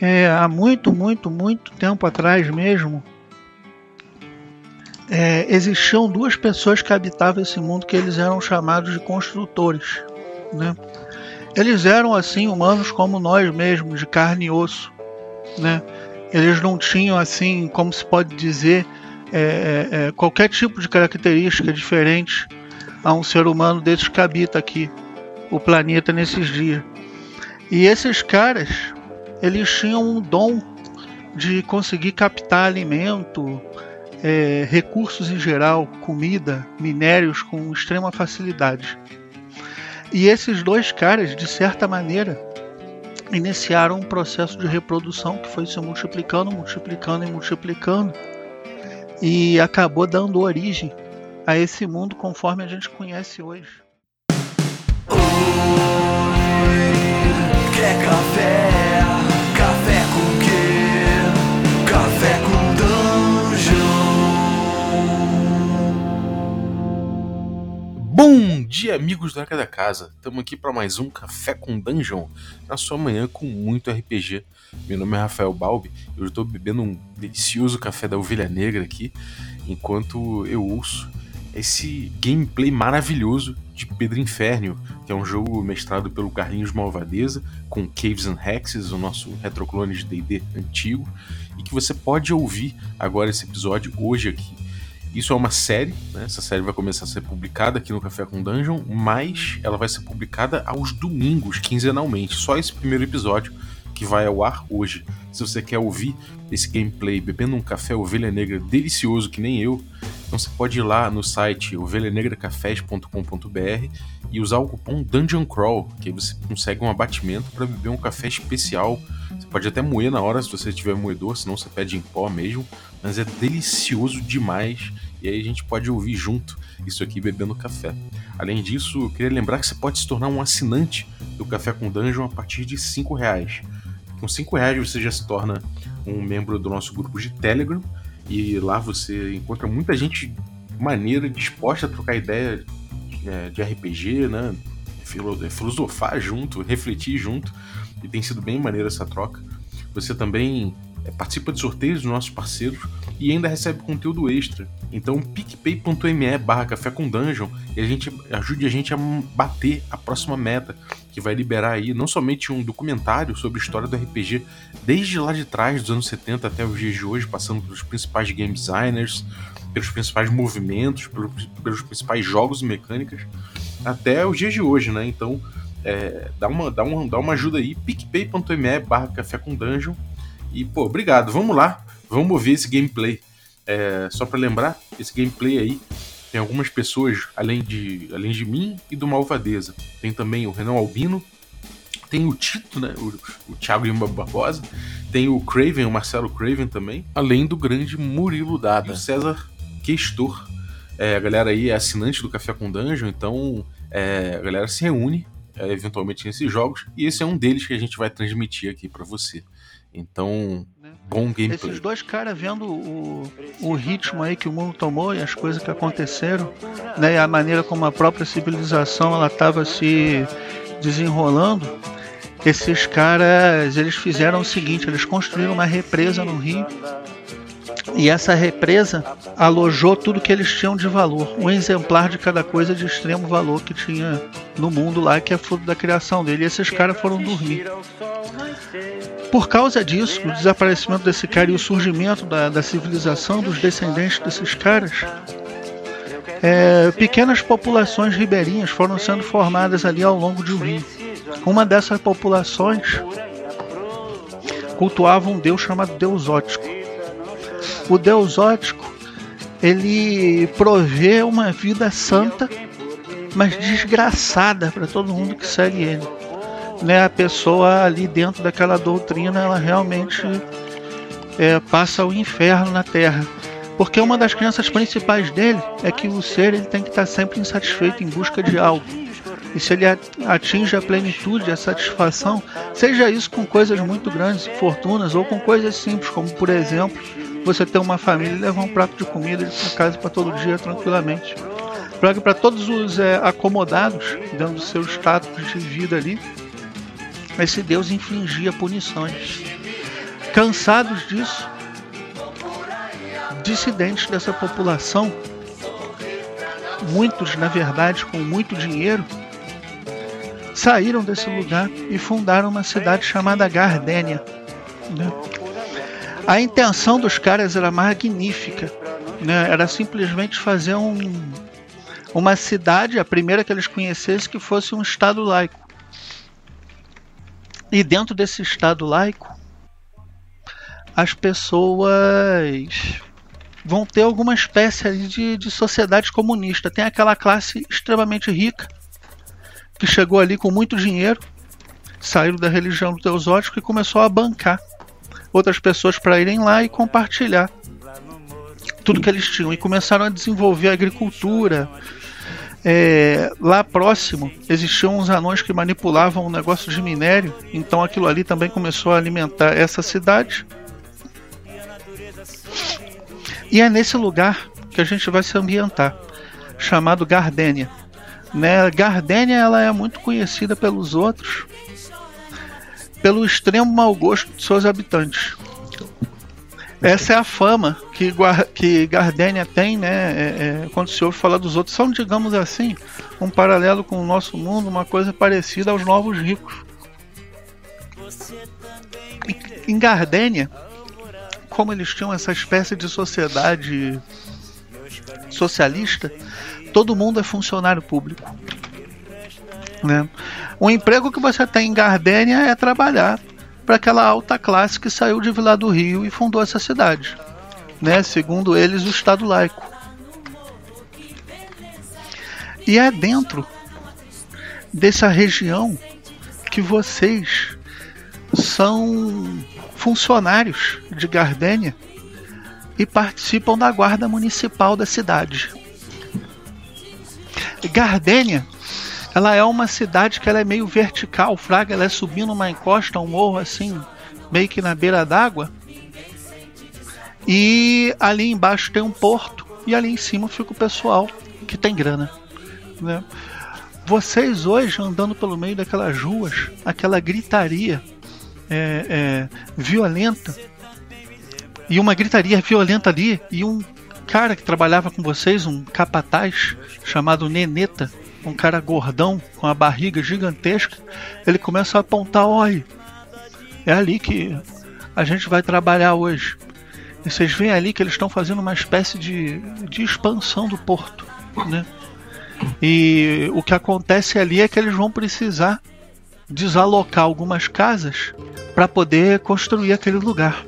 é, há muito, muito, muito tempo atrás mesmo, é, existiam duas pessoas que habitavam esse mundo que eles eram chamados de construtores. Né? Eles eram assim humanos como nós mesmos, de carne e osso. Né? Eles não tinham assim, como se pode dizer, é, é, é, qualquer tipo de característica diferente a um ser humano desses que habita aqui o planeta nesses dias. E esses caras, eles tinham um dom de conseguir captar alimento, é, recursos em geral, comida, minérios com extrema facilidade. E esses dois caras, de certa maneira, iniciaram um processo de reprodução que foi se multiplicando, multiplicando e multiplicando e acabou dando origem a esse mundo conforme a gente conhece hoje. Oi, quer café? Café Bom dia, amigos do Arca da Casa. Estamos aqui para mais um Café com Dungeon, na sua manhã com muito RPG. Meu nome é Rafael Balbi eu estou bebendo um delicioso café da Ovelha Negra aqui, enquanto eu ouço esse gameplay maravilhoso de Pedro Inferno, que é um jogo mestrado pelo Carlinhos Malvadeza, com Caves and Hexes, o nosso retroclone de D&D antigo, e que você pode ouvir agora esse episódio hoje aqui. Isso é uma série, né? essa série vai começar a ser publicada aqui no Café com Dungeon, mas ela vai ser publicada aos domingos, quinzenalmente. Só esse primeiro episódio que vai ao ar hoje. Se você quer ouvir esse gameplay bebendo um café ovelha negra delicioso que nem eu, então você pode ir lá no site ovelhanegracafés.com.br e usar o cupom Dungeon Crawl, que aí você consegue um abatimento para beber um café especial. Você pode até moer na hora se você tiver moedor, senão você pede em pó mesmo, mas é delicioso demais e aí a gente pode ouvir junto isso aqui bebendo café. Além disso, eu queria lembrar que você pode se tornar um assinante do Café com Dungeon a partir de R$ reais. Com 5 reais você já se torna um membro do nosso grupo de Telegram e lá você encontra muita gente maneira, disposta a trocar ideia é, de RPG, né? Filosofar junto, refletir junto, e tem sido bem maneira essa troca. Você também é, participa de sorteios dos nossos parceiros e ainda recebe conteúdo extra. Então picpay.me barra café com dungeon e a gente ajude a gente a bater a próxima meta, que vai liberar aí não somente um documentário sobre a história do RPG desde lá de trás, dos anos 70 até os dias de hoje, passando pelos principais game designers, pelos principais movimentos, pelos, pelos principais jogos e mecânicas, até os dias de hoje, né? Então é, dá, uma, dá, uma, dá uma ajuda aí, picpay.me barra café com dungeon e, pô, obrigado. Vamos lá. Vamos ver esse gameplay. É, só para lembrar, esse gameplay aí tem algumas pessoas, além de, além de mim e do Malvadeza. Tem também o Renan Albino, tem o Tito, né? O, o Thiago Lima Barbosa, tem o Craven, o Marcelo Craven também, além do grande Murilo Dada, e o César Questor. É, a galera aí é assinante do Café com Dungeon, então é, a galera se reúne é, eventualmente nesses jogos, e esse é um deles que a gente vai transmitir aqui para você. Então, né? bom gameplay. Esses dois caras vendo o, o ritmo aí que o mundo tomou e as coisas que aconteceram, né, e a maneira como a própria civilização ela estava se desenrolando, esses caras eles fizeram o seguinte, eles construíram uma represa no rio e essa represa alojou tudo que eles tinham de valor, um exemplar de cada coisa de extremo valor que tinha no mundo lá, que é fruto da criação dele. E esses caras foram dormir. Por causa disso, o desaparecimento desse cara e o surgimento da, da civilização dos descendentes desses caras, é, pequenas populações ribeirinhas foram sendo formadas ali ao longo de um rio. Uma dessas populações cultuava um deus chamado Deus Ótico. O Deus Ótico ele provê uma vida santa, mas desgraçada para todo mundo que segue ele né, a pessoa ali dentro daquela doutrina ela realmente é, passa o inferno na Terra. Porque uma das crenças principais dele é que o ser ele tem que estar sempre insatisfeito em busca de algo. E se ele atinge a plenitude, a satisfação, seja isso com coisas muito grandes, fortunas, ou com coisas simples, como por exemplo, você ter uma família e levar um prato de comida para casa para todo dia tranquilamente. Para todos os é, acomodados, dentro do seu status de vida ali, esse Deus infligia punições. Cansados disso, dissidentes dessa população, muitos na verdade com muito dinheiro, saíram desse lugar e fundaram uma cidade chamada Gardênia. Né? A intenção dos caras era magnífica, né? era simplesmente fazer um, uma cidade, a primeira que eles conhecessem, que fosse um Estado laico. E dentro desse Estado laico, as pessoas vão ter alguma espécie de, de sociedade comunista. Tem aquela classe extremamente rica que chegou ali com muito dinheiro, saiu da religião do teosótico e começou a bancar outras pessoas para irem lá e compartilhar tudo que eles tinham. E começaram a desenvolver a agricultura. É, lá próximo existiam uns anões que manipulavam o negócio de minério, então aquilo ali também começou a alimentar essa cidade. E é nesse lugar que a gente vai se ambientar, chamado Gardênia. Né? Gardênia ela é muito conhecida pelos outros pelo extremo mau gosto de seus habitantes. Essa é a fama que, que Gardênia tem, né? É, é, quando se ouve falar dos outros, são, digamos assim, um paralelo com o nosso mundo, uma coisa parecida aos novos ricos. Em Gardênia, como eles tinham essa espécie de sociedade socialista, todo mundo é funcionário público. Né? O emprego que você tem em Gardênia é trabalhar para aquela alta classe que saiu de Vila do Rio e fundou essa cidade. Né? Segundo eles, o Estado laico. E é dentro dessa região que vocês são funcionários de Gardênia e participam da guarda municipal da cidade. Gardênia, ela é uma cidade que ela é meio vertical, fraga, ela é subindo uma encosta, um morro assim, meio que na beira d'água. E ali embaixo tem um porto e ali em cima fica o pessoal que tem grana, né? Vocês hoje andando pelo meio daquelas ruas, aquela gritaria é, é, violenta e uma gritaria violenta ali e um cara que trabalhava com vocês, um capataz chamado Neneta, um cara gordão com a barriga gigantesca, ele começa a apontar, olha, é ali que a gente vai trabalhar hoje. E vocês veem ali que eles estão fazendo uma espécie de, de expansão do porto, né? E o que acontece ali é que eles vão precisar desalocar algumas casas para poder construir aquele lugar.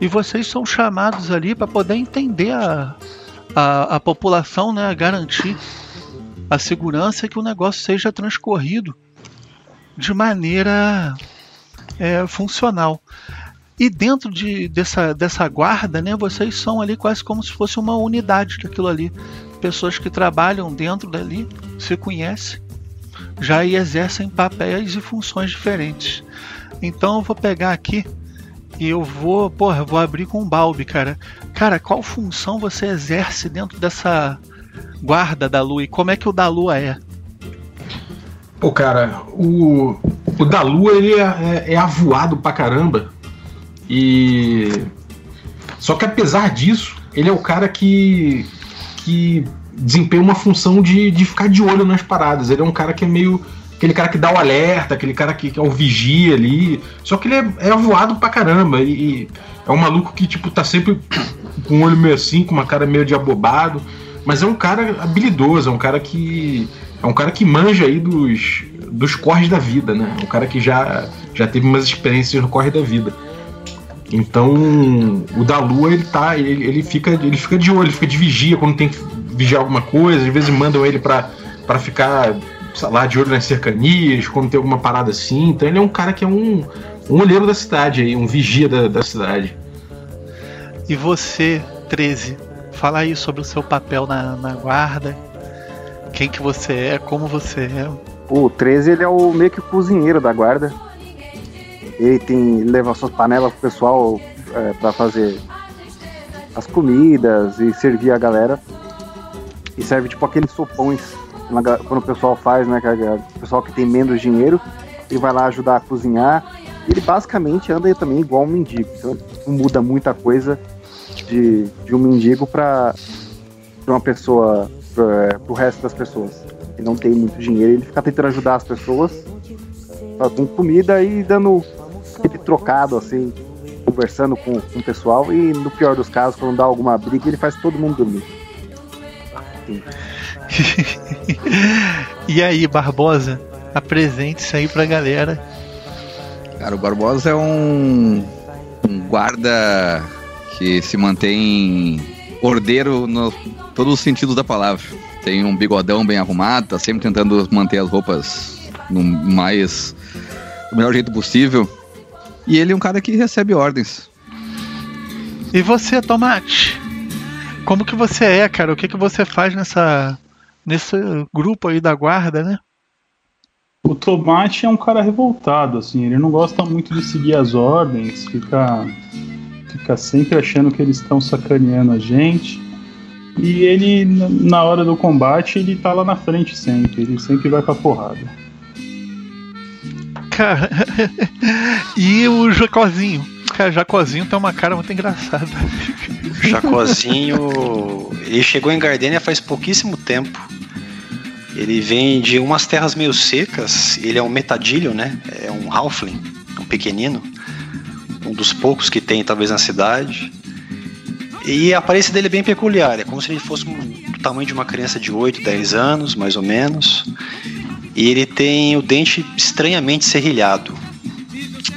E vocês são chamados ali para poder entender a, a, a população, né, garantir a segurança que o negócio seja transcorrido de maneira é, funcional. E dentro de, dessa, dessa guarda, né, vocês são ali quase como se fosse uma unidade daquilo ali. Pessoas que trabalham dentro dali, se conhecem, já exercem papéis e funções diferentes. Então eu vou pegar aqui e eu vou, porra, eu vou abrir com um balde, cara. Cara, qual função você exerce dentro dessa guarda da lua e como é que o da lua é? Pô, cara, o, o da lua ele é, é, é avoado pra caramba. E. Só que apesar disso, ele é o cara que. que desempenha uma função de, de ficar de olho nas paradas. Ele é um cara que é meio. aquele cara que dá o alerta, aquele cara que, que é o vigia ali. Só que ele é, é avoado pra caramba. E, e é um maluco que, tipo, tá sempre com o olho meio assim, com uma cara meio de abobado. Mas é um cara habilidoso, é um cara que. É um cara que manja aí dos, dos corres da vida, né? Um cara que já, já teve umas experiências no corre da vida. Então, o da Lua, ele tá. Ele, ele, fica, ele fica de olho, ele fica de vigia quando tem que vigiar alguma coisa, às vezes mandam ele para ficar, sei lá, de olho nas cercanias, quando tem alguma parada assim. Então ele é um cara que é um, um olheiro da cidade aí, um vigia da, da cidade. E você, 13, Fala aí sobre o seu papel na, na guarda. Quem que você é, como você é. O 13 ele é o meio que o cozinheiro da guarda. Ele tem ele leva suas panelas pro pessoal é, para fazer as comidas e servir a galera. E serve tipo aqueles sopões quando o pessoal faz, né? O pessoal que tem menos dinheiro, ele vai lá ajudar a cozinhar. Ele basicamente anda também igual um mendigo. Então não muda muita coisa de, de um mendigo para uma pessoa, pra, pro resto das pessoas. Ele não tem muito dinheiro, ele fica tentando ajudar as pessoas com comida e dando aquele trocado assim, conversando com, com o pessoal. E no pior dos casos, quando dá alguma briga, ele faz todo mundo dormir. e aí, Barbosa, apresente-se aí pra galera. Cara, o Barbosa é um, um guarda que se mantém ordeiro no todos os sentidos da palavra. Tem um bigodão bem arrumado, tá sempre tentando manter as roupas no mais do melhor jeito possível. E ele é um cara que recebe ordens. E você, Tomate? Como que você é, cara? O que que você faz nessa nesse grupo aí da guarda, né? O Tomate é um cara revoltado, assim, ele não gosta muito de seguir as ordens, fica, fica sempre achando que eles estão sacaneando a gente. E ele, na hora do combate, ele tá lá na frente sempre, ele sempre vai pra porrada. Cara, e o Jacozinho? Cara, Jacozinho tem uma cara muito engraçada. Jacozinho, ele chegou em Gardenia faz pouquíssimo tempo. Ele vem de umas terras meio secas. Ele é um metadilho, né? É um halfling, um pequenino. Um dos poucos que tem, talvez, na cidade. E a aparência dele é bem peculiar. É como se ele fosse do tamanho de uma criança de 8, 10 anos, mais ou menos. E ele tem o dente estranhamente serrilhado.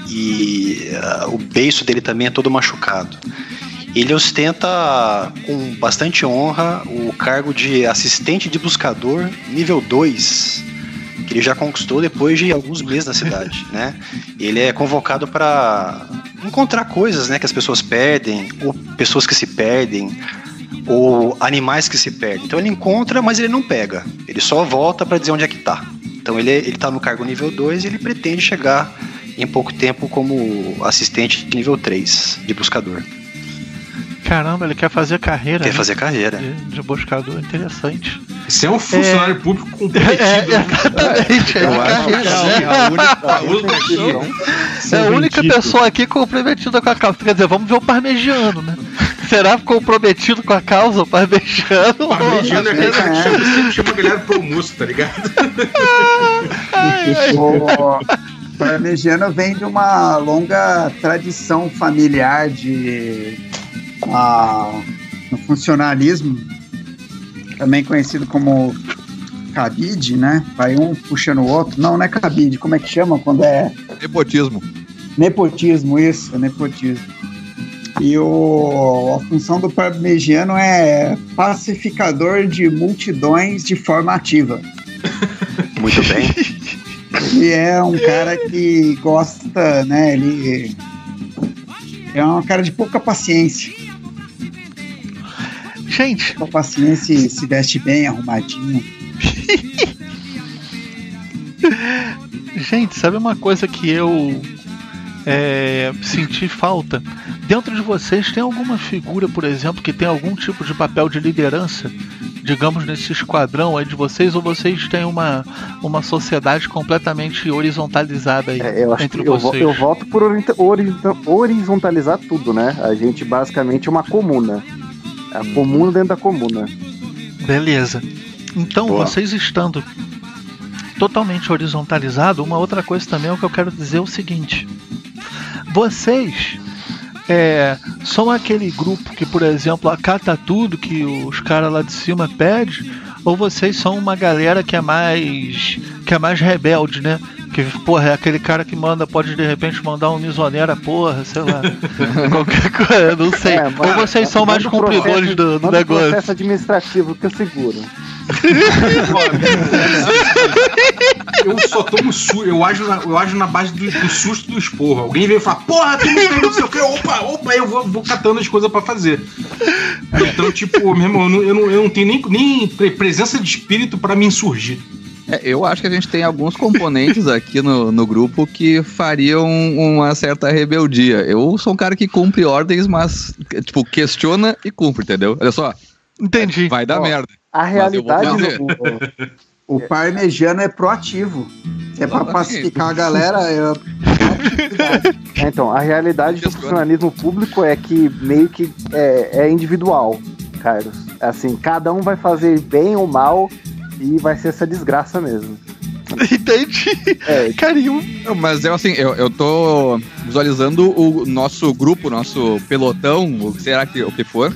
E uh, o beiço dele também é todo machucado. Ele ostenta com bastante honra o cargo de assistente de buscador nível 2, que ele já conquistou depois de alguns meses na cidade, né? Ele é convocado para encontrar coisas, né, que as pessoas perdem, ou pessoas que se perdem, ou animais que se perdem. Então ele encontra, mas ele não pega. Ele só volta para dizer onde é que tá. Então ele, ele tá no cargo nível 2 e ele pretende chegar em pouco tempo como assistente nível 3 de buscador. Caramba, ele quer fazer carreira. Quer né? fazer carreira. De, de, buscador, interessante. Você é um funcionário é... público comprometido. É, exatamente. É, eu acho que é a única, é a única pessoa aqui comprometida com a causa. Quer dizer, vamos ver o parmegiano, né? Será comprometido com a causa, o parmegiano? O parmegiano é aquele cara que chama, sempre chama galera pro almoço, tá ligado? o parmegiano vem de uma longa tradição familiar de a, no funcionalismo, também conhecido como cabide, né? Vai um puxando o outro. Não, não é cabide, como é que chama quando é. Nepotismo. Nepotismo, isso, nepotismo. E o, a função do parmegiano é pacificador de multidões de forma ativa. Muito bem. Ele é um cara que gosta, né? Ele é um cara de pouca paciência. Gente. Com paciência se veste bem, arrumadinho. Gente, sabe uma coisa que eu é, senti falta? Dentro de vocês tem alguma figura, por exemplo, que tem algum tipo de papel de liderança? Digamos nesse esquadrão aí de vocês, ou vocês têm uma, uma sociedade completamente horizontalizada aí é, eu acho entre que vocês? Eu, eu voto por horizontalizar tudo, né? A gente basicamente é uma comuna. É a comuna dentro da comuna. Beleza. Então, Boa. vocês estando totalmente horizontalizado, uma outra coisa também é o que eu quero dizer é o seguinte. Vocês é, são aquele grupo que, por exemplo, acata tudo que os caras lá de cima pedem, ou vocês são uma galera que é mais que é mais rebelde, né? Que, porra, é aquele cara que manda, pode de repente mandar um misonera, porra, sei lá. qualquer coisa, não sei. É, Ou vocês são mais cumpridores do, do negócio. processo administrativo que eu seguro. eu só tomo susto, eu ajo na, eu ajo na base do, do susto do esporro. Alguém veio falar, porra, tu não não sei o que, opa, opa, eu vou, vou catando as coisas pra fazer. Então, tipo, meu irmão, eu não, eu não, eu não tenho nem, nem presença de espírito pra me insurgir. É, eu acho que a gente tem alguns componentes aqui no, no grupo que fariam uma certa rebeldia. Eu sou um cara que cumpre ordens, mas, tipo, questiona e cumpre, entendeu? Olha só. Entendi. Vai dar Ó, merda. A realidade, no, O parmegiano é proativo. É pra Exatamente. pacificar a galera. É... É, então, a realidade do funcionalismo público é que meio que é, é individual, Carlos. Assim, cada um vai fazer bem ou mal e vai ser essa desgraça mesmo. Entendi. É, Carinho. Mas eu assim, eu, eu tô visualizando o nosso grupo, nosso pelotão, o que será que o que for,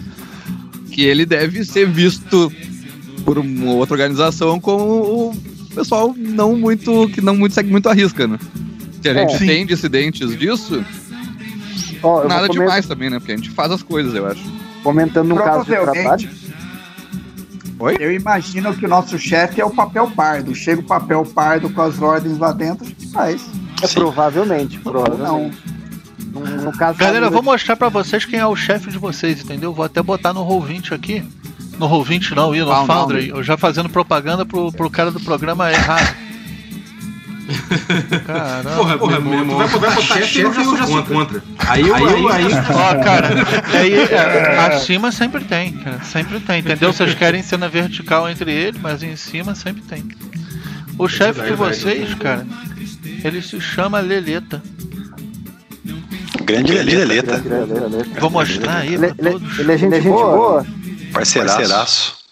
que ele deve ser visto por uma outra organização como o pessoal não muito que não muito segue muito a risca, né? Se a É. gente Sim. tem dissidentes disso, eu nada demais também, né? Porque a gente faz as coisas, eu acho. comentando um caso de Provavelmente. Trabalho. Eu imagino que o nosso chefe é o papel pardo. Chega o papel pardo com as ordens lá dentro, faz. É, Sim. provavelmente, Não. provavelmente. No, no caso Galera, vou mostrar pra vocês quem é o chefe de vocês, entendeu? Vou até botar no Roll20 aqui. No Roll20 não, ia no. Foundry. Eu já fazendo propaganda pro, pro cara do programa errado. Caramba. Porra, porra, meu irmão, tu vai botar chefe, eu já sou contra. Aí eu, aí, aí, Ó, cara, aí, é, acima sempre tem, cara. Sempre tem, entendeu? Vocês querem cena vertical entre eles, mas em cima sempre tem. O chefe de verdade. vocês, cara, ele se chama Leleta. Grande Leleta. Vou mostrar aí Ele, pra ele, todos. ele é gente, boa. Parceiraço.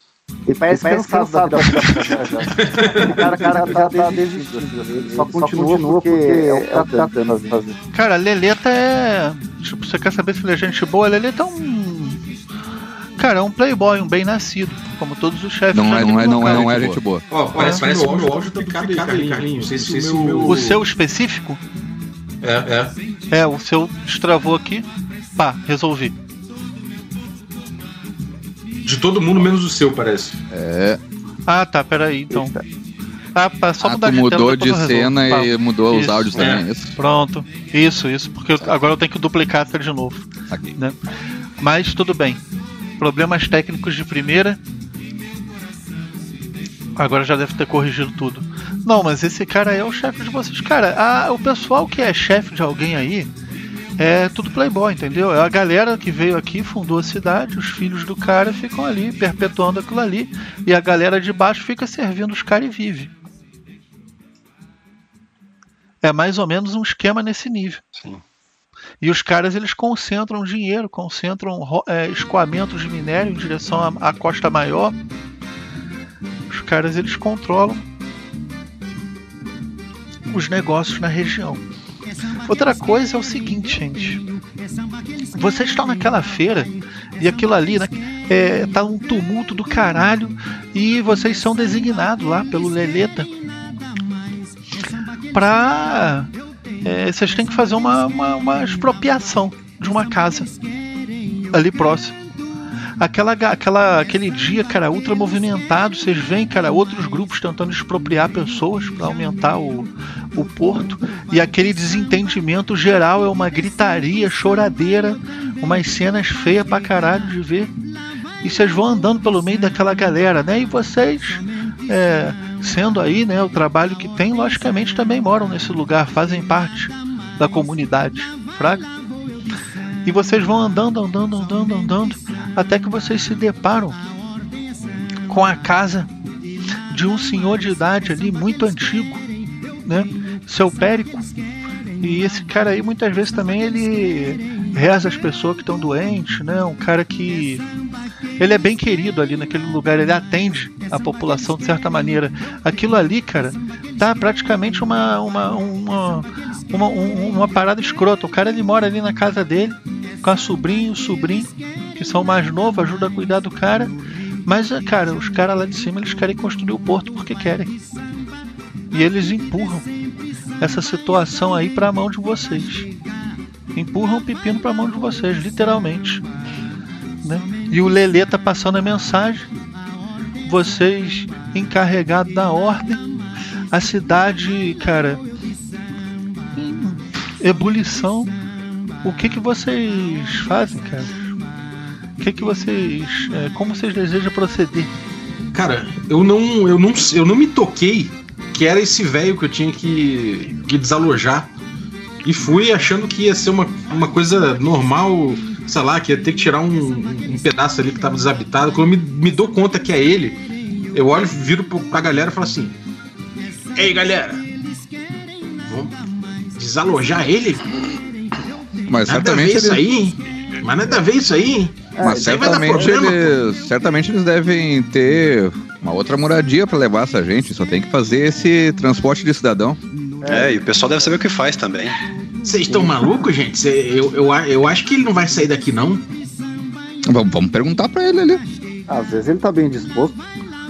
Ele parece, cansado da vida. O cara, cara tá, tá desistindo. Ele só continua porque é o que tá tentando fazer. Cara, Leleta é. Tipo, você quer saber se ele é gente boa? Leleta é um. Cara, é um playboy, um bem nascido, como todos os chefes. Não é, ali não é, não é, não é gente boa. Ó, parece, parece que o meu áudio tá duplicado aí, Carlinhos. Não sei se o meu... O seu específico? É, é. É, o seu destravou aqui. Pá, resolvi. De todo mundo, menos o seu, parece. É, Ah, tá, peraí, então. Ah, pá, só ah, mudar de mudou de resolvo. cena Pá, e mudou os Isso, áudios é. também, isso? Pronto. Isso, isso, porque eu- agora eu tenho que duplicar essa de novo. Aqui. Mas tudo bem. Problemas técnicos de primeira. Agora já deve ter corrigido tudo. Não, mas esse cara aí é o chefe de vocês. Cara, a- o pessoal que é chefe de alguém aí é tudo playboy, entendeu? É a galera que veio aqui, fundou a cidade, os filhos do cara ficam ali, perpetuando aquilo ali. E a galera de baixo fica servindo os caras e vive. É mais ou menos um esquema nesse nível. Sim. E os caras eles concentram dinheiro, concentram é, escoamentos de minério em direção à, à costa maior. Os caras eles controlam os negócios na região. Outra coisa é o seguinte, gente. Vocês estão naquela feira e aquilo ali né, é, tá um tumulto do caralho e vocês são designados lá pelo Leleta pra é, vocês têm que fazer uma, uma, uma expropriação de uma casa ali próximo. Aquela, aquela, aquele dia, cara, ultra movimentado, vocês veem, cara, outros grupos tentando expropriar pessoas para aumentar o, o porto, e aquele desentendimento geral é uma gritaria, choradeira, umas cenas feias pra caralho de ver. E vocês vão andando pelo meio daquela galera, né? E vocês, é, sendo aí, né, o trabalho que tem, logicamente também moram nesse lugar, fazem parte da comunidade, fraga? E vocês vão andando, andando, andando, andando, até que vocês se deparam com a casa de um senhor de idade ali, muito antigo, né? Seu Périco. E esse cara aí, muitas vezes também, ele reza as pessoas que estão doentes, né? Um cara que ele é bem querido ali naquele lugar, ele atende a população de certa maneira. Aquilo ali, cara, tá praticamente uma uma, uma, uma, um- uma parada escrota. O cara ele mora ali na casa dele, com a sobrinha e o sobrinho, que são mais novos, ajuda a cuidar do cara. Mas, cara, os caras lá de cima eles querem construir o porto porque querem. E eles empurram essa situação aí pra mão de vocês. Empurram o pepino pra mão de vocês, literalmente. Né? E o Lelê tá passando a mensagem. Vocês encarregados da ordem. A cidade, cara, em ebulição. O que que vocês fazem, cara? O que que vocês, é, como vocês desejam proceder? Cara, eu não, eu não, eu não me toquei que era esse velho que eu tinha que, que desalojar. E fui achando que ia ser uma, uma coisa normal, sei lá, que ia ter que tirar um, um pedaço ali que tava desabitado. Quando eu me, me dou conta que é ele, eu olho, viro pra galera e falo assim: Ei, galera, vamos desalojar ele? Mas Nada a ver certamente isso aí, hein? Mas nada a ver isso aí, hein? mas certamente problema, eles, certamente eles devem ter uma outra moradia pra levar essa gente. Só tem que fazer esse transporte de cidadão. É, e o pessoal deve saber o que faz também. Vocês estão malucos, gente? Cê- eu, eu, eu acho que ele não vai sair daqui, não. Vamos, vamos perguntar pra ele ali. Às vezes ele tá bem disposto.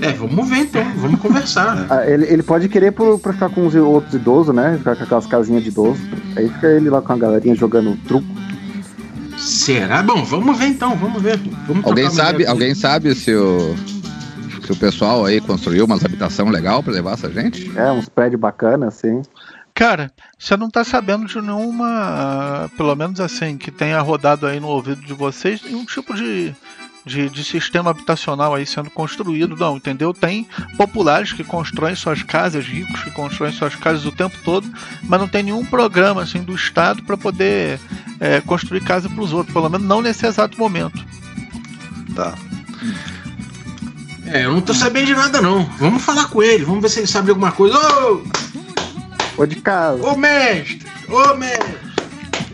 É, vamos ver então, vamos conversar. Ah, ele, ele pode querer por, pra ficar com os outros idosos, né? Ficar com aquelas casinhas de idoso. Aí fica ele lá com a galerinha jogando truco. Será? Bom, vamos ver então, vamos ver. Vamos Alguém sabe, alguém sabe se o, se o pessoal aí construiu umas habitação legal pra levar essa gente? É, uns prédios bacanas, assim. Cara, você não tá sabendo de nenhuma, pelo menos assim, que tenha rodado aí no ouvido de vocês, nenhum tipo de, de, de sistema habitacional aí sendo construído, não, entendeu? Tem populares que constroem suas casas, ricos que constroem suas casas o tempo todo, mas não tem nenhum programa assim do Estado para poder é, construir casa para os outros, pelo menos não nesse exato momento. Tá. É, eu não tô sabendo de nada não. Vamos falar com ele, vamos ver se ele sabe de alguma coisa. Ô, Ou de casa. ô mestre! Ô mestre!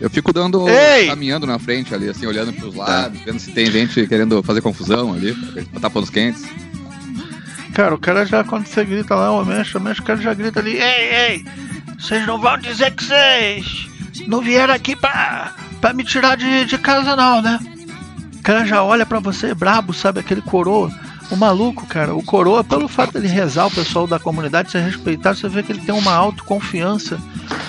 Eu fico dando, Ei! caminhando na frente ali, assim, olhando pros lados, vendo se tem gente querendo fazer confusão ali, pra botar panos quentes. Cara, o cara já, quando você grita lá, o mestre, o mestre, o cara já grita ali, ei, ei, vocês não vão dizer que vocês não vieram aqui pra, pra me tirar de, de casa não, né? O cara já olha pra você brabo, sabe, aquele coroa. O maluco, cara, o coroa, pelo fato dele rezar o pessoal da comunidade, ser respeitado, você vê que ele tem uma autoconfiança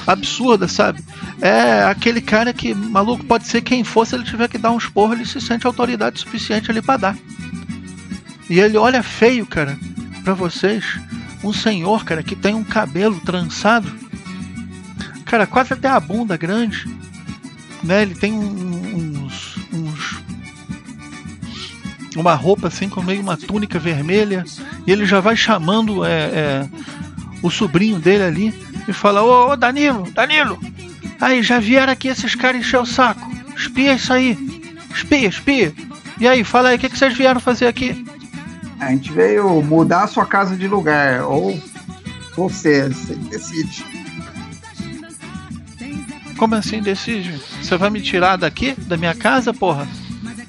absurda, sabe? É aquele cara que, maluco, pode ser quem for, se ele tiver que dar uns porros, ele se sente autoridade suficiente ali pra dar. E ele olha feio, cara, pra vocês. Um senhor, cara, que tem um cabelo trançado. Cara, quase até a bunda grande. Né? Ele tem um- uns. Uma roupa assim, com meio uma túnica vermelha. E ele já vai chamando é, é, o sobrinho dele ali. E fala: Ô, ô Danilo, Danilo! Aí, já vieram aqui esses caras encher o saco. Espia isso aí. Espia, espia. E aí, fala aí, o que, que vocês vieram fazer aqui? A gente veio mudar a sua casa de lugar. Ou você, você decide. Como assim decide? Você vai me tirar daqui, da minha casa, porra?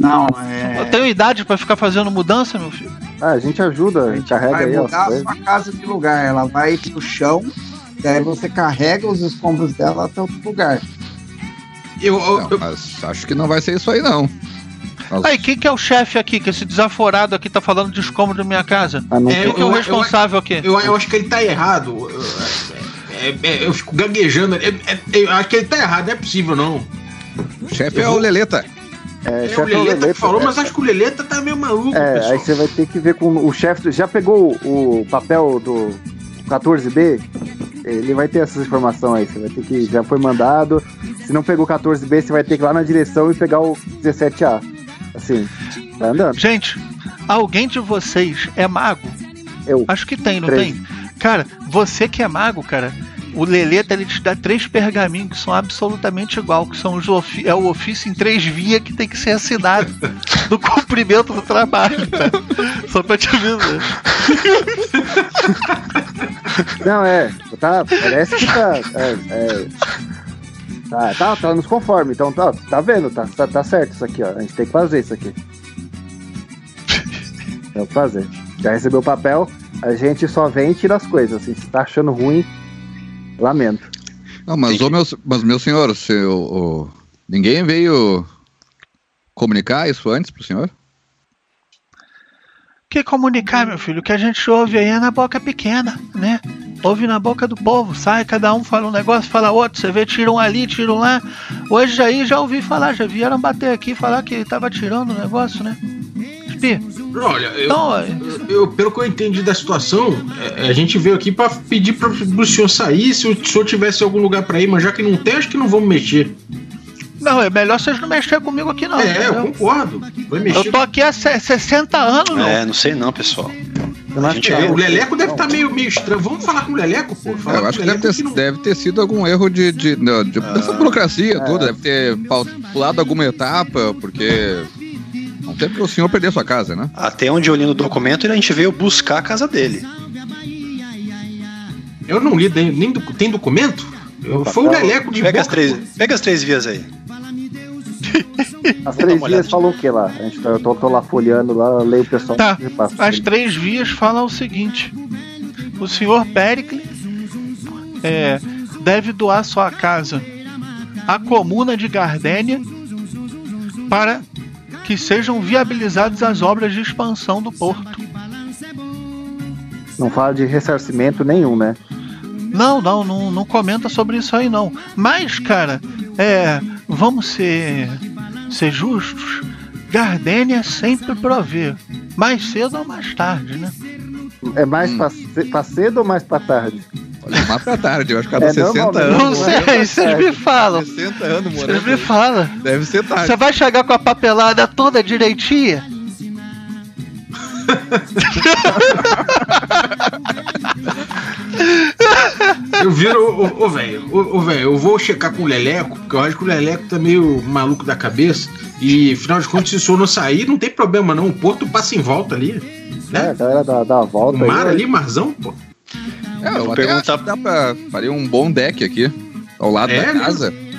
Não, Eu é. tenho idade pra ficar fazendo mudança, meu filho? Ah, a gente ajuda, A gente carrega vai aí as mudar a sua casa de lugar. Ela vai pro chão. Daí você carrega os escombros dela até outro lugar. Eu, eu- Não, eu- mas acho que não vai ser isso aí, não. Aí, quem que é o chefe aqui, que esse desaforado aqui tá falando de escombro da minha casa? Ah, É, tem- que é o eu- eu- responsável aqui? eu, eu acho que ele tá errado. É, é, eu fico gaguejando. É, é, eu acho que ele tá errado, não é possível não. O chefe eu é vou- o Leleta. É, É, o chefe o Leleta que falou, é. mas acho que o Leleta tá meio maluco, É, pessoal. aí você vai ter que ver com o chefe. Já pegou o papel do 14B? Ele vai ter essas informações aí. Você vai ter que. Já foi mandado. Se não pegou o 14B, você vai ter que ir lá na direção e pegar o 17A. Assim, vai andando. Gente, alguém de vocês é mago? Eu. Acho que tem, não Três. tem? Cara, você que é mago, cara, o Leleta ele te dá três pergaminhos que são absolutamente igual, que são os é o ofício em três vias que tem que ser assinado no cumprimento do trabalho, cara. Só pra te avisar. Não, é. Tá, parece que tá. É, é, tá, tá, tá nos conforme. Então tá, tá vendo, tá, tá, tá certo isso aqui, ó. A gente tem que fazer isso aqui. Tem que fazer. Já recebeu o papel, a gente só vem e tira as coisas. Assim, se tá achando ruim, lamento. Não, mas, Tem ô, meu, mas meu senhor, se o, o- ninguém veio comunicar isso antes pro senhor? Que comunicar, meu filho? O que a gente ouve aí é na boca pequena, né? Ouve na boca do povo, sai, cada um fala um negócio, fala outro, você vê, tiram ali, tiram lá. Hoje aí já ouvi falar, já vieram bater aqui falar que tava tirando o negócio, né? Olha, eu, então, eu- pelo que eu entendi da situação, é, a gente veio aqui pra pedir pro, pro senhor sair, se o senhor tivesse algum lugar pra ir, mas já que não tem, acho que não vamos mexer. não, é melhor vocês não mexerem comigo aqui não, é, eu entendeu? concordo. Vai mexer. Eu tô aqui há se- 60 anos, meu. É, não sei não, pessoal. Eu não gente que É, é. o Leleco deve estar meio, meio estranho. Vamos falar com o Leleco, pô. Falar eu acho o que deve ter, não- deve ter sido algum erro de, de, de- de- dessa burocracia É. toda. Deve ter pulado alguma etapa, porque não Até porque o senhor perdeu sua casa, né? Até onde eu li no documento, a gente veio buscar a casa dele. Eu não li, nem, nem do- tem documento? Eu, foi o Leleco de Pega as, três, pô. pega as três vias aí. As três olhada. falou o que lá? A gente tá, eu tô, tô lá folheando lá, leio o pessoal. Tá. As três vias falam o seguinte: o senhor Pericles é, deve doar sua casa à comuna de Gardênia para que sejam viabilizadas as obras de expansão do porto. Não fala de ressarcimento nenhum, né? Não, não, não, não comenta sobre isso aí não. Mas, cara, é, vamos ser, ser justos. Gardênia sempre provê, mais cedo ou mais tarde, né? É mais Hum. pra, ce- pra cedo ou mais pra tarde? Olha, mais pra tarde, eu acho que cada É, 60 normalmente anos. Não Não, sei, é vocês me falam. 60 anos Vocês morando. me falam. Deve ser tarde. Você vai chegar com a papelada toda direitinha? Eu viro, ô velho, ô velho, eu vou checar com o Leleco, porque eu acho que o Leleco tá meio maluco da cabeça. E afinal de contas, se o senhor não sair, não tem problema não. O porto passa em volta ali. É, a Né? galera dá, dá a O volta mar aí. ali, marzão, pô. É, eu Vou perguntar- acho dá pra faria um bom deck aqui. Ao lado É, da né? casa.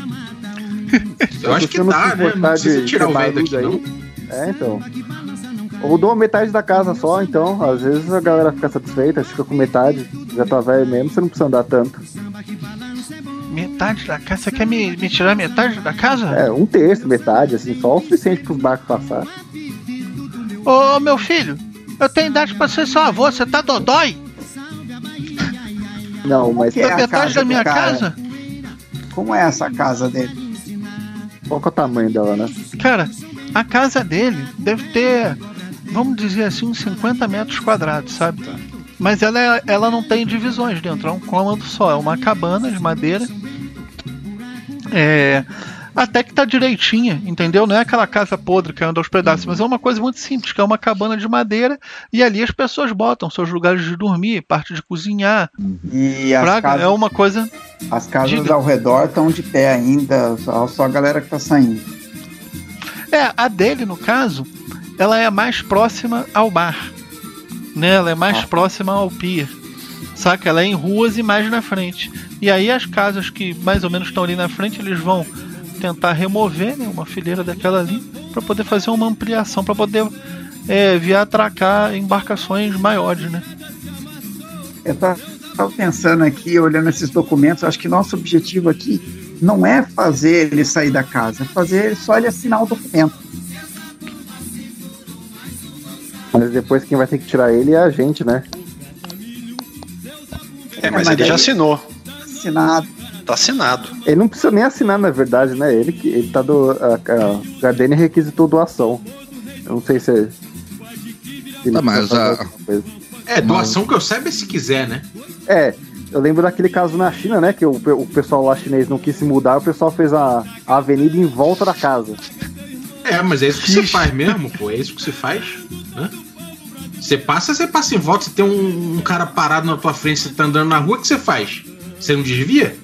Eu acho que dá, se né? Não precisa de tirar o velho daqui, barulho não. É, então. Ou dou metade da casa só, então. Às vezes a galera fica satisfeita, fica com metade. Já tá velho mesmo, você não precisa andar tanto. Metade da casa? Você quer me, me tirar metade da casa? É, um terço, metade, assim, só o suficiente pros barcos passar. Ô, meu filho, eu tenho idade pra ser seu avô, você tá dodói? Não, mas que é a metade casa da minha casa? Como é essa casa dele? qual é o tamanho dela, né? Cara, a casa dele deve ter, vamos dizer assim, uns 50 metros quadrados, sabe? Mas ela, é- ela não tem divisões dentro, é um cômodo só, é uma cabana de madeira. É. Até que tá direitinha, entendeu? Não é aquela casa podre que anda aos pedaços, mas é uma coisa muito simples, que é uma cabana de madeira e ali as pessoas botam seus lugares de dormir, parte de cozinhar. E as Praga casas, é uma coisa. as casas diga. ao redor estão de pé ainda, só, só a galera que tá saindo. É, a dele, no caso, ela é mais próxima ao mar. Né? Ela é mais Ah. próxima ao pier. Saca? Ela é em ruas e mais na frente. E aí as casas que mais ou menos estão ali na frente, eles vão tentar remover né, uma fileira daquela ali para poder fazer uma ampliação, para poder é, vir atracar embarcações maiores, né? Eu tava tava pensando aqui, olhando esses documentos, acho que nosso objetivo aqui não é fazer ele sair da casa, é fazer só ele assinar o documento. Mas depois quem vai ter que tirar ele é a gente, né? É, mas mas ele já assinou. Assinado. Tá assinado. Ele não precisa nem assinar, na verdade, né? Ele que ele tá do. A, a Gardenia requisitou doação. Eu não sei se. se ele Tá, mas a-. É, doação que eu saiba é se quiser, né? É, eu lembro daquele caso na China, né? Que o, o pessoal lá chinês não quis se mudar, o pessoal fez a, a avenida em volta da casa. É, mas é isso que você faz mesmo, pô. É isso que você faz. Né? Você passa, você passa em volta. Você tem um, um cara parado na tua frente, você tá andando na rua, o que você faz? Você não desvia?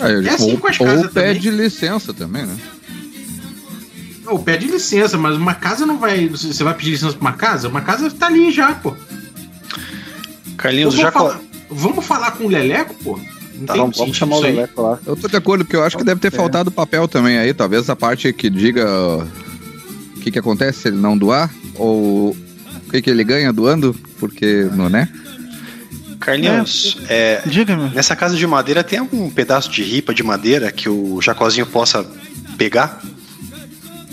É, É assim ou com as ou casas pede licença também, né? Ou pede licença, mas uma casa não vai. Você vai pedir licença pra uma casa? Uma casa tá ali já, pô. Carlinhos, Vamos já co- falar, vamos falar com o Leleco, pô? Não Tá, tem Vamos, chamar o. Leleco lá. Eu tô de acordo, porque eu acho que deve ter É. faltado papel também aí. Talvez a parte que diga o que, que acontece se ele não doar, ou o que, que ele ganha doando, porque, não, né? Carlinhos, é, Diga-me. nessa casa de madeira tem algum pedaço de ripa de madeira que o Jacozinho possa pegar?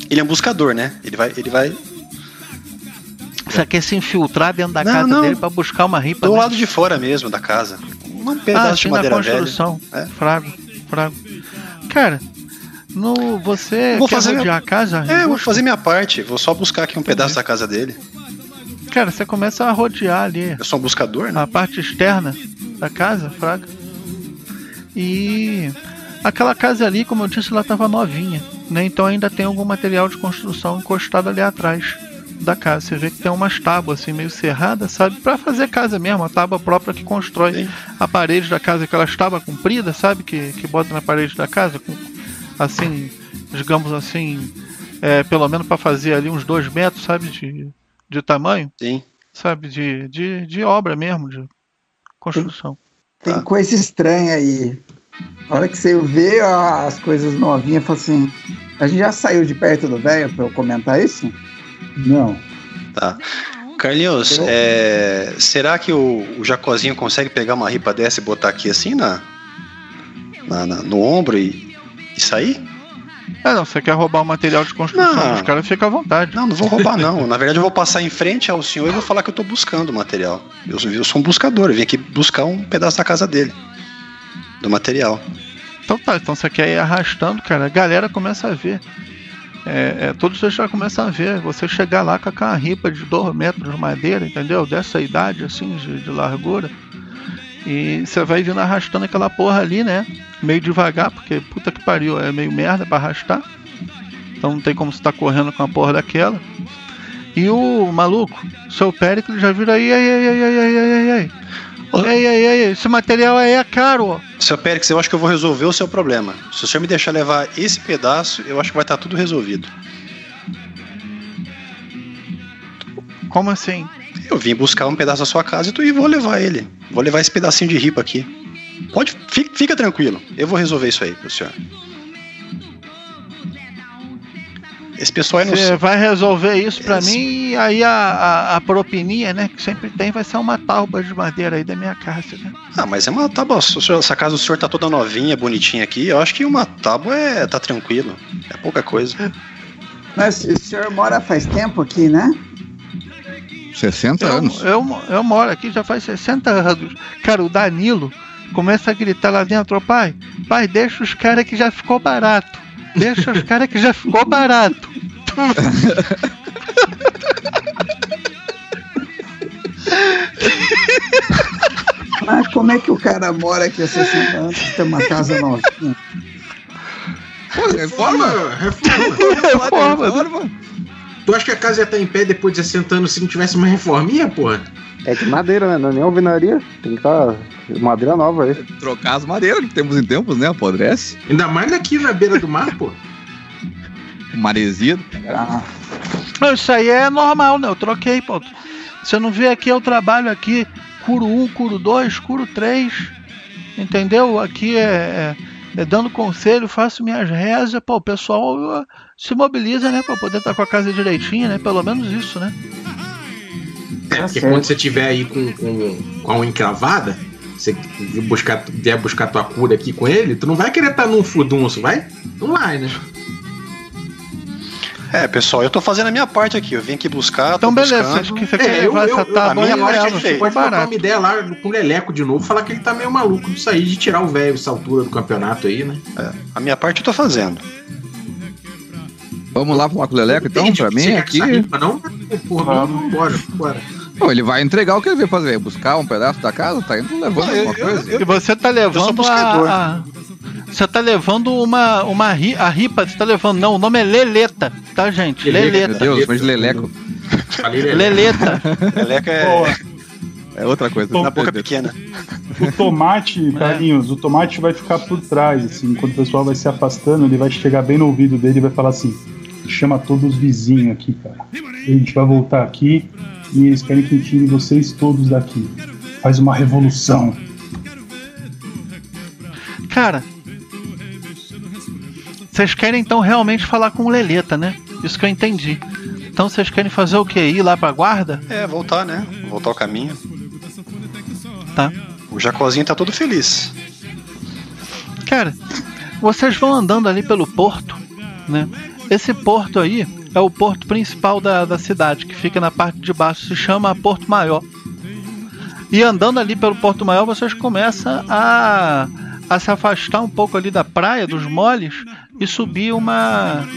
Ele é um buscador, né? Ele vai, ele vai Você quer se infiltrar dentro da Não, casa não. dele para buscar uma ripa? do né? lado de fora mesmo da casa. Um pedaço ah, de sim, na madeira velha. construção. É. Frago, frago. Cara, no, você Vou quer fazer rodear a casa? É, eu vou fazer minha parte. Vou só buscar aqui um pedaço da casa dele. Cara, você começa a rodear ali Eu sou um buscador, né? a parte externa da casa, fraga. E aquela casa ali, como eu disse, ela estava novinha, né? Então ainda tem algum material de construção encostado ali atrás da casa. Você vê que tem umas tábuas assim meio cerradas, sabe? Para fazer casa mesmo, a tábua própria que constrói Sim. a parede da casa, aquelas tábuas compridas, sabe? Que, que bota na parede da casa, com, assim, digamos assim, é, pelo menos para fazer ali uns dois metros, sabe, de, de tamanho, Sim. sabe, de, de, de obra mesmo, de construção. Tem Tá. coisa estranha aí. A hora que você vê ó, as coisas novinhas, fala assim. A gente já saiu de perto do velho pra eu comentar isso? Não. Tá. Carlinhos, Eu- é, será que o, o Jacozinho consegue pegar uma ripa dessa e botar aqui assim na, na- na- no ombro e, e sair? É, não, você quer roubar o material de construção Não. dos caras, fica à vontade. Não, não vou roubar não. Na verdade eu vou passar em frente ao senhor e vou falar que eu tô buscando o material. Eu, sou- eu sou um buscador, eu vim aqui buscar um pedaço da casa dele. Do material. Então tá, então você quer ir arrastando, cara, a galera começa a ver. É, é, todos vocês já começam a ver. Você chegar lá com aquela ripa de 2 metros de madeira, entendeu? Dessa idade, assim, de, de largura. E você vai vindo arrastando aquela porra ali, né? Meio devagar, porque puta que pariu, é meio merda pra arrastar. Então não tem como você tá correndo com a porra daquela. E o maluco, seu Péricles já vira aí, aí, aí, aí, aí, aí, aí, aí. Ei, ei, ei, esse material aí é caro, ó. Seu Périx, eu acho que eu vou resolver o seu problema. Se o senhor me deixar levar esse pedaço, eu acho que vai estar tudo resolvido. Como assim? Eu vim buscar um pedaço da sua casa e tu- e vou levar ele. Vou levar esse pedacinho de ripa aqui. Pode, fica, fica tranquilo. Eu vou resolver isso aí pro senhor. Esse pessoal aí não Você vai resolver isso pra Esse- mim e aí a, a, a propininha, né, que sempre tem, vai ser uma tábua de madeira aí da minha casa, né? Ah, mas é uma tábua. se o senhor- Essa casa do senhor tá toda novinha, bonitinha aqui. Eu acho que uma tábua é. tá tranquilo. É pouca coisa. Mas o senhor mora faz tempo aqui, né? 60 Eu, anos. eu, eu moro aqui já faz 60 anos. Cara, o Danilo começa a gritar lá dentro, "Ô, pai, pai, deixa os caras que já ficou barato. Deixa os caras que já ficou barato. Mas como é que o cara mora aqui há 60 anos e tem uma casa novinha? Pô, reforma. Reforma. Reforma. Tu acha que a casa ia estar em pé depois de 60 anos se não tivesse uma reforminha, porra? É de madeira, né? Não é nem alvenaria. Tem que estar madeira nova aí. Trocar as madeiras que temos em tempos, né? Apodrece. Ainda mais aqui na beira do mar, pô. Maresia. Ah, Não, isso aí é normal, né? Eu troquei, pô. Você não vê aqui, eu trabalho aqui, curo 1, curo 2, curo 3. Entendeu? Aqui é, é, é dando conselho, faço minhas rezas, pô, o pessoal uh, se mobiliza, né? Pra poder estar com a casa direitinha, né? Pelo menos isso, né? É, porque certo. quando você tiver aí com, com, com a unha encravada, você vier buscar, vier buscar tua cura aqui com ele, tu não vai querer estar num furdunço, vai? Não vai, né? É, pessoal, eu tô fazendo a minha parte aqui. Eu vim aqui buscar. Então, beleza, buscando. você que você É, quer eu, levar eu, essa eu, a minha parte, gente foi pode trocar barato. uma ideia lá com o Leleco de novo, falar que ele tá meio maluco disso aí, de tirar o velho essa altura do campeonato aí, né? A minha parte eu tô fazendo. Vamos lá falar com o Leleco, então, Entende pra mim você quer aqui. ripa, não? Porra, vamos embora, bora. Pô, ele vai entregar o que ele veio fazer, buscar um pedaço da casa, tá indo levando Eu- alguma eu- coisa. E você tá sou levando a- Você tá levando uma, uma ri, a ripa, você tá levando. Não, o nome é Leleta, tá, gente? Leleta, Meu. Deus, mas Leleco. Leleta. Eleca é Boa. é outra coisa. na boca pequena. O tomate, Carlinhos, o tomate vai ficar por trás, assim, enquanto o pessoal vai se afastando, ele vai chegar bem no ouvido dele e vai falar assim: chama todos os vizinhos aqui, cara. A gente vai voltar aqui e eles querem que tire vocês todos daqui. Faz uma revolução. Cara, vocês querem então realmente falar com o Leleta, né? Isso que eu entendi. Então vocês querem fazer o quê? Ir lá pra guarda? É, voltar, né? Voltar ao caminho. Tá. O Jacozinho tá todo feliz. Cara, vocês vão andando ali pelo porto, né? Esse porto aí é o porto principal da, da cidade, que fica na parte de baixo, se chama Porto Maior. E andando ali pelo Porto Maior, vocês começam a, a se afastar um pouco ali da praia, dos moles, e subir uma.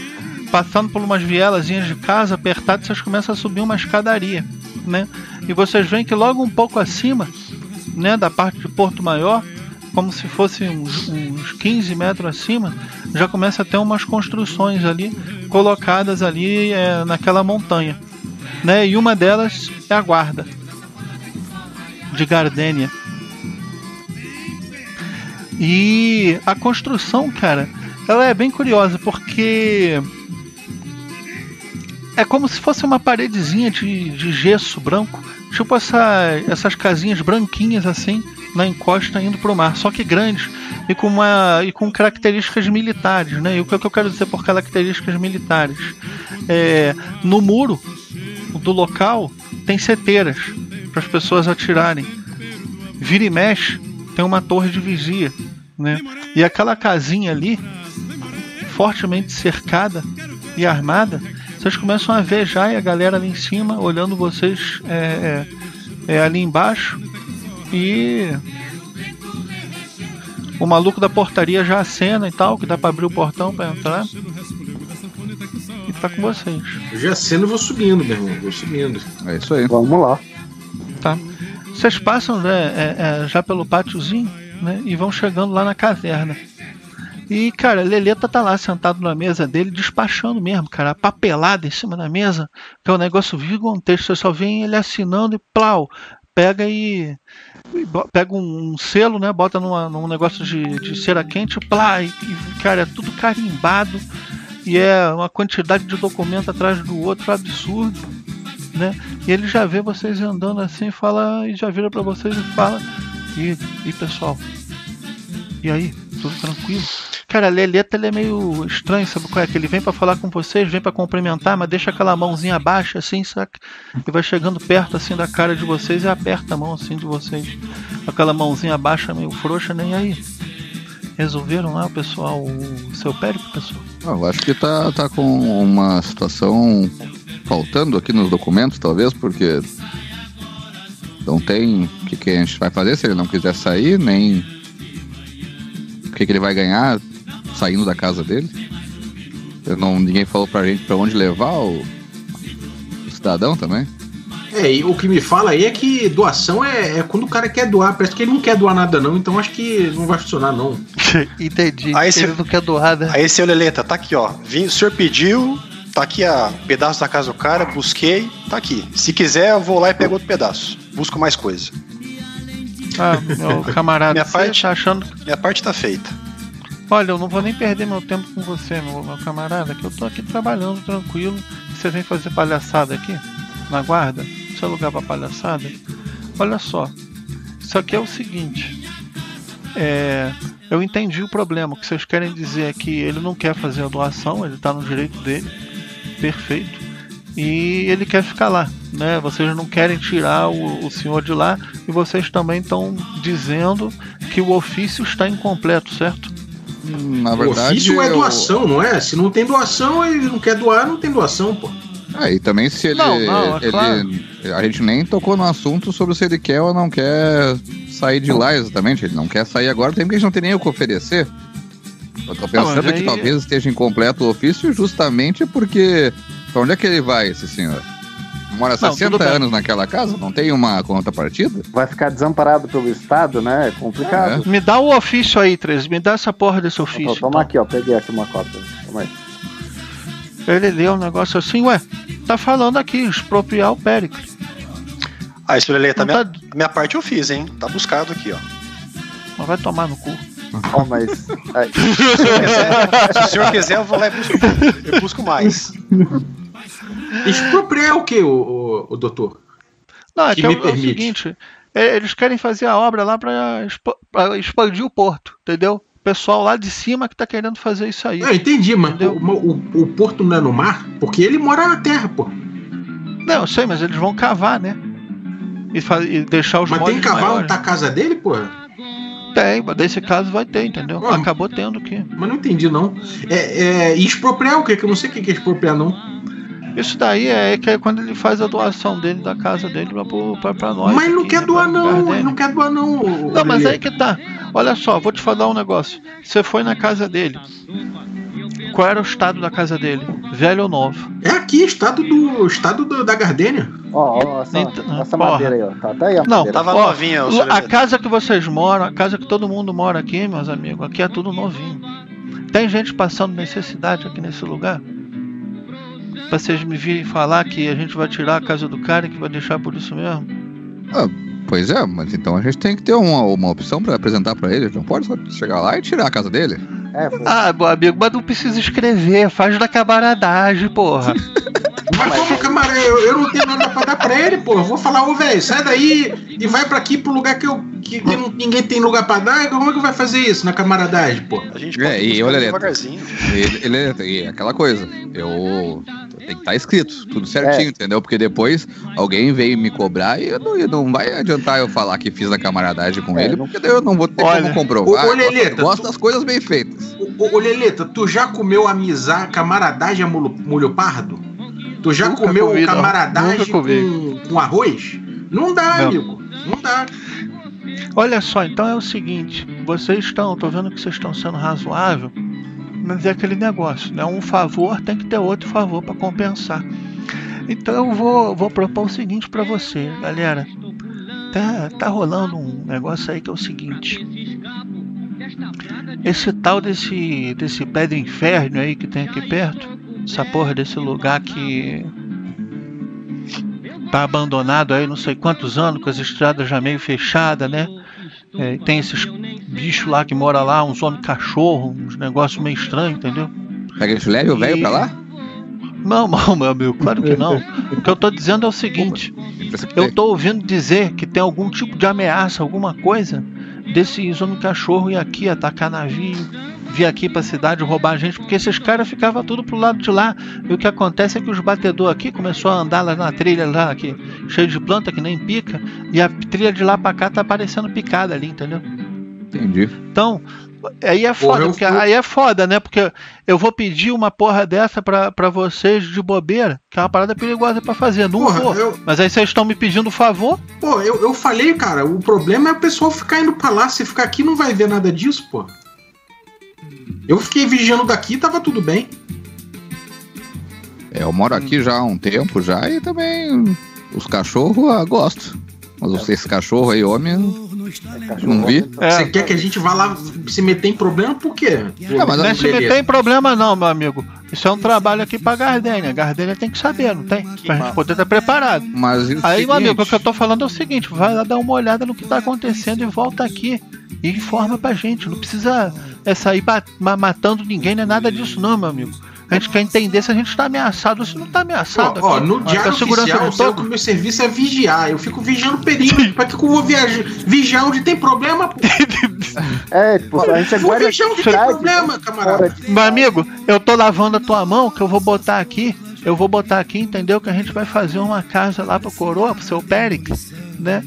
Passando por umas vielazinhas de casa apertadas, vocês começam a subir uma escadaria, né? E vocês veem que logo um pouco acima, né, da parte de Porto Maior, como se fosse uns, uns 15 metros acima, já começa a ter umas construções ali colocadas ali é, naquela montanha, né? E uma delas é a guarda de Gardênia. E a construção, cara, ela é bem curiosa porque é como se fosse uma paredezinha de, de gesso branco, tipo essa, essas casinhas branquinhas assim, na encosta indo para o mar, só que grandes e com, uma, e com características militares. Né? E o que eu quero dizer por características militares? É, no muro do local tem seteiras para as pessoas atirarem. Vira e mexe, tem uma torre de vigia. Né? E aquela casinha ali, fortemente cercada e armada, vocês começam a ver já e a galera ali em cima olhando vocês é, é, é, ali embaixo e o maluco da portaria já acena e tal, que dá pra abrir o portão pra entrar. E tá com vocês. Eu já aceno e vou subindo, meu irmão. Vou subindo. É isso aí. Vamos lá. Tá. Vocês passam né, é, é, já pelo pátiozinho né, e vão chegando lá na caverna. E, cara, Leleta tá lá sentado na mesa dele, despachando mesmo, cara, papelada em cima da mesa, que é um negócio gigantesco. Você só vê ele assinando e plau, pega e, e pega um, um selo, né? Bota numa- num negócio de, de cera quente, plá, e, e, cara, é tudo carimbado e é uma quantidade de documento atrás do outro absurdo, né? E ele já vê vocês andando assim, fala e já vira pra vocês e fala: "E, e pessoal? E aí, tudo tranquilo?" Cara, a Leleta ele é meio estranho, sabe qual é? Que ele vem pra falar com vocês, vem pra cumprimentar, mas deixa aquela mãozinha baixa assim, saca? E vai chegando perto assim da cara de vocês e aperta a mão assim de vocês. Aquela mãozinha baixa meio frouxa, nem aí. Resolveram lá, o pessoal, o seu périplo, pessoal? Ah, eu acho que tá, tá com uma situação faltando aqui nos documentos, talvez, porque não tem o que, que a gente vai fazer se ele não quiser sair, nem o que, que ele vai ganhar saindo da casa dele. Eu não, ninguém falou pra gente pra onde levar o, o cidadão também. É, e o que me fala aí é que doação é, é quando o cara quer doar. Parece que ele não quer doar nada, não. Então acho que não vai funcionar, não. Entendi. Aí você- Ele não quer doar, né? Aí, seu Leleta, tá aqui, ó. Vim, o senhor pediu, tá aqui a pedaço da casa do cara, busquei, tá aqui. Se quiser, eu vou lá e pego outro pedaço. Busco mais coisa. Ah, meu camarada, Minha parte- tá achando. Minha parte tá feita. Olha, eu não vou nem perder meu tempo com você, meu, meu camarada, que eu tô aqui trabalhando tranquilo. Você vem fazer palhaçada aqui? Na guarda? Isso é lugar pra palhaçada? Olha só, isso aqui é o seguinte. É, eu entendi o problema. O que vocês querem dizer é que ele não quer fazer a doação, ele tá no direito dele. Perfeito. E ele quer ficar lá, né? Vocês não querem tirar o, o senhor de lá e vocês também estão dizendo que o ofício está incompleto, certo? Na o verdade. ofício é eu- doação, não é? Se não tem doação, ele não quer doar, não tem doação, pô. Ah, e também se ele, Não, não, é ele- claro. A gente nem tocou no assunto sobre se ele quer ou não quer sair de lá exatamente. Ele não quer sair agora, tem porque a gente não tem nem o que oferecer. Eu tô pensando que aí- talvez esteja incompleto o ofício justamente porque. Pra onde é que ele vai, esse senhor? Mora Não, 60 tudo bem. anos naquela casa? Não tem uma contrapartida? Vai ficar desamparado pelo Estado, né? É complicado. Me dá o ofício aí, 13. Me dá essa porra desse Ó, ofício. toma então. aqui, ó. Peguei aqui uma cópia. Toma aí. Ele leu um negócio assim, ué. Tá falando aqui, expropriar o Péricles. Aí, seu Leleta, Não minha, tá- minha parte eu fiz, hein? Tá buscado aqui, ó. Mas vai tomar no cu. Ó, mas. aí, Se o senhor quiser, eu vou lá e busco, eu busco mais. Expropriar o que, o, o, o doutor? Não, é Que é, me o- é o permite. seguinte. é, eles querem fazer a obra lá pra expandir o porto, entendeu? O pessoal lá de cima que tá querendo fazer isso aí. Eu entendi, mas o, o, o porto não é no mar? Porque ele mora na terra, pô. Não, eu sei, mas eles vão cavar, né? E, fa- e deixar os Mas tem cavalo maiores. onde tá casa dele, pô? Tem, mas desse caso vai ter, entendeu? Ah. Acabou tendo que. Mas não entendi, não. É, é, e expropriar o quê? Que eu não sei o que é expropriar, não. Isso daí é que é quando ele faz a doação dele da casa dele pra, pro- pra, pra nós. mas ele não aqui, quer né, doar, não. Ele não quer doar, não. ô- Não, mas aí que tá. Olha só, vou te falar um negócio. Você foi na casa dele. Qual era o estado da casa dele? Velho ou novo? É aqui, estado do. Estado do- da Gardênia. ó, ó, essa, Então, essa madeira aí, ó. Tá, tá aí a Não, madeira. Tava Ó, novinha, o seu A casa que vocês moram, a casa que todo mundo mora aqui, meus amigos, aqui é tudo novinho. Tem gente passando necessidade aqui nesse lugar? Pra vocês me virem falar que a gente vai tirar a casa do cara e que vai deixar por isso mesmo? Pois é, mas então a gente tem que ter uma, uma opção pra apresentar pra ele. Não pode só chegar lá e tirar a casa dele. É, foi. Ah, meu amigo, mas não precisa escrever, faz da camaradagem, porra. Mas como, camarada, eu, eu não tenho nada pra dar pra ele, pô. Eu vou falar, ô, velho, sai daí e vai pra aqui pro lugar que, eu, que, ninguém tem lugar pra dar. Como é que vai fazer isso na camaradagem, pô? A gente É, e buscar olha, Leto, devagarzinho. Ele, ele é e aquela coisa. Eu tem que estar escrito, tudo certinho, entendeu? Porque depois alguém vem me cobrar e eu não, não vai adiantar eu falar que fiz a camaradagem com É, ele, não- porque daí eu não vou ter Olha, como comprovar. ô, ô, Eu gosto- Leleta, tu- das coisas bem feitas. Ô, ô Leleta, tu já comeu amizade, camaradagem a molho, molho pardo? Tu já Nunca comeu comi, camaradagem com, com arroz? Não dá, Não. amigo. Não dá. Olha só, então é o seguinte, vocês estão, tô vendo que vocês estão sendo razoável, mas é aquele negócio, né? Um favor tem que ter outro favor para compensar. Então eu vou, vou propor o seguinte para você, galera. Tá, tá rolando um negócio aí que é o seguinte. Esse tal desse, desse pé inferno aí que tem aqui perto, essa porra desse lugar que tá abandonado aí não sei quantos anos, com as estradas já meio fechadas, né? É, e tem esses bichos lá que mora lá, uns homens cachorro, uns negócios meio estranhos, entendeu? Quer que a gente leve o velho pra lá? Não, não, meu amigo, claro que não. O que eu tô dizendo é o seguinte: eu tô ouvindo dizer que tem algum tipo de ameaça, alguma coisa desses homens cachorro ir aqui atacar navio, vir aqui pra cidade roubar a gente, porque esses caras ficavam tudo pro lado de lá. E o que acontece é que os batedores aqui começou a andar lá na trilha lá aqui, cheio de planta que nem pica, e a trilha de lá pra cá tá parecendo picada ali, entendeu? Entendi. Então, aí é foda, porque aí é foda, né? Porque eu vou pedir uma porra dessa pra, pra vocês de bobeira, que é uma parada perigosa pra fazer. Não Porra, vou. eu, Mas aí vocês estão me pedindo favor. pô, eu, eu falei, cara, o problema é o pessoal ficar indo pra lá. Se ficar aqui, não vai ver nada disso, pô. Eu fiquei vigiando daqui, tava tudo bem. É, eu moro aqui já há um tempo já e também os cachorros ah, gosto. Mas esse cachorro aí, homem, não vi. É. Você quer que a gente vá lá se meter em problema? Por quê? Ah, mas Não é se meter em problema não, meu amigo. Isso é um trabalho aqui pra Gardênia. Gardênia tem que saber, não tem? Pra gente poder estar preparado. Mas Aí, meu amigo, o seguinte? que eu tô falando é o seguinte: vai lá dar uma olhada no que tá acontecendo e volta aqui e informa pra gente. Não precisa é, sair matando ninguém, não é nada disso, não, meu amigo. A gente quer entender se a gente tá ameaçado ou se não tá ameaçado. Ó, ó, no diário segurança oficial, sabe que o meu serviço é vigiar. Eu fico vigiando perigo. pra que eu vou viajar, vigiar onde tem problema? Pô? É, tipo, a gente é Vou guarda vigiar onde de tem problema, camarada. Meu amigo, eu tô lavando a tua mão que eu vou botar aqui. Eu vou botar aqui, entendeu? Que a gente vai fazer uma casa lá pro coroa, pro seu Périx, né?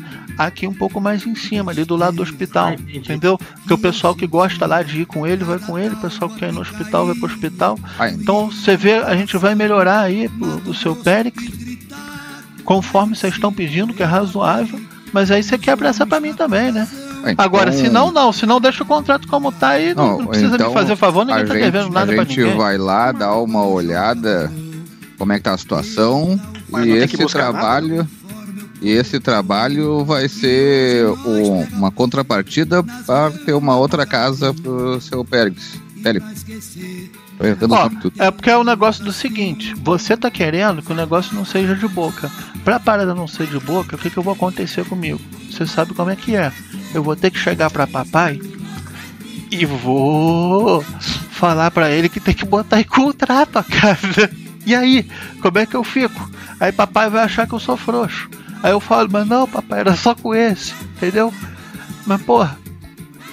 Aqui um pouco mais em cima, ali do lado do hospital, entendeu? Que o pessoal que gosta lá de ir com ele, vai com ele. O pessoal que quer ir no hospital, vai pro hospital. Ah, Então você vê, a gente vai melhorar aí o, o seu Périx, conforme vocês estão pedindo, que é razoável. Mas aí você quebra essa pra mim também, né? ah, então- Agora, se não, não. Se não, deixa o contrato como tá aí. Não, Não, precisa então, me fazer favor, ninguém a tá gente, devendo nada a pra gente ninguém. vai lá dar uma olhada como é que tá a situação Mas e esse trabalho e esse trabalho vai ser o- uma contrapartida para ter uma outra casa pro seu Pérez. Pérez. É porque é o negócio do seguinte: você tá querendo que o negócio não seja de boca. Pra parada não ser de boca, o que, que eu vou acontecer comigo? Você sabe como é que é. Eu vou ter que chegar pra papai e vou falar pra ele que tem que botar em contrato a casa. E aí, como é que eu fico? Aí papai vai achar que eu sou frouxo. Aí eu falo, mas não, papai, era só com esse, entendeu? Mas porra,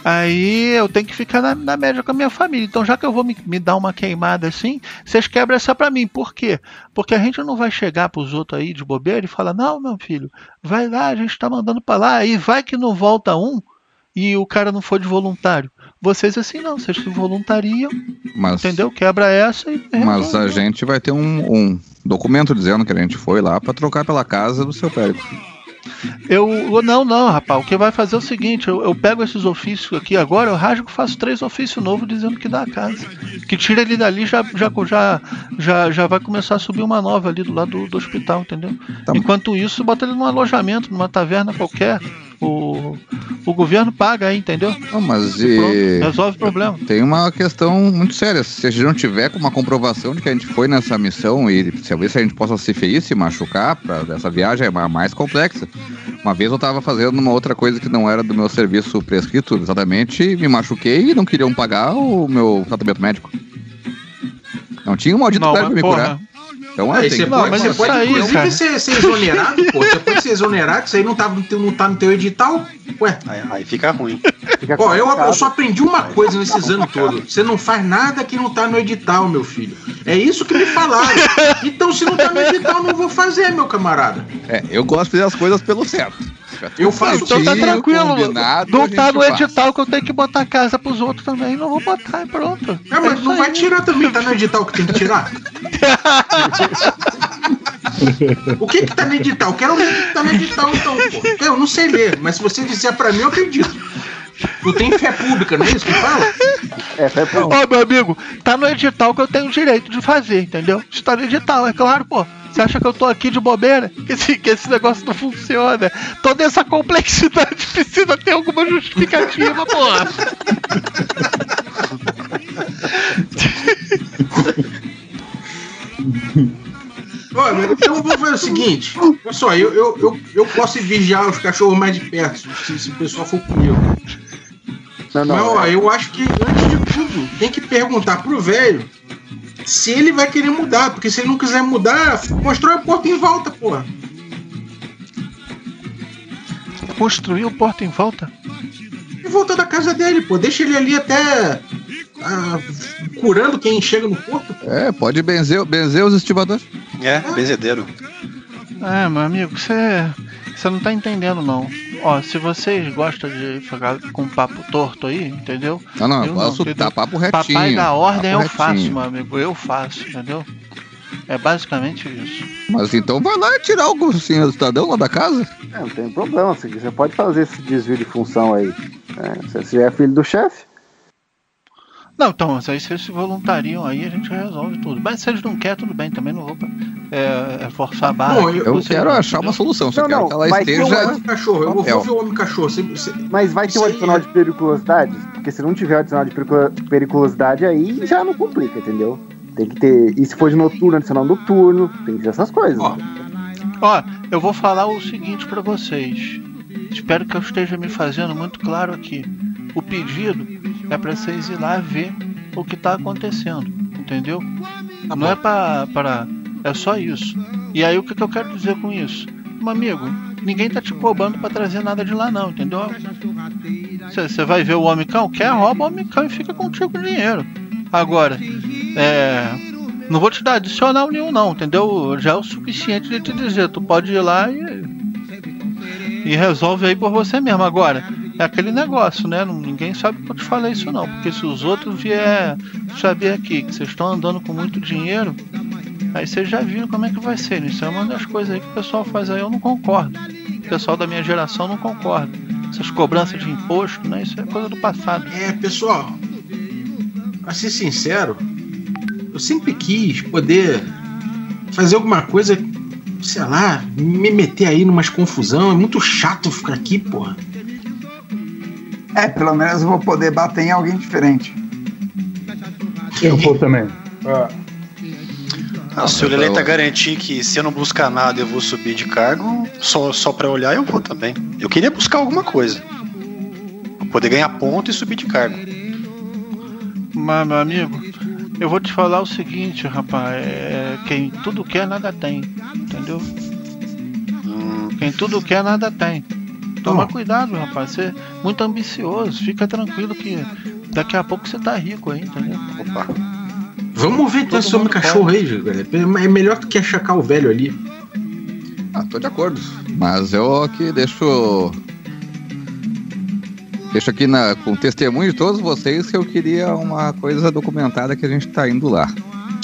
Aí eu tenho que ficar na, na média com a minha família. Então, já que eu vou me, me dar uma queimada assim, vocês quebram essa pra mim. Por quê? Porque a gente não vai chegar pros outros aí de bobeira e falar: não, meu filho, vai lá, a gente tá mandando pra lá. Aí vai que não volta um e o cara não for de voluntário. Vocês assim não, vocês se voluntariam, Mas, entendeu? Quebra essa e. mas a gente vai ter um, um documento dizendo que a gente foi lá para trocar pela casa do seu Pérez. Eu. Não, não, rapaz. O que vai fazer é o seguinte: eu, eu pego esses ofícios aqui agora, eu rasgo e faço três ofícios novos dizendo que dá a casa. Que tira ele dali já já, já, já, já vai começar a subir uma nova ali do lado do, do hospital, entendeu? Tá. Enquanto isso, bota ele num alojamento, numa taverna qualquer. O, o governo paga aí, entendeu? Não, mas Pronto, e... resolve o problema. Tem uma questão muito séria. Se a gente não tiver com uma comprovação de que a gente foi nessa missão e talvez a gente possa se ferir, se machucar, pra, essa viagem é ma- mais complexa. Uma vez eu tava fazendo uma outra coisa que não era do meu serviço prescrito exatamente, me machuquei e não queriam pagar o meu tratamento médico. Não tinha um maldito Não, pra mas, me porra, curar. Então, Aí assim, você não, pode, mas você pode aí, inclusive cara. ser, ser exonerado, pô. Você pode ser exonerado, isso aí não tá, no teu- não tá no teu edital. Ué, Aí, aí fica ruim. Fica ó, eu, eu só aprendi uma coisa nesses anos todos. Você não faz nada que não tá no edital, meu filho. É isso que me falaram. Então, se não tá no edital, eu não vou fazer, meu camarada. é, eu gosto de fazer as coisas pelo certo. Eu tudo faço, Então tá tranquilo. Não tá no faz. edital que eu tenho que botar casa pros outros também. Não vou botar e pronto. É, mas isso não aí. vai tirar também, tá no edital que tem que tirar. O que que tá no edital? Quero ler o que tá no edital, então, pô. Eu não sei ler, mas se você disser pra mim, eu acredito. Tu tem fé pública, não é isso que fala? É, foi pra Ó, meu amigo, tá no edital que eu tenho o direito de fazer, entendeu? Isso tá no edital, é claro, pô. Você acha que eu tô aqui de bobeira? Que esse, que esse negócio não funciona? Toda essa complexidade precisa ter alguma justificativa, porra. Olha, então vamos fazer o seguinte. Olha só, eu, eu, eu, eu posso vigiar os cachorros mais de perto, se, se o pessoal for comigo. Não, Mas, não. ó, é- eu acho que antes de tudo, tem que perguntar pro velho se ele vai querer mudar. Porque se ele não quiser mudar, constrói a porta em volta, porra. Construir o porta em volta? Em volta da casa dele, pô. Deixa ele ali até. ah, curando quem chega no porto. É, pode benzer, benzer os estivadores. É, benzedeiro. É, meu amigo, você. Você não tá entendendo, não. Ó, se vocês gostam de ficar com papo torto aí, entendeu? Não, não, Eu não, posso entendeu? dar papo retinho. Papai da ordem eu papo faço, retinho. meu amigo. Eu faço, entendeu? É basicamente isso. Mas então vai lá e tirar o senhor cidadão lá da casa. É, não tem problema. Você, você pode fazer esse desvio de função aí. É, se você é filho do chefe, Não, então, mas aí vocês se voluntariam aí, a gente resolve tudo. Mas se eles não querem, tudo bem, também não vou é, é forçar a barra. Aqui eu quero não, achar uma entendeu? solução, só Não, quero não, que ela mas esteja. o cachorro, eu vou, ver o homem cachorro. Mas vai ter um adicional de periculosidade? Porque se não tiver adicional de pericu- periculosidade, aí já não complica, entendeu? Tem que ter. E se for de noturno, adicional noturno, tem que ter essas coisas. Ó, Ó, eu vou falar o seguinte pra vocês. Espero que eu esteja me fazendo muito claro aqui. O pedido é pra vocês ir lá ver o que tá acontecendo, entendeu? Tá Não é pra, pra. É só isso. E aí o que, que eu quero dizer com isso? Meu amigo, ninguém tá te cobrando pra trazer nada de lá não, entendeu? Você vai ver o homem cão, quer rouba o homem cão e fica contigo com o dinheiro. Agora, é. Não vou te dar adicional nenhum não, entendeu? Já é o suficiente de te dizer, tu pode ir lá e. E resolve aí por você mesmo. Agora, é aquele negócio, né? Ninguém sabe que eu te falei isso não. Porque se os outros vier saber aqui que vocês estão andando com muito dinheiro, aí vocês já viram como é que vai ser. Isso é uma das coisas aí que o pessoal faz aí, eu não concordo. O pessoal da minha geração não concorda. Essas cobranças de imposto, né? Isso é coisa do passado. É, pessoal, pra ser sincero, eu sempre quis poder fazer alguma coisa, sei lá, me meter aí numas confusão. É muito chato ficar aqui, porra. É, pelo menos eu vou poder bater em alguém diferente. Eu vou também. Ah, se o Leleta garantir que se eu não buscar nada eu vou subir de cargo, só, só pra olhar eu vou também. Eu queria buscar alguma coisa. Pra poder ganhar ponto e subir de cargo. Mas, meu amigo, eu vou te falar o seguinte, rapaz. É, quem tudo quer, nada tem. Entendeu? Quem tudo quer, nada tem. Toma cuidado, rapaz. Você é muito ambicioso. Fica tranquilo que daqui a pouco você tá rico aí, entendeu? opa. Vamos ver então Todo esse homem mundo cachorro aí, galera. É melhor do que achacar o velho ali. Ah, tô de acordo. Mas eu aqui deixo. Deixo aqui na, com testemunho de todos vocês que eu queria uma coisa documentada que a gente tá indo lá.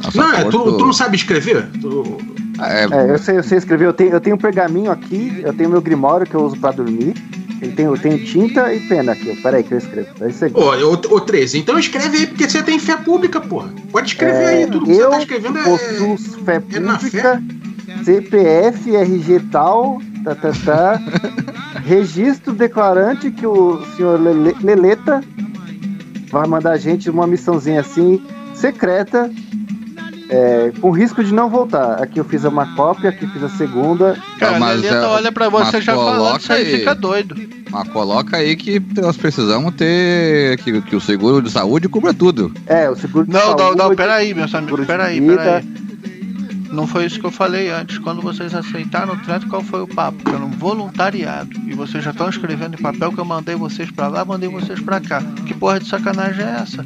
Nosso Não, é, tu, tu não sabe escrever? Tu- Ah, é, É, eu sei, eu sei escrever. Eu tenho, eu tenho um pergaminho aqui, eu tenho meu grimório que eu uso pra dormir. Ele tem, eu tenho tinta e pena aqui. Pera aí que eu escrevo. É isso aí. Ô, ô, ô 13, então escreve aí, porque você tem fé pública, porra. Pode escrever aí, tudo que você eu tá escrevendo é. possuo fé é na pública, CPF, RG tal, tá, tá, tá. registro declarante que o senhor Lele- Leleta vai mandar a gente uma missãozinha assim, secreta, é, com risco de não voltar. Aqui eu fiz uma cópia, aqui fiz a segunda. Cara, mas, a Leleta é, olha pra você já falando coloca isso aí, fica doido. mas coloca aí que nós precisamos ter. Que, que o seguro de saúde cubra tudo. É, o seguro de Não, não, saúde, não, peraí, meus seguro amigos, de peraí, peraí. Não foi isso que eu falei antes. Quando vocês aceitaram o trato, qual foi o papo? Que era um voluntariado. E vocês já estão escrevendo em papel que eu mandei vocês pra lá, mandei vocês pra cá. Que porra de sacanagem é essa?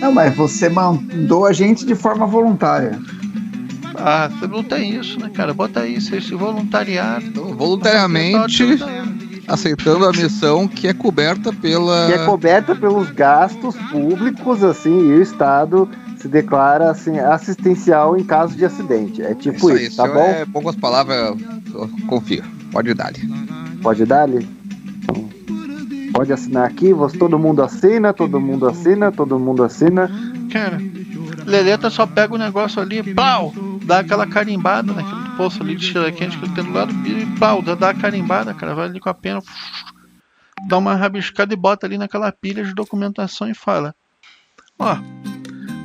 Não, mas você mandou a gente de forma voluntária. Ah, você não tem isso, né, cara? Bota aí, vocês se voluntariaram. Então, voluntariamente aceitando a missão que é coberta pela. Que é coberta pelos gastos públicos, assim, e o Estado se declara assim, assistencial em caso de acidente. É tipo isso, isso tá bom? É poucas palavras, eu confio. Pode dar. Pode dar-lhe? Pode assinar aqui, você, todo mundo assina, todo mundo assina, todo mundo assina. Cara, Leleta só pega o negócio ali, pau! Dá aquela carimbada naquele poço ali de cheira quente que ele tem do lado, e pau, dá, dá a carimbada, cara. Vai ali com a pena, dá uma rabiscada e bota ali naquela pilha de documentação e fala: Ó,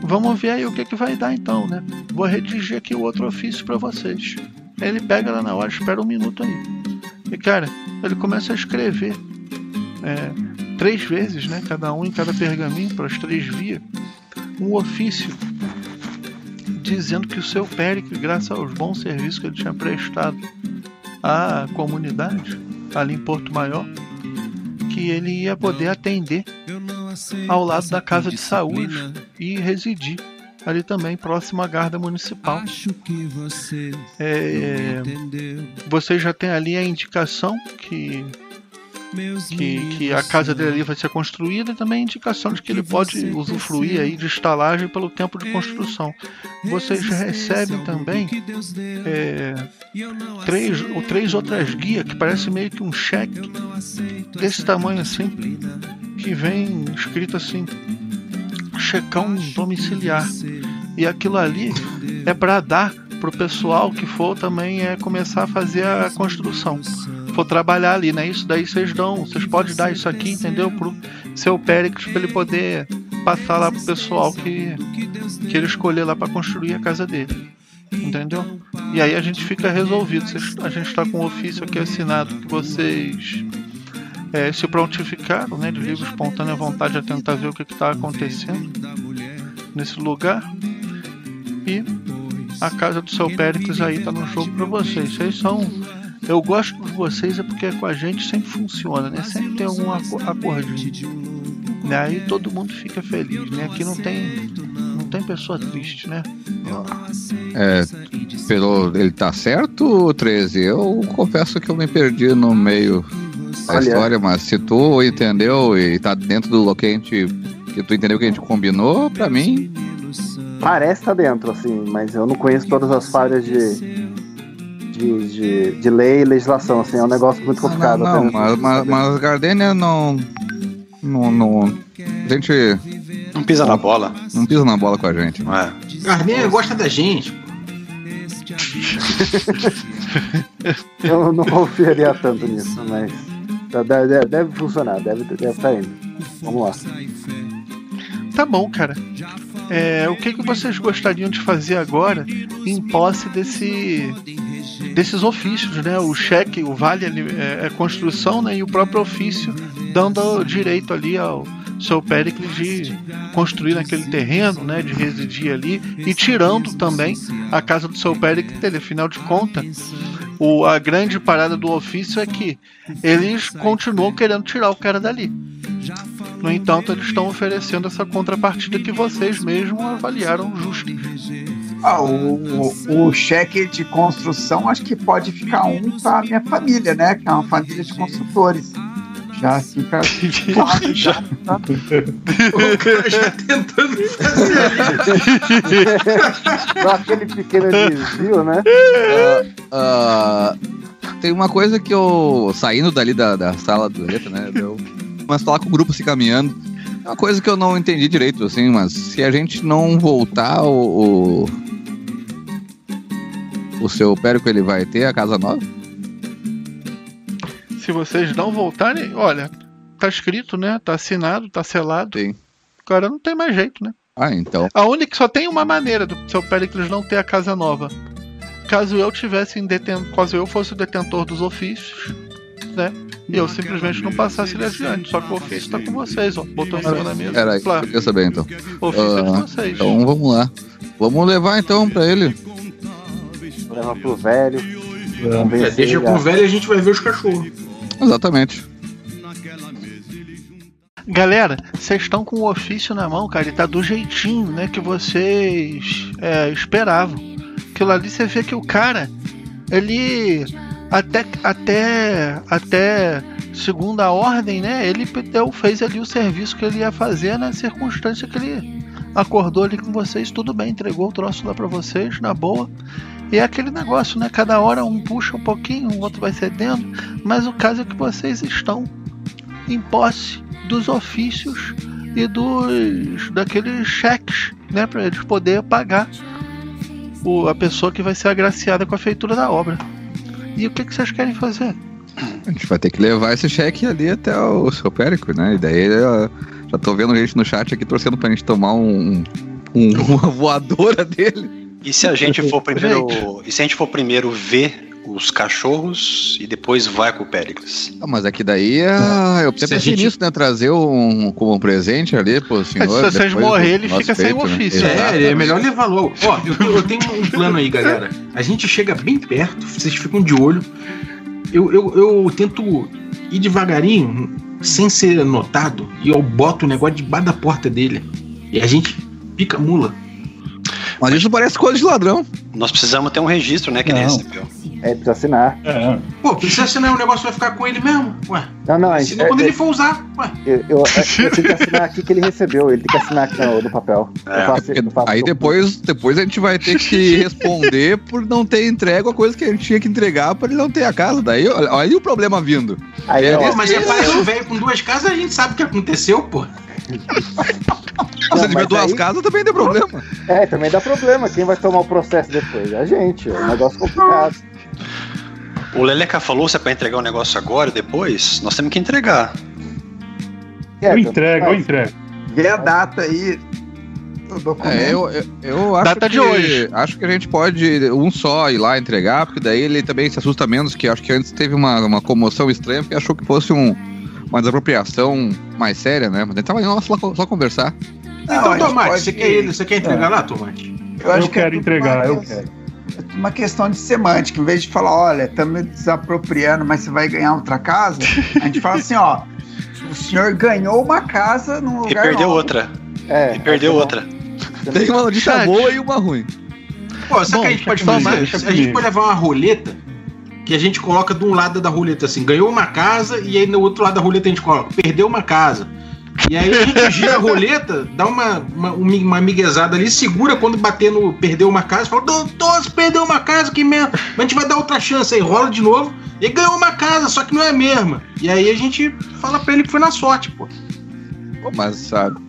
vamos ver aí o que, que vai dar então, né? Vou redigir aqui o outro ofício pra vocês. Ele pega lá na hora, espera um minuto aí. E cara, ele começa a escrever é, três vezes, né? Cada um em cada pergaminho, para as três vias, um ofício dizendo que o seu Péricles, graças aos bons serviços que ele tinha prestado à comunidade ali em Porto Maior, que ele ia poder atender ao lado da casa de saúde e residir ali também próximo à guarda municipal. É, você já tem ali a indicação que que, que a casa dele ali vai ser construída e também a indicação de que ele pode usufruir aí de estalagem pelo tempo de construção. Vocês recebem também é, três, ou três outras guias que parece meio que um cheque desse tamanho assim, que vem escrito assim, checão domiciliar. E aquilo ali é para dar pro pessoal que for também é começar a fazer a construção for trabalhar ali, né? Isso daí vocês dão, vocês podem dar isso aqui, entendeu? Pro seu Péricles para ele poder passar lá pro pessoal que, que ele escolher lá para construir a casa dele. Entendeu? E aí a gente fica resolvido. A gente está com um ofício aqui assinado que vocês é, se prontificaram, né? De livre espontânea vontade a tentar ver o que está acontecendo nesse lugar. E a casa do seu Péricles aí tá no jogo para vocês. Vocês são eu gosto de vocês é porque com a gente sempre funciona, né? Sempre tem algum aco- acordinho. Né? Aí todo mundo fica feliz, né? Aqui não tem, não tem pessoa triste, né? É, pelo, ele tá certo, 13? Eu confesso que eu me perdi no meio da Olha. história, mas se tu entendeu e tá dentro do que a gente. que tu entendeu que a gente combinou, pra mim. Parece estar dentro, assim, mas eu não conheço todas as falhas de, de, de, de lei e legislação, assim, é um negócio muito Ah, complicado. não, apenas- mas, mas, mas Gardênia não. Não, não. A gente Não pisa na bola. não pisa na bola com a gente. Não é? Gardenia gosta da gente. Eu não confiaria tanto nisso, mas deve, deve- deve funcionar, deve deve estar indo. Vamos lá. Tá bom, cara. É, o que, que vocês gostariam de fazer agora em posse desse desses ofícios, né? O cheque, o vale é, é construção, né? E o próprio ofício dando direito ali ao seu Péricles de construir naquele terreno, né? De residir ali e tirando também a casa do seu Péricles. Afinal de contas, o, a grande parada do ofício é que eles continuam querendo tirar o cara dali. No entanto, eles estão oferecendo essa contrapartida que vocês mesmos avaliaram justa. Ah, o, o, o cheque de construção acho que pode ficar um para minha família, né? Que é uma família de construtores. Já fica claro, já. tá? O cara já tentando fazer ali. Aquele pequeno desvio, né? Ah, tem uma coisa que eu. Saindo dali da, da sala do letra, né? Eu começo a falar com o grupo se caminhando. É uma coisa que eu não entendi direito, assim, mas se a gente não voltar, o. O, o seu Périco ele vai ter a casa nova? Se vocês não voltarem, olha, tá escrito, né? Tá assinado, tá selado. Sim. O cara não tem mais jeito, né? Ah, então. A única só tem uma maneira do seu Péricles não ter a casa nova. Caso eu tivesse em deten... caso eu fosse o detentor dos ofícios, né? E eu simplesmente não passasse ele adiante. Só que o ofício tá com vocês, ó. Botou em cima da mesa. Era isso que eu Claro, queria saber então. o ofício é de Ah, vocês. Então vamos lá. Vamos levar então pra ele. leva pro velho. É. Convencer É, deixa com o velho e a gente vai ver os cachorros. Exatamente. Galera, vocês estão com o ofício na mão, cara, e tá do jeitinho, né, que vocês é, esperavam. Aquilo ali você vê que o cara, ele até até até segunda ordem, né, ele deu, fez ali o serviço que ele ia fazer na circunstância que ele acordou ali com vocês, tudo bem, entregou o troço lá pra vocês, na boa. E é aquele negócio, né? Cada hora um puxa um pouquinho, o outro vai cedendo, mas o caso é que vocês estão em posse dos ofícios e dos daqueles cheques, né, para eles poderem pagar o, a pessoa que vai ser agraciada com a feitura da obra. E o que, que vocês querem fazer? A gente vai ter que levar esse cheque ali até o seu Périco, né? E daí eu já tô vendo gente no chat aqui torcendo pra gente tomar um, um- uma voadora dele. E se a gente for primeiro. E se a gente for primeiro ver os cachorros e depois vai com o Péricles? Ah, mas aqui daí ah, eu Se a pensei gente- nisso, né? Trazer um como um presente ali pro senhor. se vocês morrer, ele fica sem feito, o né? ofício. Exato. É, é melhor levar logo. Ó, eu, eu tenho um plano aí, galera. A gente chega bem perto, vocês ficam de olho. Eu, eu, eu tento ir devagarinho, sem ser notado, e eu boto o negócio debaixo da porta dele. E a gente pica mula. Mas isso parece coisa de ladrão. Nós precisamos ter um registro, né, que ele Não. recebeu. É, precisa assinar. É, Pô, precisa assinar o negócio vai ficar com ele mesmo? Ué, Não, não, a gente, assina é, quando é, ele for usar. Ué. eu, eu, é, eu tenho que assinar aqui que ele recebeu. Ele tem que assinar aqui no, no papel. É, faço- aí depois, depois a gente vai ter que responder por não ter entregue a coisa que a gente tinha que entregar pra ele não ter a casa. Daí, olha olha aí o problema vindo. Aí, É, ó, mas se aparece um velho com duas casas, a gente sabe o que aconteceu, pô. Não, tiver mas duas aí- casas, também deu problema. É, também dá problema. Quem vai tomar o processo depois? A gente. É um negócio complicado. O Leleca falou se é pra entregar o negócio agora ou depois. Nós temos que entregar. É, eu então, entrego, eu entrego. Vê a data aí do documento. É, eu, eu, eu acho Data que, de hoje. Acho que a gente pode um só ir lá entregar, porque daí ele também se assusta menos, que acho que antes teve uma, uma comoção estranha, porque achou que fosse um, uma desapropriação mais séria, né? Mas ele tava indo lá só, só conversar. Não, a então, gente Tomate, pode- você quer ele? Você quer entregar lá, Tomate? Eu, acho Eu que é quero entregar, uma eu que- quero. É uma questão de semântica. Em vez de falar, olha, estamos desapropriando, mas você vai ganhar outra casa, a gente fala assim, ó. O senhor ganhou uma casa num E lugar perdeu novo. outra. É, E perdeu é, outra. Tem uma notícia boa e uma ruim. Pô, sabe Bom, que a gente pode fazer? A gente pode levar uma roleta que a gente coloca de um lado da roleta assim, ganhou uma casa, e aí no outro lado da roleta a gente coloca, perdeu uma casa. E aí a gente gira a roleta, dá uma, uma, uma miguezada ali, segura quando bater no perdeu uma casa, fala, doutor, você perdeu uma casa, que merda. Mas a gente vai dar outra chance aí, rola de novo, e ganhou uma casa, só que não é a mesma. E aí a gente fala pra ele que foi na sorte, pô. Pô, mas sabe.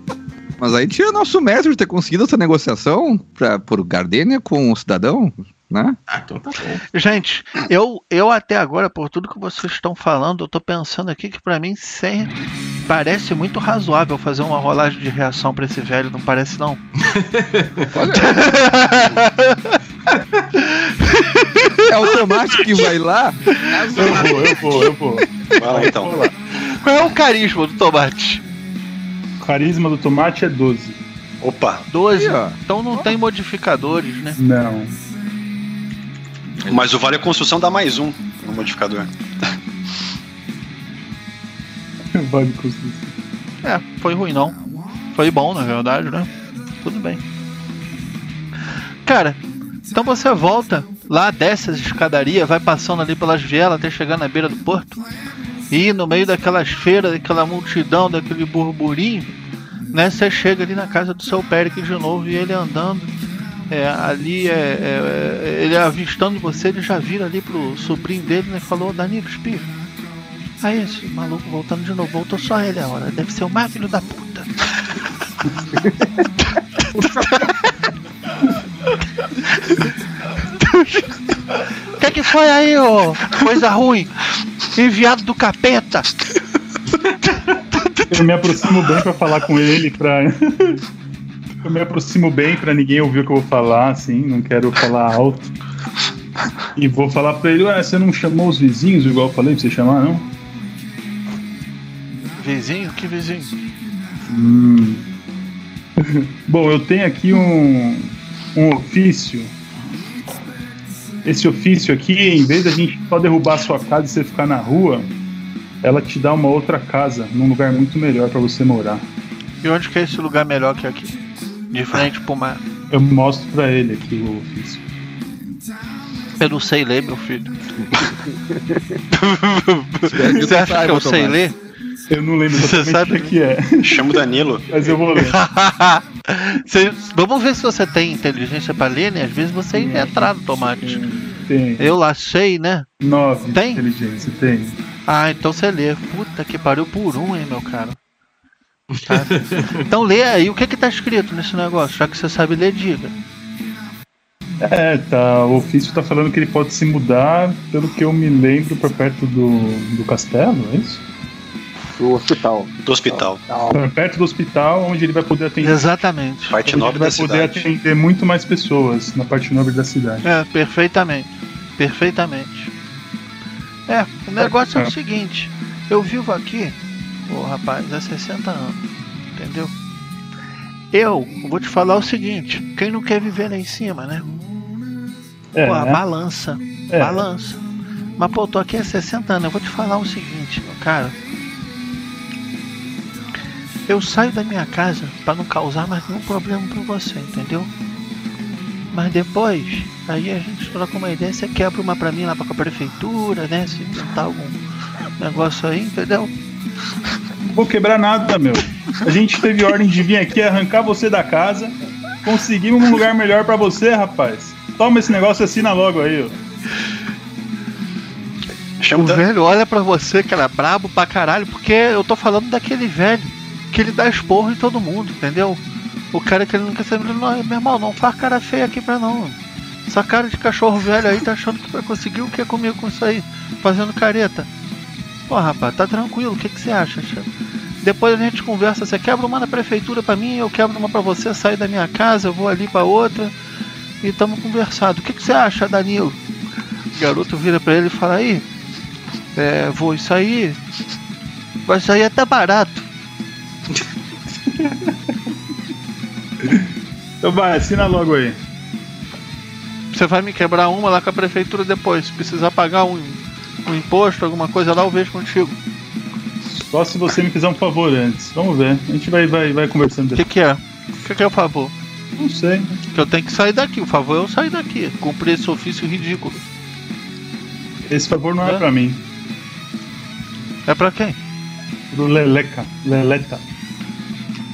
Mas aí tira nosso mérito de ter conseguido essa negociação pra, por Gardênia com o cidadão, né? Ah, então tá bom. Gente, eu, eu até agora, por tudo que vocês estão falando, eu tô pensando aqui que pra mim sem, parece muito razoável fazer uma rolagem de reação pra esse velho, não parece não? Olha. é o tomate que vai lá. Eu vou, eu vou, eu vou. Vai lá então. Qual é o carisma do tomate? O carisma do tomate é 12. Opa, 12. Aí, ó. Então não tem modificadores, né? Não. Mas o Vale Construção dá mais um no modificador. Vale construção. É, foi ruim não. Foi bom, na verdade, né? Tudo bem. Cara, então você volta lá, desce as escadarias, vai passando ali pelas vielas até chegar na beira do porto. E no meio daquelas feiras, daquela multidão, daquele burburinho, né? Você chega ali na casa do seu Péricles de novo e ele andando. É, ali, é, é, é, ele avistando você, ele já vira ali pro sobrinho dele, né? Falou, Danilo, espirro. Aí esse maluco voltando de novo, voltou só ele agora. Deve ser o mais filho da puta. O que, que foi aí, ô? Coisa ruim. Enviado do capeta. Eu me aproximo bem pra falar com ele, pra. Eu me aproximo bem pra ninguém ouvir o que eu vou falar, assim, não quero falar alto. E vou falar pra ele, ué, você não chamou os vizinhos, igual eu falei pra você chamar, não? Vizinho? Que vizinho? Hum. Bom, eu tenho aqui um, um ofício esse ofício aqui, em vez da gente só derrubar a sua casa e você ficar na rua, ela te dá uma outra casa, num lugar muito melhor pra você morar. E onde que é esse lugar melhor que aqui? De frente pro mar. Eu mostro pra ele aqui o ofício. Eu não sei ler, meu filho. Você acha que eu sei ler? Eu não lembro Você sabe o que é, Chama o Danilo. mas eu vou ler. Você- Vamos ver se você tem inteligência pra ler, né? Às vezes você é letrado, Tomate. Tem. Eu lá sei, né? Nove Tem? inteligência, tem. Ah, então você lê. Puta que pariu por um, hein, meu cara. Tá. Então lê aí o que que tá escrito nesse negócio, já que você sabe ler, diga. É, tá. O ofício tá falando que ele pode se mudar, pelo que eu me lembro, pra perto do, do castelo, é isso? Do hospital. Do hospital. Pra perto do hospital, onde ele vai poder atender. Exatamente. Parte onde ele nobre vai da poder cidade. atender muito mais pessoas na parte nobre da cidade. É, perfeitamente. Perfeitamente. É, o negócio é o seguinte, eu vivo aqui, ô rapaz, há 60 anos, entendeu? Eu vou te falar o seguinte, quem não quer viver lá em cima, né? É, Pô, né? balança, É. balança. Mas pô, eu tô aqui há 60 anos, eu vou te falar o seguinte, meu cara. Eu saio da minha casa pra não causar mais nenhum problema pra você, entendeu? Mas depois, aí a gente troca uma ideia, você quebra uma pra mim lá pra prefeitura, né? Se tentar algum negócio aí, entendeu? Não vou quebrar nada, meu. A gente teve ordem de vir aqui arrancar você da casa. Conseguimos um lugar melhor pra você, rapaz. Toma esse negócio e assina logo aí, ó. O velho olha pra você, cara, brabo pra caralho, porque eu tô falando daquele velho que ele dá esporro em todo mundo, entendeu? O cara que ele nunca sabe, não, meu irmão, não faz cara feia aqui pra não. Essa cara de cachorro velho aí tá achando que vai conseguir o que comigo com isso aí? Fazendo careta. Pô, rapaz, tá tranquilo, o que, que você acha? Depois a gente conversa, você quebra uma na prefeitura pra mim, eu quebro uma pra você, sai da minha casa, eu vou ali pra outra e tamo conversado. O que, que você acha, Danilo? O garoto vira pra ele e fala aí, é, vou isso aí. Vai sair até barato. Então vai, assina logo aí. Você vai me quebrar uma lá com a prefeitura depois. Se precisar pagar um, um imposto, alguma coisa lá, eu vejo contigo. Só se você me fizer um favor antes. Vamos ver. A gente vai, vai, vai conversando O que, que é? O que, que é o favor? Não sei. Que eu tenho que sair daqui. O favor é eu sair daqui. Cumprir esse ofício ridículo. Esse favor não é, É? pra mim. É pra quem? Pro Leleca. Leleta.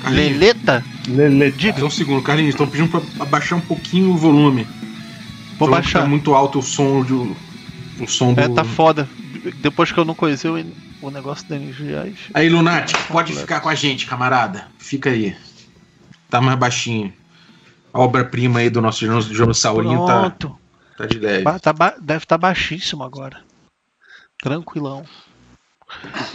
Leleta? Leleta. Diga. Só um segundo, Carlinhos, estão pedindo pra abaixar um pouquinho o volume. Vou que baixar. Tá muito alto o som do. O som do. É, tá foda. Depois que eu não conheci o, o negócio da energia. aí- Aí, Lunatic, pode ficar com a gente, camarada. Fica aí. Tá mais baixinho. A obra-prima aí do nosso dinossaurinho tá, Pronto. tá de leve. Tá ba- deve estar baixíssimo agora. Tranquilão.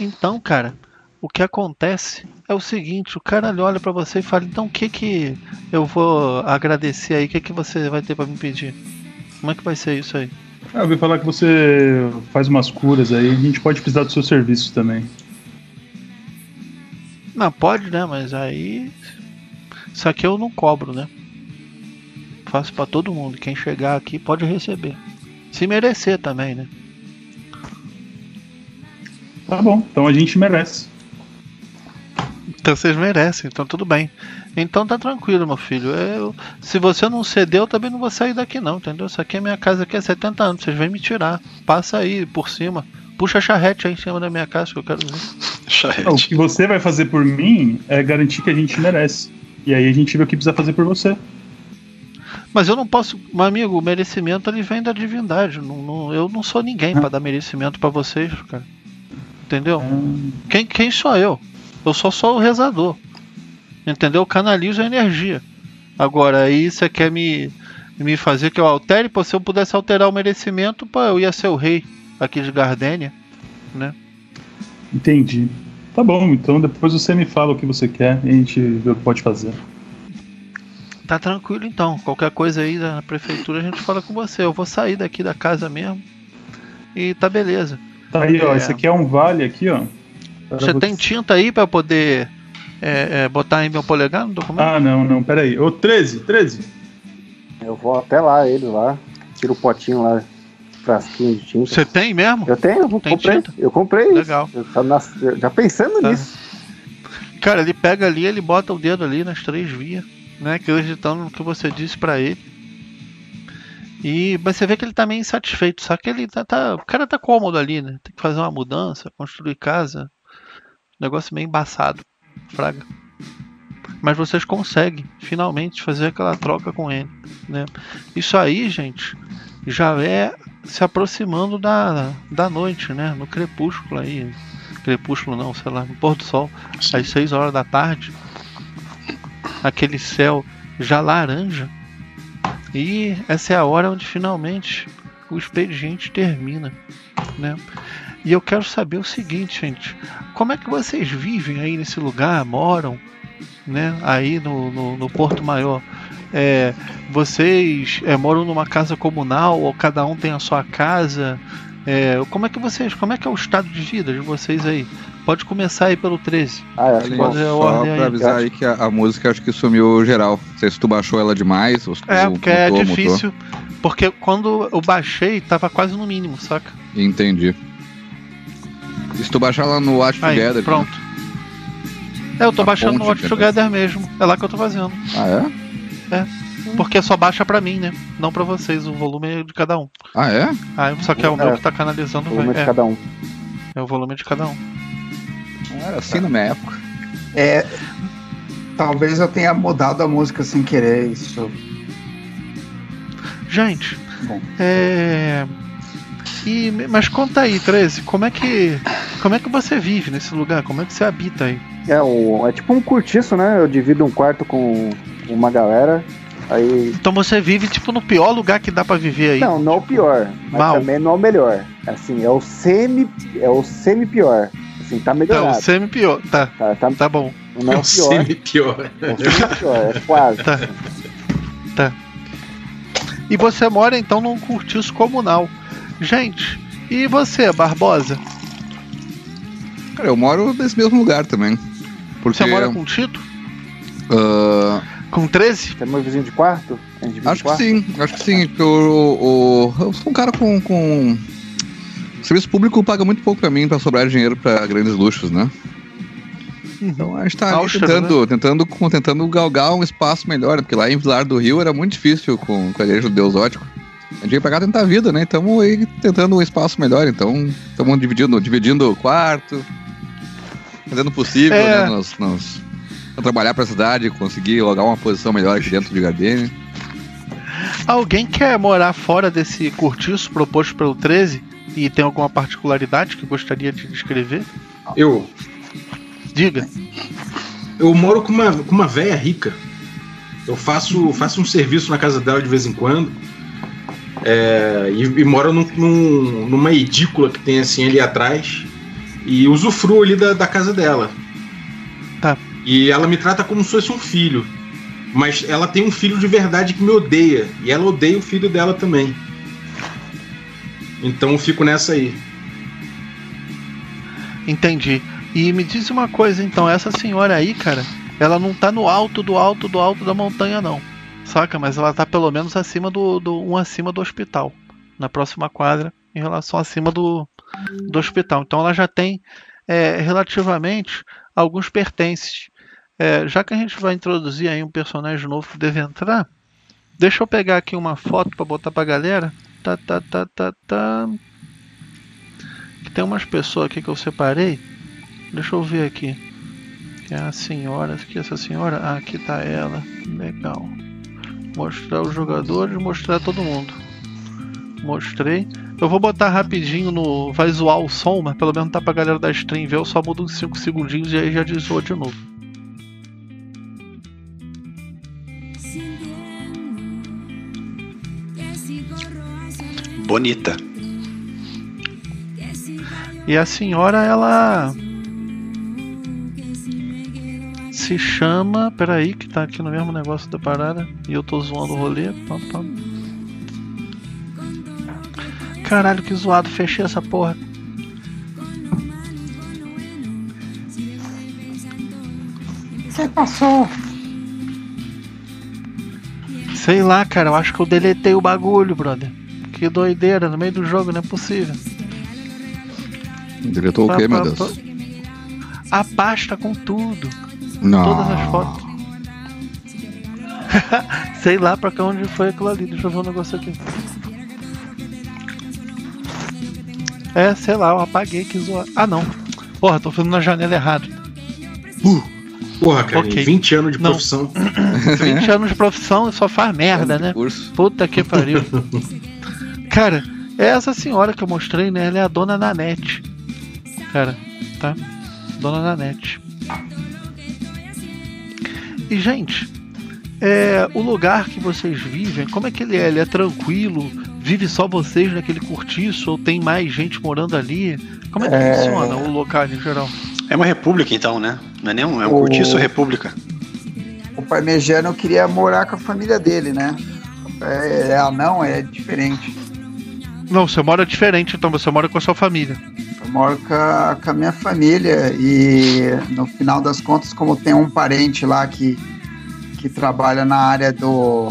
Então, cara, o que acontece é o seguinte: o cara olha pra você e fala, então o que que eu vou agradecer aí? O que que você vai ter pra me pedir? Como é que vai ser isso aí? Ah, eu ouvi falar que você faz umas curas aí. A gente pode precisar dos seus serviços também. Não, pode, né? Mas aí. Isso aqui eu não cobro, né? Faço pra todo mundo. Quem chegar aqui pode receber. Se merecer também, né? Tá bom, então a gente merece. Então vocês merecem, então tudo bem. Então tá tranquilo, meu filho. Eu, se você não ceder, eu também não vou sair daqui não, entendeu? Isso aqui é minha casa aqui há 70 anos, vocês vêm me tirar. Passa aí por cima. Puxa a charrete aí em cima da minha casa que eu quero ver. O Charrete. que você vai fazer por mim é garantir que a gente merece. E aí a gente vê o que precisa fazer por você. Mas eu não posso, meu amigo, o merecimento ele vem da divindade. Não, não- eu não sou ninguém pra dar merecimento pra vocês, cara. Entendeu? Quem, quem sou eu? Eu só sou o rezador. Entendeu? Eu canalizo a energia. Agora, aí você quer me, me fazer que eu altere? Pô, se eu pudesse alterar o merecimento, pô, eu ia ser o rei aqui de Gardênia. Entendi. Tá bom, então depois você me fala o que você quer e a gente vê o que pode fazer. Tá tranquilo então. Qualquer coisa aí da prefeitura a gente fala com você. Eu vou sair daqui da casa mesmo. E tá beleza. Tá aí, ó. É. Esse aqui é um vale aqui, ó. Você tem tinta aí pra poder é, é, botar em meu polegar no documento? Ah, não, não, peraí. Ô, 13, 13. Eu vou até lá, ele lá. tira o potinho lá, frasquinho de tinta. Você tem mesmo? Eu tenho, eu Tem comprei. tinta? Eu comprei isso. Legal. Eu nas- eu já pensando Tá. nisso. Cara, ele pega ali, ele bota o dedo ali nas três vias, né? Acreditando no que você disse pra ele. E mas você vê que ele tá meio insatisfeito, só que ele tá, tá- O cara tá cômodo ali, né? Tem que fazer uma mudança, construir casa. Negócio meio embaçado, fraga. Mas vocês conseguem finalmente fazer aquela troca com ele, né? Isso aí, gente, já é se aproximando da, da noite, né? No crepúsculo aí. Crepúsculo não, sei lá, no pôr do sol às 6 horas da tarde, aquele céu já laranja, e essa é a hora onde finalmente o expediente termina, né? E eu quero saber o seguinte, gente, como é que vocês vivem aí nesse lugar, moram, né? Aí no, no, no Porto Maior. É, vocês é, moram numa casa comunal ou cada um tem a sua casa? É, como é que vocês, como é que é o estado de vida de vocês aí? Pode começar aí pelo 13. Ah, que Pode- só ordem aí. pra avisar aí que a, a música acho que sumiu geral. Não sei se tu baixou ela demais ou se tu É, porque é mutou, mutou. difícil. Porque quando eu baixei, tava quase no mínimo, saca? Entendi. Se tu baixar lá no Watch Aí, Together. pronto. É, eu tô A baixando no Watch né? Together mesmo. É lá que eu tô fazendo. Ah, é? Porque só baixa pra mim, né? Não pra vocês. O volume é de cada um. Ah, é? Ah, só que é o É, meu que tá canalizando. o volume vai- de cada um. É, é o volume de cada um. Era assim na minha época. É, talvez eu tenha mudado a música sem querer. Isso. Gente, Bom. é. E, mas conta aí, 13, como é que. Como é que você vive nesse lugar? Como é que você habita aí? É, o, é tipo um curtiço, né? Eu divido um quarto com uma galera. Aí. Então você vive, tipo, no pior lugar que dá pra viver aí. Não, não é o pior. Mas Mal. também não é o melhor. Assim, é o semi. É o semi-pior. Assim, tá Tá, melhorado. o semi-pior. Tá, Tá, tá, tá bom. não é o pior. pior. É o semi-pior, é quase. Tá. E você mora então num cortiço comunal. Gente, e você, Barbosa? Cara, eu moro nesse mesmo lugar também. Porque. Você mora com o Tito? ah, Com 13? Você é meu vizinho de quarto? Divide acho que sim, acho que sim. porque o, o- eu sou um cara com. com... O serviço público paga muito pouco pra mim pra sobrar dinheiro pra grandes luxos, né? Então a gente tá ali Austro, tentando, tentando, com- tentando galgar um espaço melhor, né? porque lá em Vilar do Rio era muito difícil com, com a igreja do Deus Ótico. A gente veio pra cá tentar a vida, né? Estamos aí tentando um espaço melhor, então estamos dividindo, dividindo o quarto, fazendo o possível, É. né? Nos, nos- trabalhar pra cidade, conseguir logar uma posição melhor aqui dentro de Gardenia. Alguém quer morar fora desse cortiço proposto pelo 13 e tem alguma particularidade que gostaria de descrever? Eu, Diga. eu moro com uma, com uma véia rica. Eu faço, faço um serviço na casa dela de vez em quando. É, e, e moro num, num- numa edícula que tem assim ali atrás. E usufruo ali da, da casa dela. Tá. E ela me trata como se fosse um filho. Mas ela tem um filho de verdade que me odeia. E ela odeia o filho dela também. Então eu fico nessa aí. Entendi. E me diz uma coisa então, essa senhora aí, cara, ela não tá no alto do alto do alto da montanha não. Saca? Mas ela tá pelo menos acima do, do um acima do hospital, na próxima quadra, em relação acima do, do hospital. Então ela já tem é, relativamente alguns pertences. É, já que a gente vai introduzir aí um personagem novo que deve entrar, deixa eu pegar aqui uma foto pra botar pra galera. Tá, tá, tá, tá, tá. Tem umas pessoas aqui que eu separei. Deixa eu ver aqui. É a senhora. Aqui essa senhora. Ah, aqui tá ela. Legal. Mostrar os jogadores, mostrar todo mundo. Mostrei. Eu vou botar rapidinho no. Vai zoar o som, mas pelo menos tá pra galera da stream ver. Eu só mudo uns 5 segundinhos e aí já desoa de novo. Bonita. E a senhora, ela. Se chama. Peraí, que tá aqui no mesmo negócio da parada. E eu tô zoando o rolê. Pam, pam. Caralho, que zoado. Fechei essa porra. Você passou. Sei lá, cara. Eu acho que eu deletei o bagulho, brother. que doideira, no meio do jogo, não é possível. Deletou o quê, meu Deus? A pasta com tudo. Não. Todas as fotos. Sei lá pra cá onde foi aquilo ali. Deixa eu ver um negócio aqui. É, sei lá, eu apaguei que zoar. Ah não. Porra, tô fazendo na janela errada. Porra, cara, Ok. 20 anos de Não. profissão. 20 anos de profissão e só faz merda, né? Curso. Puta que pariu. Cara, é essa senhora que eu mostrei, né? Ela é a dona Nanete. Cara, tá? Dona Nanete. E, gente, é, o lugar que vocês vivem, como é que ele é? Ele é tranquilo? Vive só vocês naquele cortiço? Ou tem mais gente morando ali? Como é que É. funciona o local em geral? É uma república então, né? Não é nem um, é um O- cortiço república. O parmegiano queria morar com a família dele, né? É, é anão, é diferente. Não, você mora diferente, então você mora com a sua família. Moro com a, minha família e no final das contas, como tem um parente lá que, que trabalha na área do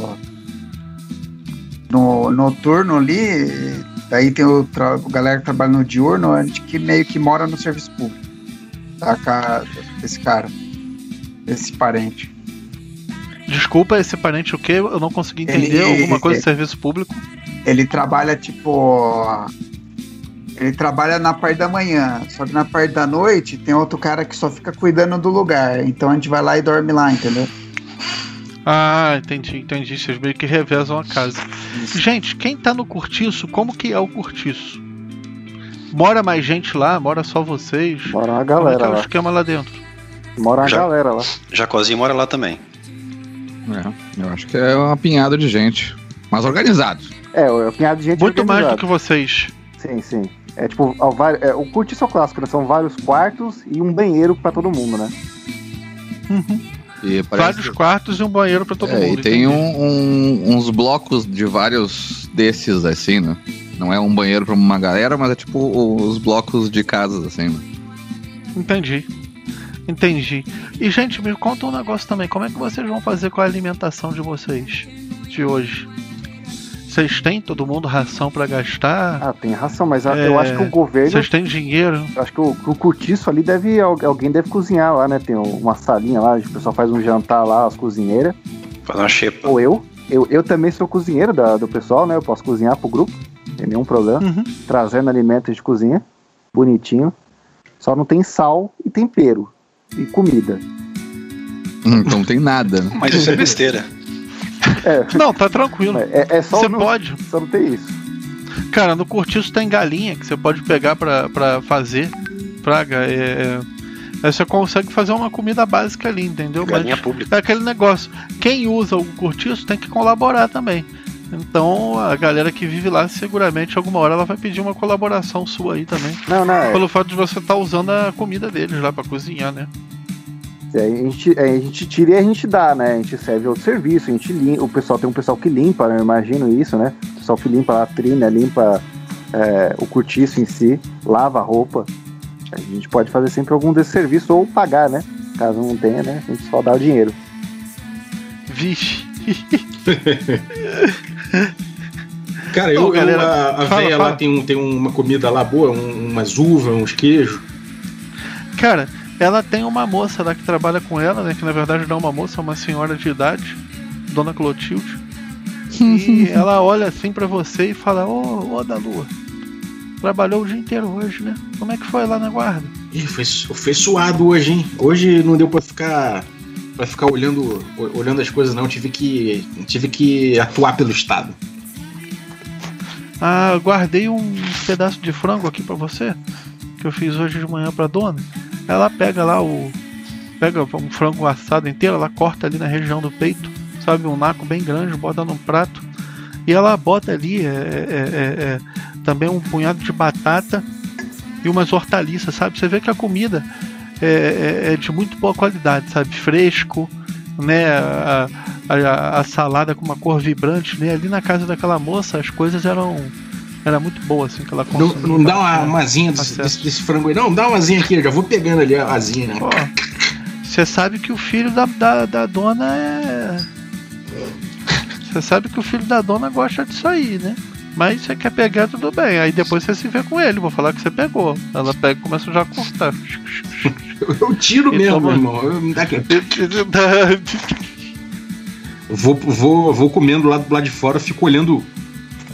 no noturno ali, daí tem o tra- a galera que trabalha no diurno, a gente que meio que mora no serviço público. Da casa desse cara, desse parente. Desculpa, esse parente o quê? Eu não consegui entender Ele- alguma coisa de ele- serviço público. Ele trabalha tipo. Ele trabalha na parte da manhã, só que na parte da noite tem outro cara que só fica cuidando do lugar. Então a gente vai lá e dorme lá, entendeu? Ah, entendi, entendi. Vocês meio que revezam a casa. Gente, quem tá no cortiço, como que é o cortiço? Mora mais gente lá? Mora só vocês? Mora uma Como é que galera é o lá. esquema lá dentro? Mora uma Já. galera lá. Jacozinho mora lá também. É, eu acho que é uma pinhada de gente. Mas organizado. É, o pinhado de gente Muito mais do organizado. que vocês. Sim, sim. É tipo, ao é, o cortiço é o clássico, né? São vários quartos e um banheiro pra todo mundo, né? E parece- Vários quartos e um banheiro pra todo É, mundo. e tem um- um- uns blocos de vários desses, assim, né? Não é um banheiro pra uma galera, mas é tipo os blocos de casas, assim, né? Entendi. Entendi. E, gente, me conta um negócio também. Como é que vocês vão fazer com a alimentação de vocês de hoje? Vocês têm todo mundo ração pra gastar? Ah, tem ração, mas É, eu acho que o governo. Vocês têm dinheiro? eu Acho que o, o cortiço ali deve. al- Alguém deve cozinhar lá, né? Tem uma salinha lá, o pessoal faz um jantar lá, as cozinheiras. Fazer uma xepa. Ou eu. Eu, eu também sou cozinheiro da- do pessoal, né? Eu posso cozinhar pro grupo, tem nenhum problema. Uhum. Trazendo alimentos de cozinha, bonitinho. Só não tem sal e tempero. E comida. Hum, Então não tem nada, né? Mas isso é besteira. Não, tá tranquilo. É, é só Você não, pode. só não tem isso. Cara, no cortiço tem galinha que você pode pegar pra, pra fazer. Praga, é, é. Aí você consegue fazer uma comida básica ali, entendeu? Galinha Mas pública. é aquele negócio. Quem usa o cortiço tem que colaborar também. Então a galera que vive lá, seguramente, alguma hora ela vai pedir uma colaboração sua aí também. Não, não. É, Pelo fato de você estar usando a comida deles lá pra cozinhar, né? É, a, gente, é, a gente tira e a gente dá, né? A gente serve outro serviço, a gente limpa. O pessoal tem um pessoal que limpa, né? Eu imagino isso, né? O pessoal que limpa a latrina, limpa é, o cortiço em si, lava a roupa. A gente pode fazer sempre algum desse serviço ou pagar, né? Caso não tenha, né? A gente só dá o dinheiro. Vixe. Cara, eu, Ô, eu- galera, a, a fala, véia fala. lá tem, um, tem uma comida lá boa, um- umas uvas, uns queijos. Cara, ela tem uma moça lá que trabalha com ela, né? Que na verdade não é uma moça, é uma senhora de idade, Dona Clotilde. E ela olha assim pra você e fala: Ô, ô da Lua, trabalhou o dia inteiro hoje, né? Como é que foi lá na guarda? Ih, foi, foi suado hoje, hein? Hoje não deu pra ficar para ficar olhando olhando as coisas não, tive que tive que atuar pelo estado. Ah, eu guardei um pedaço de frango aqui pra você, que eu fiz hoje de manhã pra dona. Ela pega lá o. Pega um frango assado inteiro, ela corta ali na região do peito, sabe? Um naco bem grande, bota num prato. E ela bota ali é, é, é, é, também um punhado de batata e umas hortaliças, sabe? Você vê que a comida é, é- é de muito boa qualidade, sabe? Fresco, né? A, a- a salada com uma cor vibrante, né? Ali na casa daquela moça as coisas eram era muito boa assim que ela Não, não dá uma, uma asinha desse, desse- desse frango aí. Não, dá uma asinha aqui, eu já vou pegando ali a asinha, né? Pô, Você sabe que o filho da, da, da dona é. Você sabe que o filho da dona gosta disso aí, né? Mas você quer pegar, tudo bem. Aí depois você se vê com ele. Vou falar que você pegou. Ela pega e começa já a cortar. Eu, tiro E mesmo, toma- irmão. Eu, me dá aqui. Vou, vou, vou comendo lá do lado de fora, fico olhando,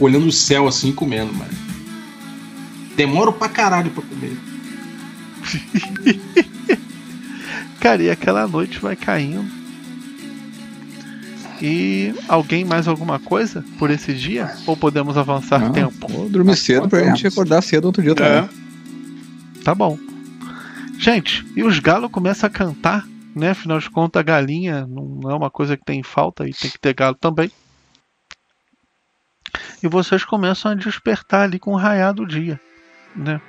olhando o céu assim, comendo, mano. Demoro pra caralho pra comer. Cara, e aquela noite vai caindo. E alguém mais alguma coisa por esse dia? Ou podemos avançar Não, tempo? Vou dormir cedo pra gente acordar cedo outro dia também. Tá bom. Gente, e os galos começam a cantar, né? Afinal de contas, a galinha não é uma coisa que tem falta e tem que ter galo também. E vocês começam a despertar ali com o raiar do dia, né?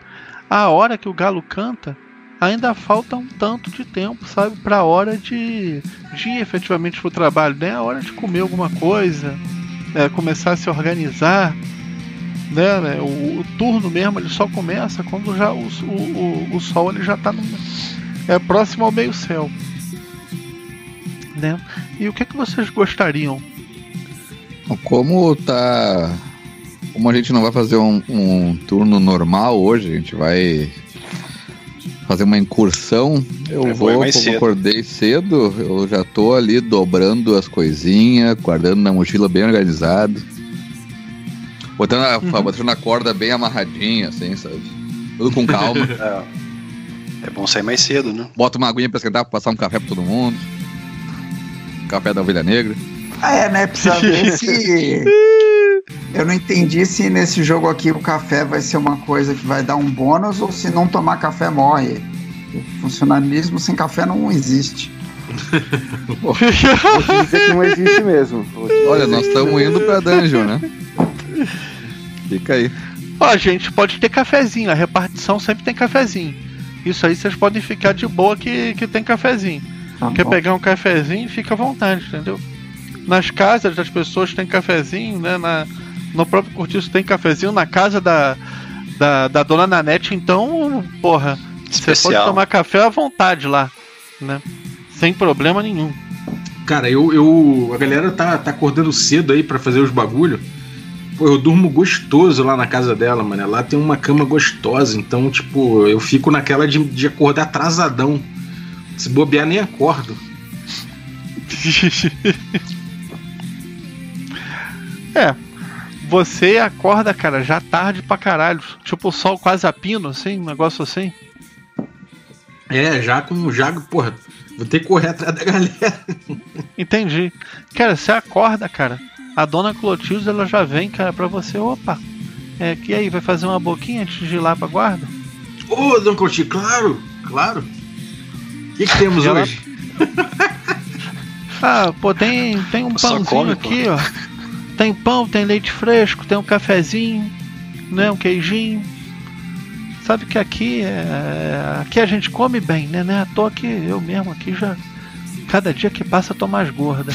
A hora que o galo canta, ainda falta um tanto de tempo, sabe? Pra hora de, de ir efetivamente pro trabalho, né? A hora de comer alguma coisa, é, começar a se organizar, né, né, o, o turno mesmo ele só começa quando já o, o, o, o sol ele já está é próximo ao meio céu né e o que é que vocês gostariam Como tá. Como a gente não vai fazer um, um turno normal hoje, a gente vai fazer uma incursão. Eu É, vou, como cedo. acordei cedo, eu já tô ali dobrando as coisinhas, guardando na mochila bem organizado. Botando a, Uhum. botando a corda bem amarradinha, assim, sabe? Tudo com calma. É, é bom sair mais cedo, né? Bota uma aguinha pra esquentar, pra passar um café pra todo mundo. Café da ovelha negra. Ah, é, né? Precisa ver se. Eu não entendi se nesse jogo aqui o café vai ser uma coisa que vai dar um bônus ou se não tomar café morre. O funcionalismo sem café não existe. Vou dizer que não existe mesmo. Olha, nós que- estamos indo pra dungeon, né? Fica aí. ó gente pode ter cafezinho a repartição sempre tem cafezinho isso aí vocês podem ficar de boa que, que tem cafezinho Tá quer bom. pegar um cafezinho fica à vontade entendeu nas casas das pessoas tem cafezinho né na, no próprio cortiço tem cafezinho na casa da da, da dona Nanete então porra Você pode Especial. tomar café à vontade lá, né? Sem problema nenhum. Cara, eu, eu. A galera tá, tá acordando cedo aí pra fazer os bagulho. Pô, eu durmo gostoso lá na casa dela, mano. Lá tem uma cama gostosa, então, tipo, eu fico naquela de, de acordar atrasadão. Se bobear, nem acordo. é. Você acorda, cara, já tarde pra caralho. Tipo o sol quase a pino, assim, um negócio assim. É, já com já, porra, vou ter que correr atrás da galera. Entendi. Cara, você acorda, cara. A dona Clotilde, ela já vem, cara, pra você. Opa, é, que aí, vai fazer uma boquinha antes de ir lá pra guarda? Ô, Dom Coutinho, claro, claro. O que, que temos ela- hoje? Ah, pô, tem, tem um Só pãozinho come, pô. aqui, ó. Tem pão, tem leite fresco, tem um cafezinho, né? Um queijinho. Sabe que aqui é, aqui a gente come bem, né? Né? À toa que eu mesmo aqui já. Cada dia que passa eu tô mais gorda.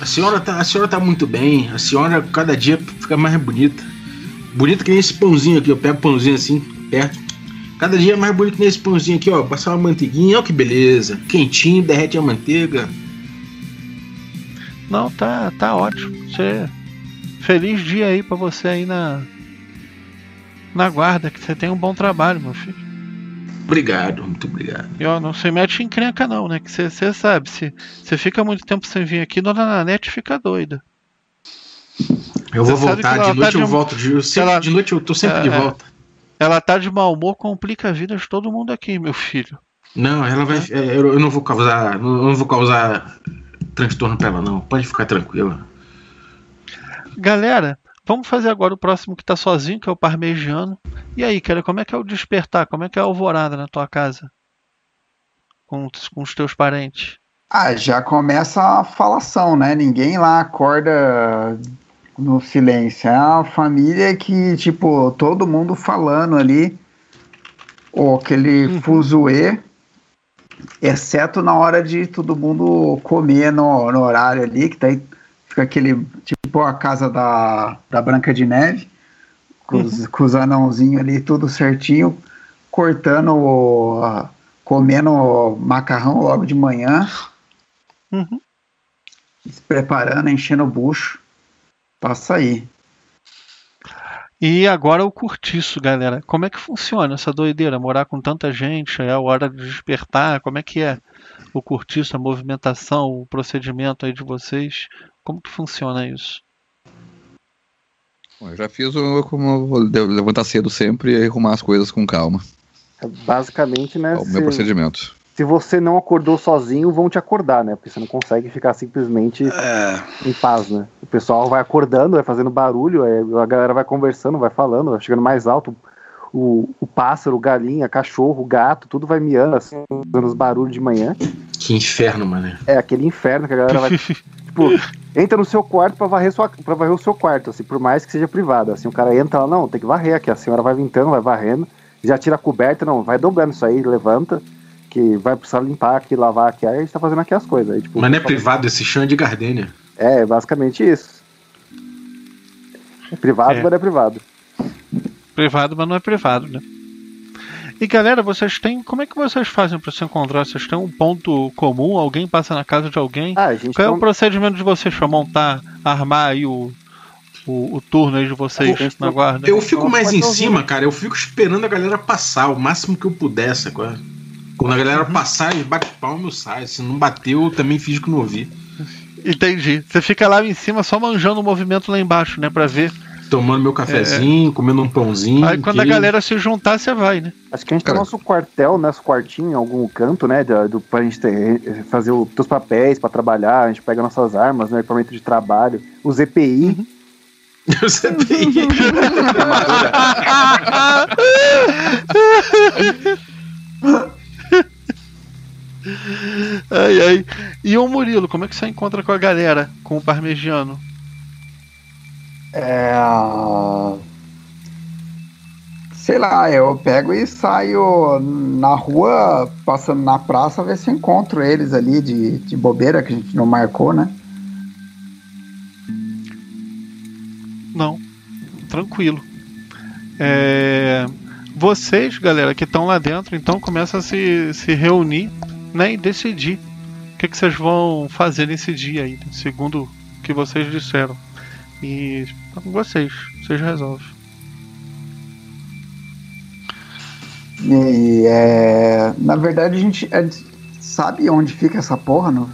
A senhora, tá, a senhora tá muito bem. A senhora cada dia fica mais bonita. Bonita que nem esse pãozinho aqui, eu pego pãozinho assim, perto. Cada dia é mais bonito que esse pãozinho aqui, ó. Passar uma manteiguinha, ó que beleza. Quentinho, derrete a manteiga. Não, tá, tá ótimo. Você, feliz dia aí pra você aí na na guarda, que você tem um bom trabalho, meu filho. Obrigado, muito obrigado. E ó, não se mete em encrenca não, né? Que você sabe, se você fica muito tempo sem vir aqui, dona Nanete fica doida. Eu vou voltar, de tá noite de eu volto. De, sempre- ela- de noite eu tô sempre É, de é. volta. Ela tá de mau humor, complica a vida de todo mundo aqui, meu filho. Não, ela vai. é, eu não vou causar. Não vou causar transtorno pra ela, não. Pode ficar tranquila. Galera, vamos fazer agora o próximo que tá sozinho, que é o parmegiano. E aí, cara, como é que é o despertar? Como é que é a alvorada na tua casa? Com, os- com os teus parentes? Ah, já começa a falação, né? Ninguém lá acorda no silêncio. É uma família que, tipo, todo mundo falando ali. Ou aquele fuzuê, exceto na hora de todo mundo comer no, no horário ali, que daí fica aquele, tipo a casa da, da Branca de Neve, com os, com os anãozinhos ali, tudo certinho, cortando, comendo macarrão logo de manhã Uhum. se preparando, enchendo o bucho pra sair. E agora o curtiço, galera. Como é que funciona essa doideira? Morar com tanta gente, é a hora de despertar, como é que é o curtiço, a movimentação, o procedimento aí de vocês? Como que funciona isso? Bom, eu já fiz o como eu vou levantar cedo sempre e arrumar as coisas com calma. Basicamente, né? É o meu se, procedimento. Se você não acordou sozinho, vão te acordar, né? Porque você não consegue ficar simplesmente É, em paz, né? O pessoal vai acordando, vai fazendo barulho, aí a galera vai conversando, vai falando, vai chegando mais alto. O, o pássaro, o galinha, cachorro, o gato, tudo vai miando, assim, fazendo os barulhos de manhã. Que inferno, mano. É aquele inferno que a galera vai. tipo, entra no seu quarto pra varrer, sua, pra varrer o seu quarto, assim, por mais que seja privado. Assim, o cara entra lá, não, tem que varrer aqui. A senhora vai vintando, vai varrendo, já tira a coberta, não, vai dobrando isso aí, levanta, que vai precisar limpar aqui, lavar aqui, aí a gente tá fazendo aqui as coisas. Aí, tipo, Mas não é privado, esse chão é de gardênia. É, basicamente isso. É privado, É. mas não é privado. Privado, mas não é privado, né? E galera, vocês têm. Como é que vocês fazem pra se encontrar? Vocês têm um ponto comum? Alguém passa na casa de alguém? Ah, a gente Qual é não- o procedimento de vocês pra montar, armar aí o, o, o turno aí de vocês gente na guarda? Eu fico mais em eu cima, cara. Eu fico esperando a galera passar o máximo que eu puder, sacou? Quando a galera passar, eles bate palma, eu saio. Se não bateu, eu também finjo que não ouvi. Entendi. Você fica lá em cima só manjando o movimento lá embaixo, né? Pra ver. Tomando meu cafezinho, comendo um pãozinho. Aí quando a queijo. galera se juntar, você vai, né? Acho que a gente Cara. tem nosso quartel, nosso quartinho em algum canto, né? Do, do, pra gente ter, fazer os teus papéis pra trabalhar, a gente pega nossas armas, né? Equipamento de trabalho, os EPI. Eu sei bem. Ai, ai. E o Murilo, como é que você encontra com a galera, com o parmegiano? É. Sei lá, eu pego e saio na rua, passando na praça, ver se eu encontro eles ali de, de bobeira, que a gente não marcou, né? Não. Tranquilo. É, Vocês, galera, que estão lá dentro, então começa a se, se reunir né, e decidir o que, que vocês vão fazer nesse dia aí, segundo o que vocês disseram. E tá com vocês, vocês resolvem. E é. Na verdade, a gente é, sabe onde fica essa porra, não?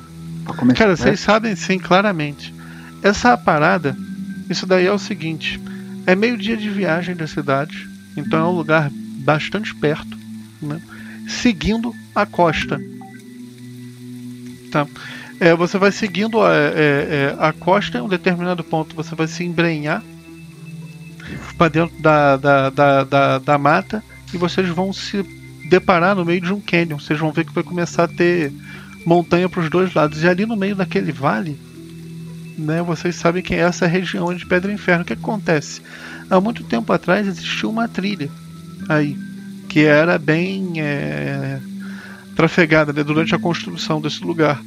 Cara, vocês sabem sim, claramente. Essa parada, isso daí é o seguinte: é meio dia de viagem da cidade, então é um lugar bastante perto, né? Seguindo a costa. Tá? É, você vai seguindo a, é, é, a costa em um determinado ponto, você vai se embrenhar para dentro da, da, da, da, da mata e vocês vão se deparar no meio de um canyon. Vocês vão ver que vai começar a ter montanha para os dois lados. E ali no meio daquele vale, né, vocês sabem que essa é a região de Pedra Inferno. O que acontece? Há muito tempo atrás existiu uma trilha aí, que era bem é, trafegada né, durante a construção desse lugar,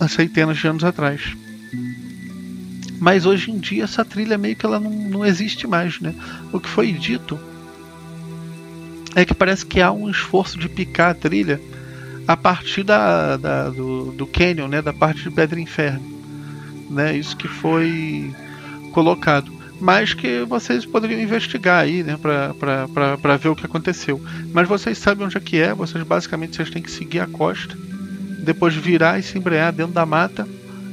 há centenas de anos atrás. Mas hoje em dia essa trilha meio que ela não, não existe mais, né? O que foi dito é que parece que há um esforço de picar a trilha a partir da, da- do, do canyon, né, da parte de Pedra Inferno, né, isso que foi colocado, mas que vocês poderiam investigar aí, né, para ver o que aconteceu. Mas vocês sabem onde é que é, vocês basicamente vocês têm que seguir a costa, depois virar e se embrear dentro da mata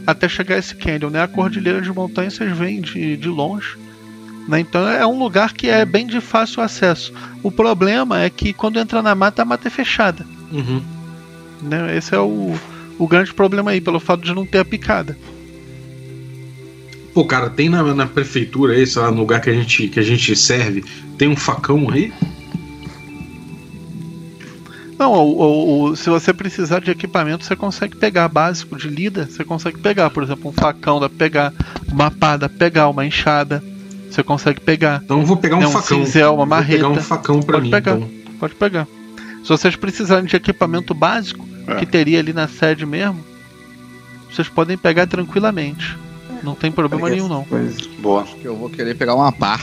até chegar a esse canyon, né, a cordilheira de montanha vocês veem de, de longe. né, Então é um lugar que é bem de fácil acesso. O problema é que quando entra na mata, a mata é fechada. Uhum. Né? Esse é o, o grande problema aí, pelo fato de não ter a picada. Pô, cara, tem na, na prefeitura aí, sei lá, no lugar que a gente, que a gente serve, tem um facão aí? Não, o, o- o- se você precisar de equipamento, você consegue pegar básico de lida, você consegue pegar, por exemplo, um facão, dá pra pegar uma pá, dá pra pegar uma enxada, você consegue pegar. Então eu vou pegar um É um facão. cinzel, uma Vou pegar um marreta. facão pra Pode mim, pegar. então. Pode pegar. Se vocês precisarem de equipamento básico, É. que teria ali na sede mesmo, vocês podem pegar tranquilamente. Não tem problema nenhum, não. Coisa. boa. Acho que eu vou querer pegar uma pá.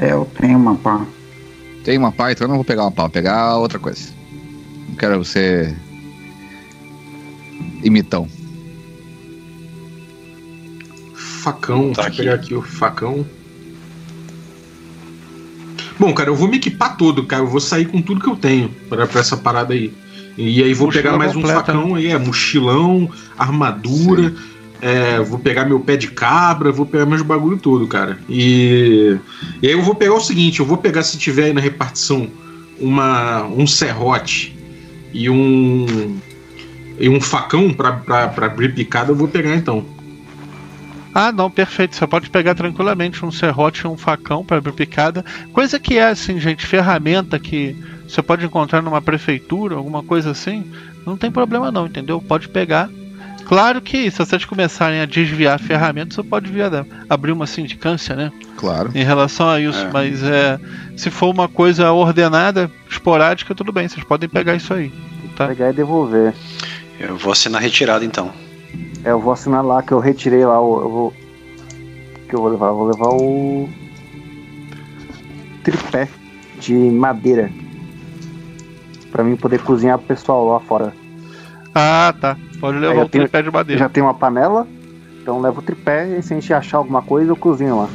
É, eu tenho uma pá. Tem uma pá, então eu não vou pegar uma pá, vou pegar outra coisa. Não quero ser. imitão. Facão, Tá deixa eu pegar aqui o facão. Bom, cara, eu vou me equipar todo, cara. Eu vou sair com tudo que eu tenho pra, pra essa parada aí. E aí vou Mochila pegar mais completa. um facão aí, é mochilão, armadura. É, vou pegar meu pé de cabra, vou pegar meus bagulho todo, cara. E, e aí eu vou pegar o seguinte, eu vou pegar se tiver aí na repartição uma, um serrote e um e um facão pra, pra, pra abrir picada, eu vou pegar então. Ah, não, perfeito. Você pode pegar tranquilamente um serrote e um facão para abrir picada. Coisa que é, assim, gente, ferramenta que você pode encontrar numa prefeitura, alguma coisa assim. Não tem problema, não, entendeu? Pode pegar. Claro que se vocês começarem a desviar ferramentas, você pode vir a- abrir uma sindicância, né? Claro. Em relação a isso. É. Mas é, se for uma coisa ordenada, esporádica, tudo bem. Vocês podem pegar isso aí. Tá? Pegar e devolver. Eu vou assinar retirada então. É, eu vou assinar lá que eu retirei lá. o- Eu vou. O que eu vou levar? Eu vou levar o. Tripé de madeira. Pra mim poder cozinhar pro pessoal lá fora. Ah, tá. Pode levar o tenho- tripé de madeira. já tenho uma panela, então levo o tripé e se a gente achar alguma coisa eu cozinho lá.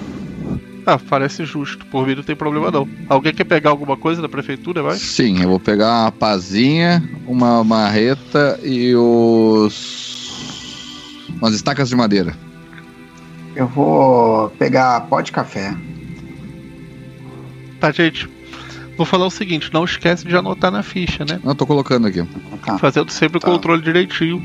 Ah, parece justo. Por mim não tem problema não. Alguém quer pegar alguma coisa da prefeitura, vai? Sim, eu vou pegar uma pazinha, uma marreta e os. umas estacas de madeira. Eu vou pegar pó de café. Tá, gente. Vou falar o seguinte, não esquece de anotar na ficha, né? Não, tô colocando aqui. Tá. Fazendo sempre o Tá. controle direitinho.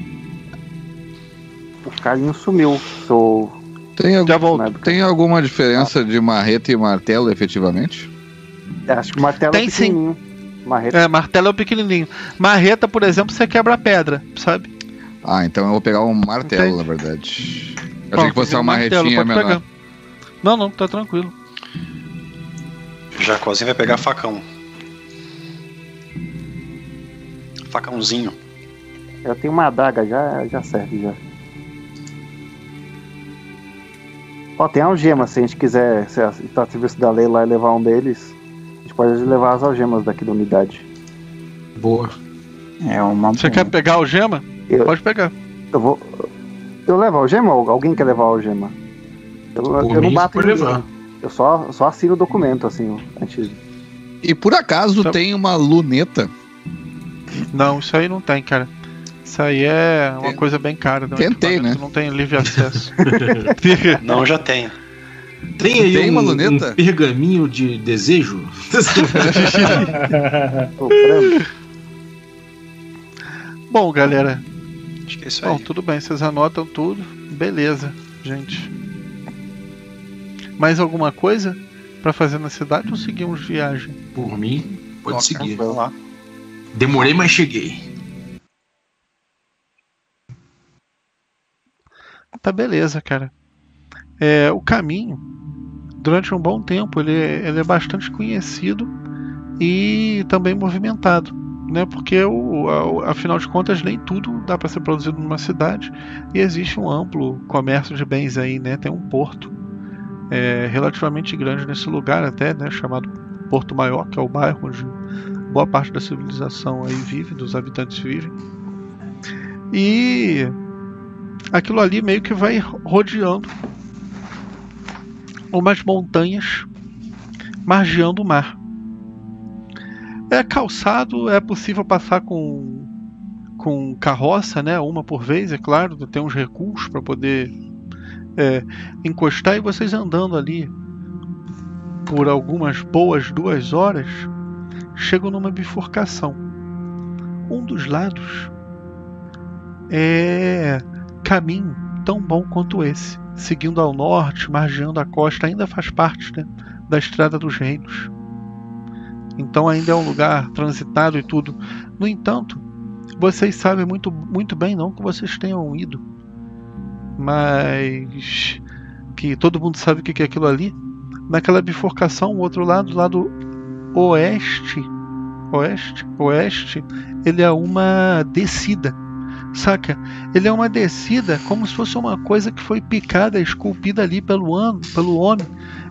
O Carlinho sumiu. Sou. Tem, algum- Já volto. Nada. tem alguma diferença de marreta e martelo, efetivamente? Acho que o martelo Tem é sim. pequenininho. Marreta. É, martelo é o pequenininho. Marreta, por exemplo, você quebra pedra, sabe? Ah, então eu vou pegar um martelo, Tem. na verdade. Eu achei Bom, que fosse um uma marretinha menor. pegar. Não, não, tá tranquilo. Jacozinho vai pegar facão. Facãozinho. Eu tenho uma adaga, já, já serve já. Ó, tem algemas, se a gente quiser se está a serviço da lei lá e levar um deles, a gente pode levar as algemas daqui da unidade. Boa. É uma. Você quer pegar a algema? Eu- Pode pegar. Eu vou. Eu levo a algema ou alguém quer levar a algema? Eu, Por eu não mim, bato em pode ninguém. Eu só, só assino o documento, assim, antes. E por acaso Tá. tem uma luneta. Não, isso aí não tem, cara. Isso aí é uma Tem- coisa bem cara. Tentei, né? Não tem livre acesso. Não, já tenho. Tem aí Tem um, uma luneta? um pergaminho de desejo? Bom, galera. Acho que é isso Bom, aí. tudo bem, vocês anotam tudo. Beleza, gente. Mais alguma coisa pra fazer na cidade ou seguimos viagem? Por mim, pode seguir. Vamos lá. Demorei, mas cheguei. Tá beleza, cara. É, o caminho, durante um bom tempo, ele, é- ele é bastante conhecido e também movimentado, né? Porque o, afinal de contas nem tudo dá para ser produzido numa cidade e existe um amplo comércio de bens aí, né? Tem um porto é, relativamente grande nesse lugar até, né? Chamado Porto Maior, que é o bairro onde boa parte da civilização aí vive, dos habitantes vivem. E aquilo ali meio que vai rodeando umas montanhas margeando o mar. É calçado, é possível passar com com carroça, né? Uma por vez, é claro, tem uns recuos para poder é, encostar e vocês andando ali por algumas boas duas horas chegam numa bifurcação. Um dos lados é caminho tão bom quanto esse, seguindo ao norte, margeando a costa, ainda faz parte né, da Estrada dos Reinos. Então ainda é um lugar transitado e tudo. No entanto, vocês sabem muito, muito bem não que vocês tenham ido, mas que todo mundo sabe o que é aquilo ali. Naquela bifurcação, o outro lado, lado oeste, oeste, oeste, ele é uma descida saca? Ele é uma descida como se fosse uma coisa que foi picada, esculpida ali pelo ano, pelo homem,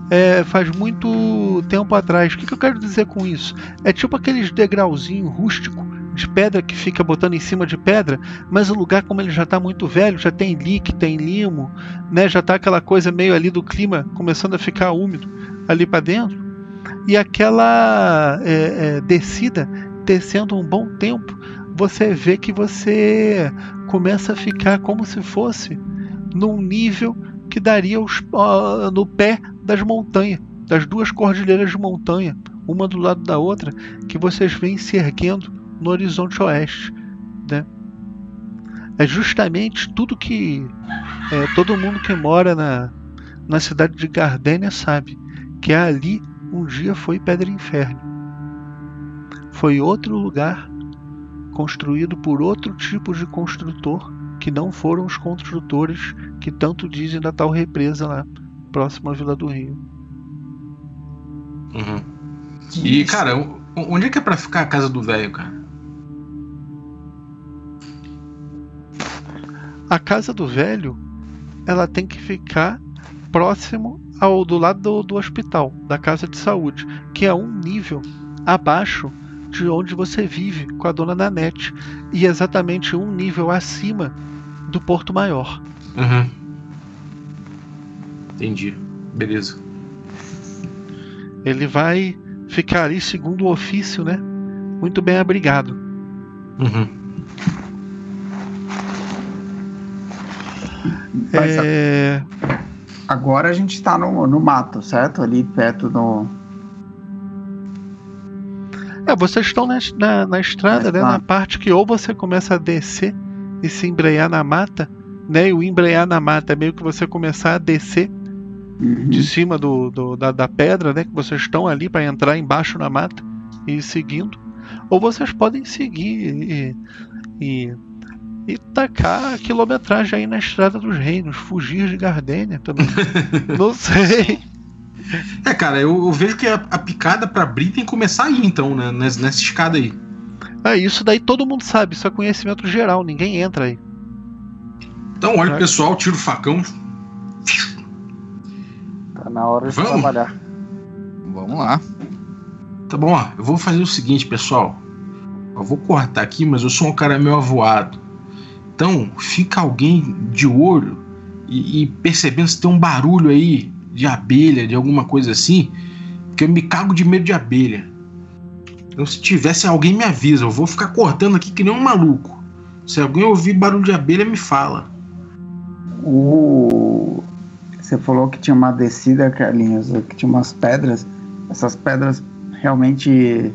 é, faz muito tempo atrás. O que, que eu quero dizer com isso? É tipo aqueles degrauzinho rústico de pedra que fica botando em cima de pedra, mas o lugar como ele já está muito velho, já tem lique, tem limo, né? Já tá aquela coisa meio ali do clima começando a ficar úmido ali para dentro. E aquela é, é, descida, descendo um bom tempo, você vê que você começa a ficar como se fosse num nível que daria os, ó, no pé das montanhas, das duas cordilheiras de montanha, uma do lado da outra, que vocês vêm se erguendo no horizonte oeste. Né? É justamente tudo que é, todo mundo que mora na, na cidade de Gardênia sabe, que ali um dia foi Pedra Inferno. Foi outro lugar construído por outro tipo de construtor que não foram os construtores que tanto dizem da tal represa lá, próxima à Vila do Rio. Uhum. E, cara, onde é que é pra ficar a casa do velho, cara? A casa do velho, ela tem que ficar próximo ao do lado do, do hospital, da casa de saúde, que é um nível abaixo de onde você vive com a dona Nanete e exatamente um nível acima do Porto Maior. Uhum. Entendi. Beleza. Ele vai ficar ali segundo o ofício, né? Muito bem abrigado. Uhum. É, Agora a gente tá no, no mato, certo? Ali perto do. é, vocês estão na, na, na estrada, né? Na parte que ou você começa a descer e se embrear na mata, né? E o embrear na mata é meio que você começar a descer Uhum. de cima do, do- da, da pedra, né? Que vocês estão ali para entrar embaixo na mata e ir seguindo. Ou vocês podem seguir e, e, e tacar a quilometragem aí na Estrada dos Reinos, fugir de Gardênia também. Não sei. É, cara, eu, eu vejo que a, a picada pra abrir tem que começar aí, então, né? Nessa, nessa escada aí. Ah, isso daí todo mundo sabe, isso é conhecimento geral, ninguém entra aí. Então, olha, Vai. pessoal, tira o facão. Tá na hora de Vamos? trabalhar. Vamos lá. Tá bom, ó. Eu vou fazer o seguinte, pessoal. Eu vou cortar aqui, mas eu sou um cara meio avoado. Então, fica alguém de olho e, e percebendo se tem um barulho aí de abelha, de alguma coisa assim. Porque eu me cago de medo de abelha. Então, se tivesse alguém, me avisa. Eu vou ficar cortando aqui que nem um maluco. Se alguém ouvir barulho de abelha, me fala. O... Você falou que tinha uma descida, Carlinhos, que tinha umas pedras. Essas pedras realmente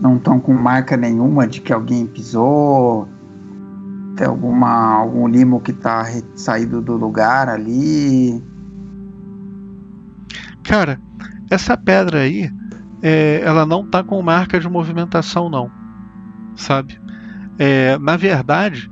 não estão com marca nenhuma de que alguém pisou. Tem alguma, algum limo que tá saído do lugar ali. Cara, essa pedra aí, é, ela não tá com marca de movimentação, não. Sabe? É, na verdade,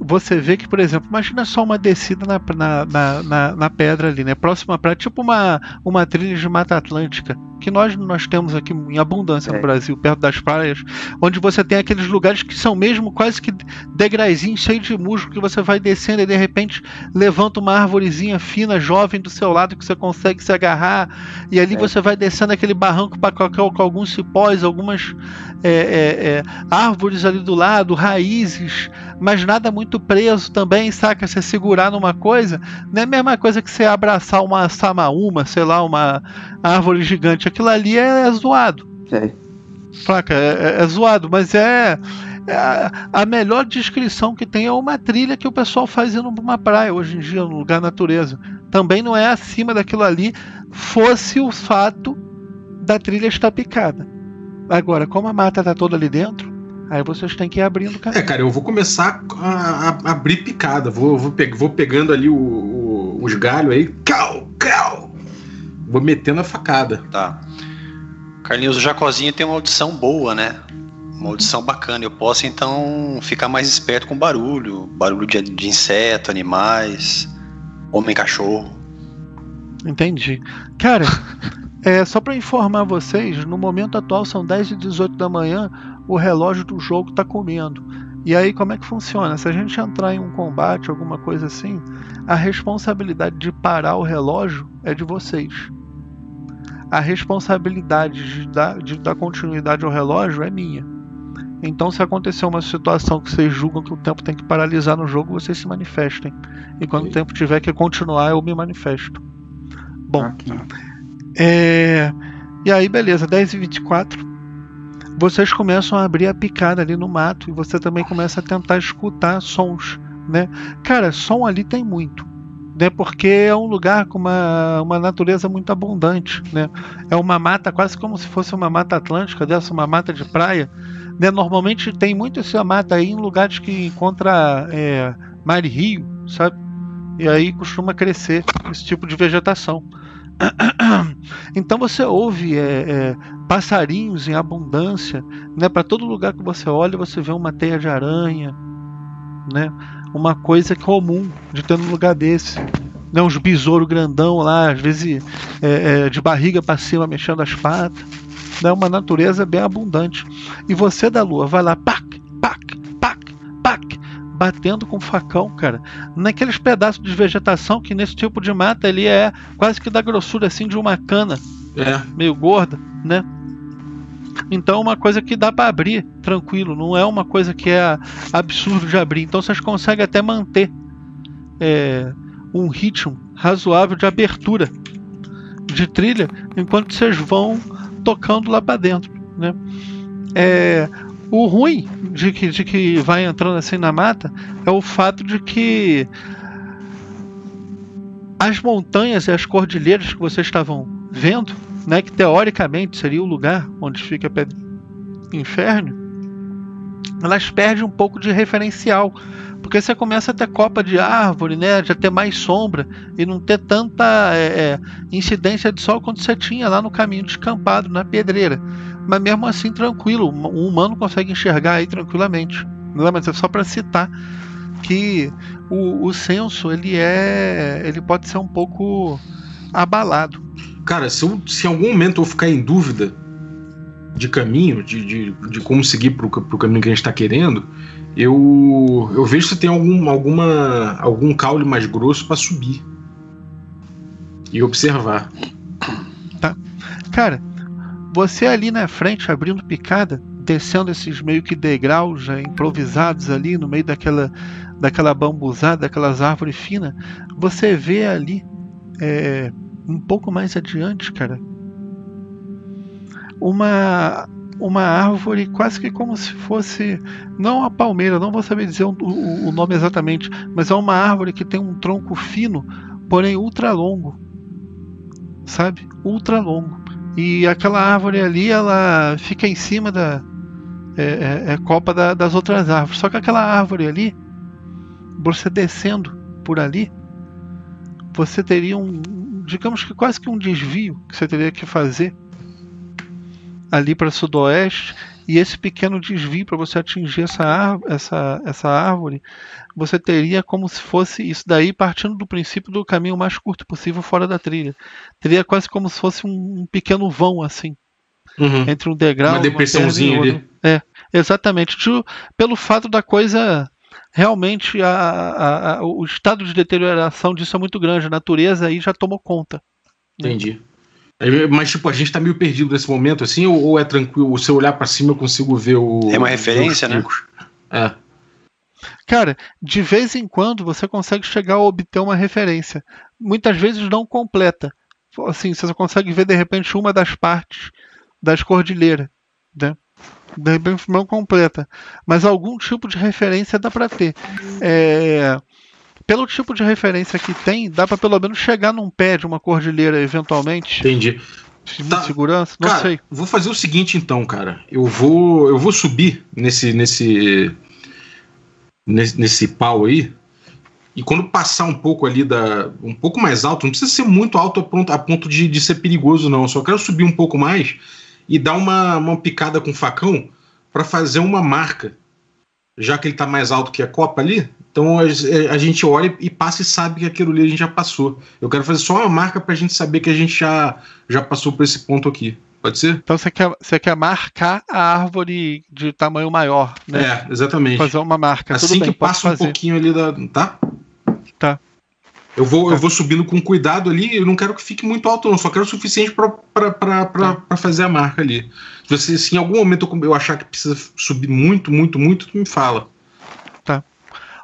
você vê que, por exemplo, imagina só uma descida na, na, na, na- pedra ali, né? Próxima praia, tipo uma, uma trilha de Mata Atlântica, que nós, nós temos aqui em abundância É. no Brasil, perto das praias, onde você tem aqueles lugares que são mesmo quase que degraizinhos cheios de musgo, que você vai descendo e de repente levanta uma árvorezinha fina, jovem do seu lado, que você consegue se agarrar, e ali É. você vai descendo aquele barranco pra, com, com alguns cipós, algumas é, é, é, árvores ali do lado, raízes, mas nada muito preso também, saca? Você segurar numa coisa, não é a mesma coisa que você abraçar uma samaúma, sei lá, uma árvore gigante. Aquilo ali é, zoado. Sei. Fraca, é, é- é zoado, mas é, é a, a melhor descrição que tem é uma trilha que o pessoal faz indo pra uma praia hoje em dia, num lugar natureza. Também não é acima daquilo ali, fosse o fato da trilha estar picada. Agora, como a mata tá toda ali dentro, aí vocês têm que ir abrindo o É, caminho. cara, eu vou começar a, a- abrir picada. Vou, vou, pe- vou pegando ali o- o- os galhos aí. Cal, cal. Vou metendo a facada. Tá. Carlinhos, o Jacozinho tem uma audição boa, né? Uma audição bacana. Eu posso então ficar mais esperto com barulho. Barulho de, de inseto, animais, homem-cachorro. Entendi. Cara, é, só para informar vocês, no momento atual são 10 e 18 da manhã, o relógio do jogo tá comendo. E aí como é que funciona? Se a gente entrar em um combate, alguma coisa assim, a responsabilidade de parar o relógio é de vocês. A responsabilidade de dar, de dar continuidade ao relógio é minha. Então, se acontecer uma situação que vocês julgam que o tempo tem que paralisar no jogo, vocês se manifestem. E quando o tempo tiver que continuar, eu me manifesto. Bom, Ok. é, E aí, beleza, 10 e 24 vocês começam a abrir a picada ali no mato e você também começa a tentar escutar sons, né? Cara, som ali tem muito, né? Porque é um lugar com uma, uma natureza muito abundante, né? É uma mata quase como se fosse uma mata atlântica, dessa uma mata de praia, né? Normalmente tem muito essa mata aí em lugares que encontra é, mar e rio, sabe? E aí costuma crescer esse tipo de vegetação. Então você ouve é, é, passarinhos em abundância, né? Para todo lugar que você olha, você vê uma teia de aranha, né? Uma coisa comum de ter num lugar desse. Né? Uns besouros grandão lá, às vezes é, é de barriga para cima, mexendo as patas. Né? Uma natureza bem abundante. E você da lua vai lá, pac, pac, pac, pac, batendo com facão, cara, naqueles pedaços de vegetação que nesse tipo de mata ele é quase que da grossura assim de uma cana, é. meio gorda, né? Então é uma coisa que dá para abrir tranquilo, não é uma coisa que é absurdo de abrir. Então vocês conseguem até manter é, um ritmo razoável de abertura de trilha enquanto vocês vão tocando lá para dentro, né? É, o ruim de que, de que vai entrando assim na mata é o fato de que as montanhas e as cordilheiras que vocês estavam vendo, né, que teoricamente seria o lugar onde fica o inferno, elas perdem um pouco de referencial, porque você começa a ter copa de árvore, né, já ter mais sombra e não ter tanta é, é, incidência de sol quanto você tinha lá no caminho descampado, na pedreira mas mesmo assim tranquilo, um humano consegue enxergar aí tranquilamente. Não mas é só para citar que o, o senso ele é, ele pode ser um pouco abalado. Cara, se, eu, se em algum momento eu ficar em dúvida de caminho, de, de, de como seguir pro, pro caminho que a gente está querendo, eu, eu vejo se tem algum, alguma, algum caule mais grosso para subir e observar. Tá. Cara, você ali na frente, abrindo picada, descendo esses meio que degraus já improvisados ali no meio daquela, daquela bambuzada, daquelas árvores finas, você vê ali é, um pouco mais adiante, cara, uma uma árvore quase que como se fosse não a palmeira, não vou saber dizer o, o, nome exatamente, mas é uma árvore que tem um tronco fino, porém ultra longo, sabe? Ultra longo. E aquela árvore ali, ela fica em cima da. É, é, é copa da, das outras árvores. Só que aquela árvore ali, você descendo por ali, você teria um. Digamos que quase que um desvio que você teria que fazer ali para sudoeste e esse pequeno desvio para você atingir essa, árvore, essa, essa árvore, você teria como se fosse isso daí partindo do princípio do caminho mais curto possível fora da trilha. Teria quase como se fosse um, um pequeno vão assim. Uhum. Entre um degrau uma depressãozinha uma ali. É, exatamente. Pelo fato da coisa realmente a, a, a, o estado de deterioração disso é muito grande. A natureza aí já tomou conta. Entendi. Mas, tipo, a gente tá meio perdido nesse momento, assim, ou, ou é tranquilo? Se eu olhar para cima, eu consigo ver o. É uma referência, né? É. Cara, de vez em quando você consegue chegar a obter uma referência. Muitas vezes não completa. Assim, você consegue ver de repente uma das partes das cordilheiras, né? De repente não completa. Mas algum tipo de referência dá para ter. É pelo tipo de referência que tem, dá para pelo menos chegar num pé de uma cordilheira eventualmente. Entendi. De tá. segurança, não cara, sei. Vou fazer o seguinte então, cara. Eu vou, eu vou subir nesse, nesse, nesse, nesse pau aí. E quando passar um pouco ali da. um pouco mais alto, não precisa ser muito alto a ponto, a ponto de, de ser perigoso, não. Eu só quero subir um pouco mais e dar uma, uma picada com facão para fazer uma marca. Já que ele tá mais alto que a copa ali, então a, a, gente olha e passa e sabe que aquilo ali a gente já passou. Eu quero fazer só uma marca para a gente saber que a gente já, já passou por esse ponto aqui. Pode ser? Então você quer, você quer marcar a árvore de tamanho maior, né? É, exatamente. Fazer uma marca. Assim Tudo que passa um pouquinho ali da. Tá? Tá. Eu vou, tá. eu vou subindo com cuidado ali, eu não quero que fique muito alto, não, só quero o suficiente para tá. fazer a marca ali. Se, você, se em algum momento eu achar que precisa subir muito, muito, muito, tu me fala.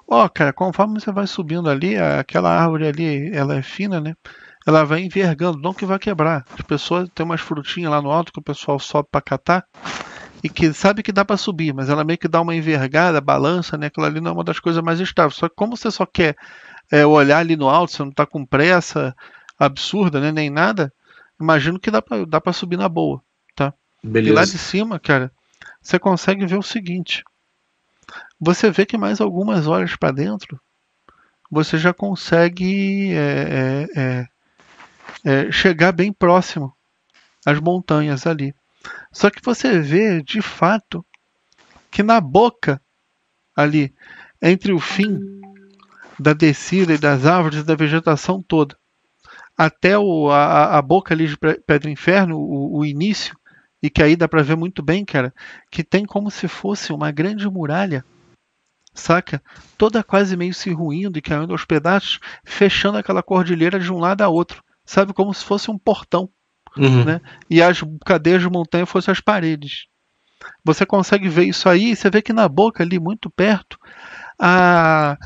Ó, oh, cara, conforme você vai subindo ali, aquela árvore ali, ela é fina, né? ela vai envergando, não que vai quebrar. As pessoas tem umas frutinhas lá no alto que o pessoal sobe para catar e que sabe que dá para subir, mas ela meio que dá uma envergada, balança, né? Aquilo ali não é uma das coisas mais estáveis. Só que como você só quer é, olhar ali no alto, você não está com pressa absurda, né? Nem nada, imagino que dá para dá pra subir na boa, tá? Beleza. E lá de cima, cara, você consegue ver o seguinte. Você vê que mais algumas horas para dentro, você já consegue é, é, é, é, chegar bem próximo às montanhas ali. Só que você vê, de fato, que na boca ali, entre o fim da descida e das árvores e da vegetação toda, até o, a, a boca ali de Pedra Inferno, o, o início, e que aí dá pra ver muito bem, cara, que tem como se fosse uma grande muralha, saca? Toda quase meio se ruindo e caindo aos pedaços, fechando aquela cordilheira de um lado a outro, sabe? Como se fosse um portão, Uhum. né? E as cadeias de montanha fossem as paredes. Você consegue ver isso aí, e você vê que na boca ali, muito perto, a...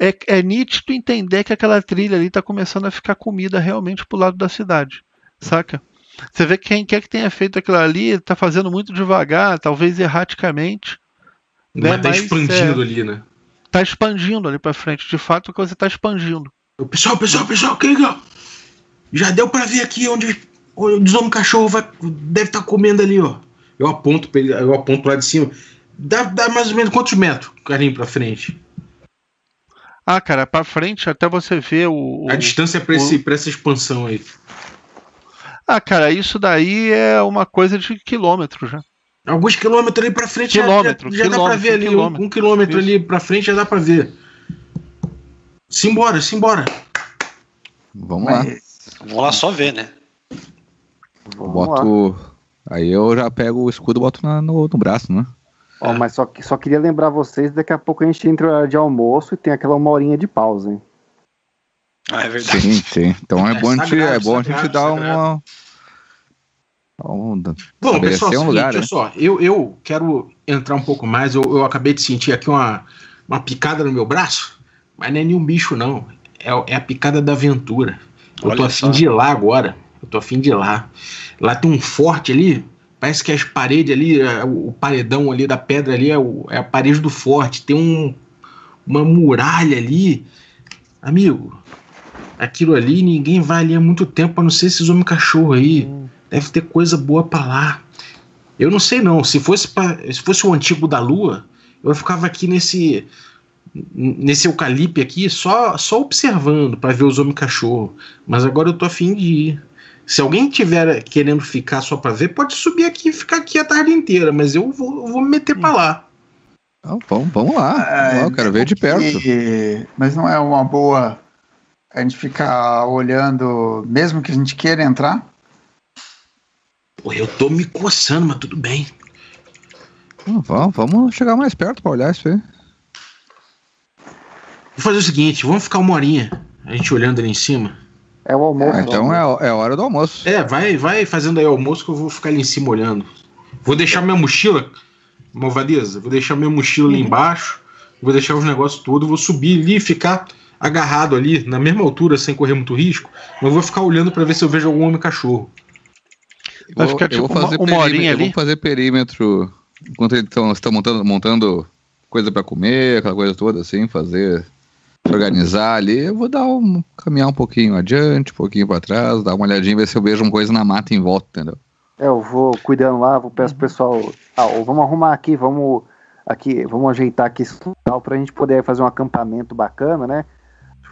é, é nítido entender que aquela trilha ali está começando a ficar comida realmente pro lado da cidade, saca? Você vê que quem quer que tenha feito aquilo ali está fazendo muito devagar, talvez erraticamente. né? Mas tá Mas, expandindo é, ali, né? Tá expandindo ali para frente. De fato, a coisa está expandindo. Pessoal, pessoal, pessoal, que legal. Já deu pra ver aqui onde o desome cachorro vai, deve estar comendo ali, ó. Eu aponto pra ele, eu aponto lá de cima. Dá, dá mais ou menos quantos metros, carinho, pra frente? Ah, cara, para frente até você ver o. A o- distância pra, esse, pra essa expansão aí. Ah, cara, isso daí é uma coisa de quilômetro já. Alguns quilômetros ali pra frente já- Quilômetro, já, já dá pra quilômetro, ver ali. um- quilômetro. Um, quilômetro Isso. ali pra frente já dá pra ver. Simbora, simbora. Vamos lá. Vamos lá só ver, né? Vamos lá. Boto. Aí eu já pego o escudo e boto na- no, no braço, né? Ó, mas só, só queria lembrar vocês, daqui a pouco a gente entra na hora de almoço e tem aquela uma horinha de pausa, hein? Ah, é verdade. Sim, sim. Então é, É bom, a gente, sagrado, é bom a gente sagrado, dar sagrado. uma. um- Bom, pessoal, um seguinte, lugar, olha né? só, eu, eu quero entrar um pouco mais. Eu, eu acabei de sentir aqui uma, uma picada no meu braço, mas não é nenhum bicho, não. É, é a picada da aventura. Eu tô Olha afim só. de ir lá agora. Eu tô afim de ir lá. Lá tem um forte ali. Parece que as paredes ali, é, o paredão ali da pedra ali é, o- é a parede do forte. Tem um, uma muralha ali. Amigo, aquilo ali ninguém vai ali há muito tempo, a não ser esses homens cachorro aí. Deve ter coisa boa pra lá. Eu não sei não. Se fosse pra, se fosse o antigo da Lua, eu ficava aqui nesse nesse eucalipto aqui só só observando pra ver os homens cachorro. Mas agora eu tô afim de ir. Se alguém tiver querendo ficar só pra ver, pode subir aqui e ficar aqui a tarde inteira. Mas eu vou, eu vou me meter pra lá. Então, vamos, vamos lá. Vamos lá, É, eu quero ver de perto. E- mas não é uma boa a gente ficar olhando, mesmo que a gente queira entrar? Pô, eu tô me coçando, mas tudo bem. Então, Vamos, vamos chegar mais perto pra olhar isso aí. Vou fazer o seguinte, vamos ficar uma horinha. A gente olhando ali em cima. É o almoço. Ah, então é, é hora do almoço. É, vai, vai fazendo aí o almoço que eu vou ficar ali em cima olhando. Vou deixar minha mochila, malvadeza, vou deixar minha mochila ali embaixo, vou deixar os negócios todos, vou subir ali e ficar agarrado ali, na mesma altura, sem correr muito risco, mas eu vou ficar olhando pra ver se eu vejo algum homem cachorro. Vai Eu- ficar eu tipo vou fazer uma- uma horinha perímetro- eu ali? vou fazer perímetro enquanto eles estão montando, montando coisa pra comer, aquela coisa toda assim, fazer se organizar ali. Eu vou dar um caminhar um pouquinho adiante, um pouquinho pra trás, dar uma olhadinha ver se eu vejo uma coisa na mata em volta, entendeu? É, eu vou cuidando lá, vou peço pro pessoal, ah, vamos arrumar aqui, vamos aqui, vamos ajeitar aqui esse local pra gente poder fazer um acampamento bacana, né?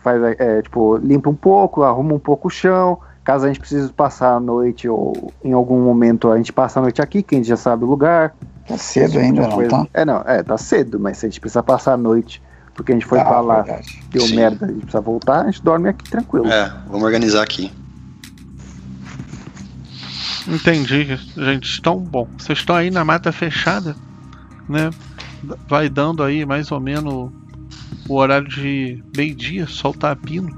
Faz, é, tipo, limpa um pouco, arruma um pouco o chão, caso a gente precise passar a noite ou em algum momento a gente passa a noite aqui, que a gente já sabe o lugar. Tá cedo ainda, não Coisa- tá? É, não, é, tá cedo, mas se a gente precisar passar a noite porque a gente foi Tá, pra lá, verdade. deu Sim. merda, a gente precisa voltar, a gente dorme aqui tranquilo. É, vamos organizar aqui. Entendi, gente. Então, bom, vocês estão aí na mata fechada, né? Vai dando aí mais ou menos o horário de meio-dia, sol tá a pino,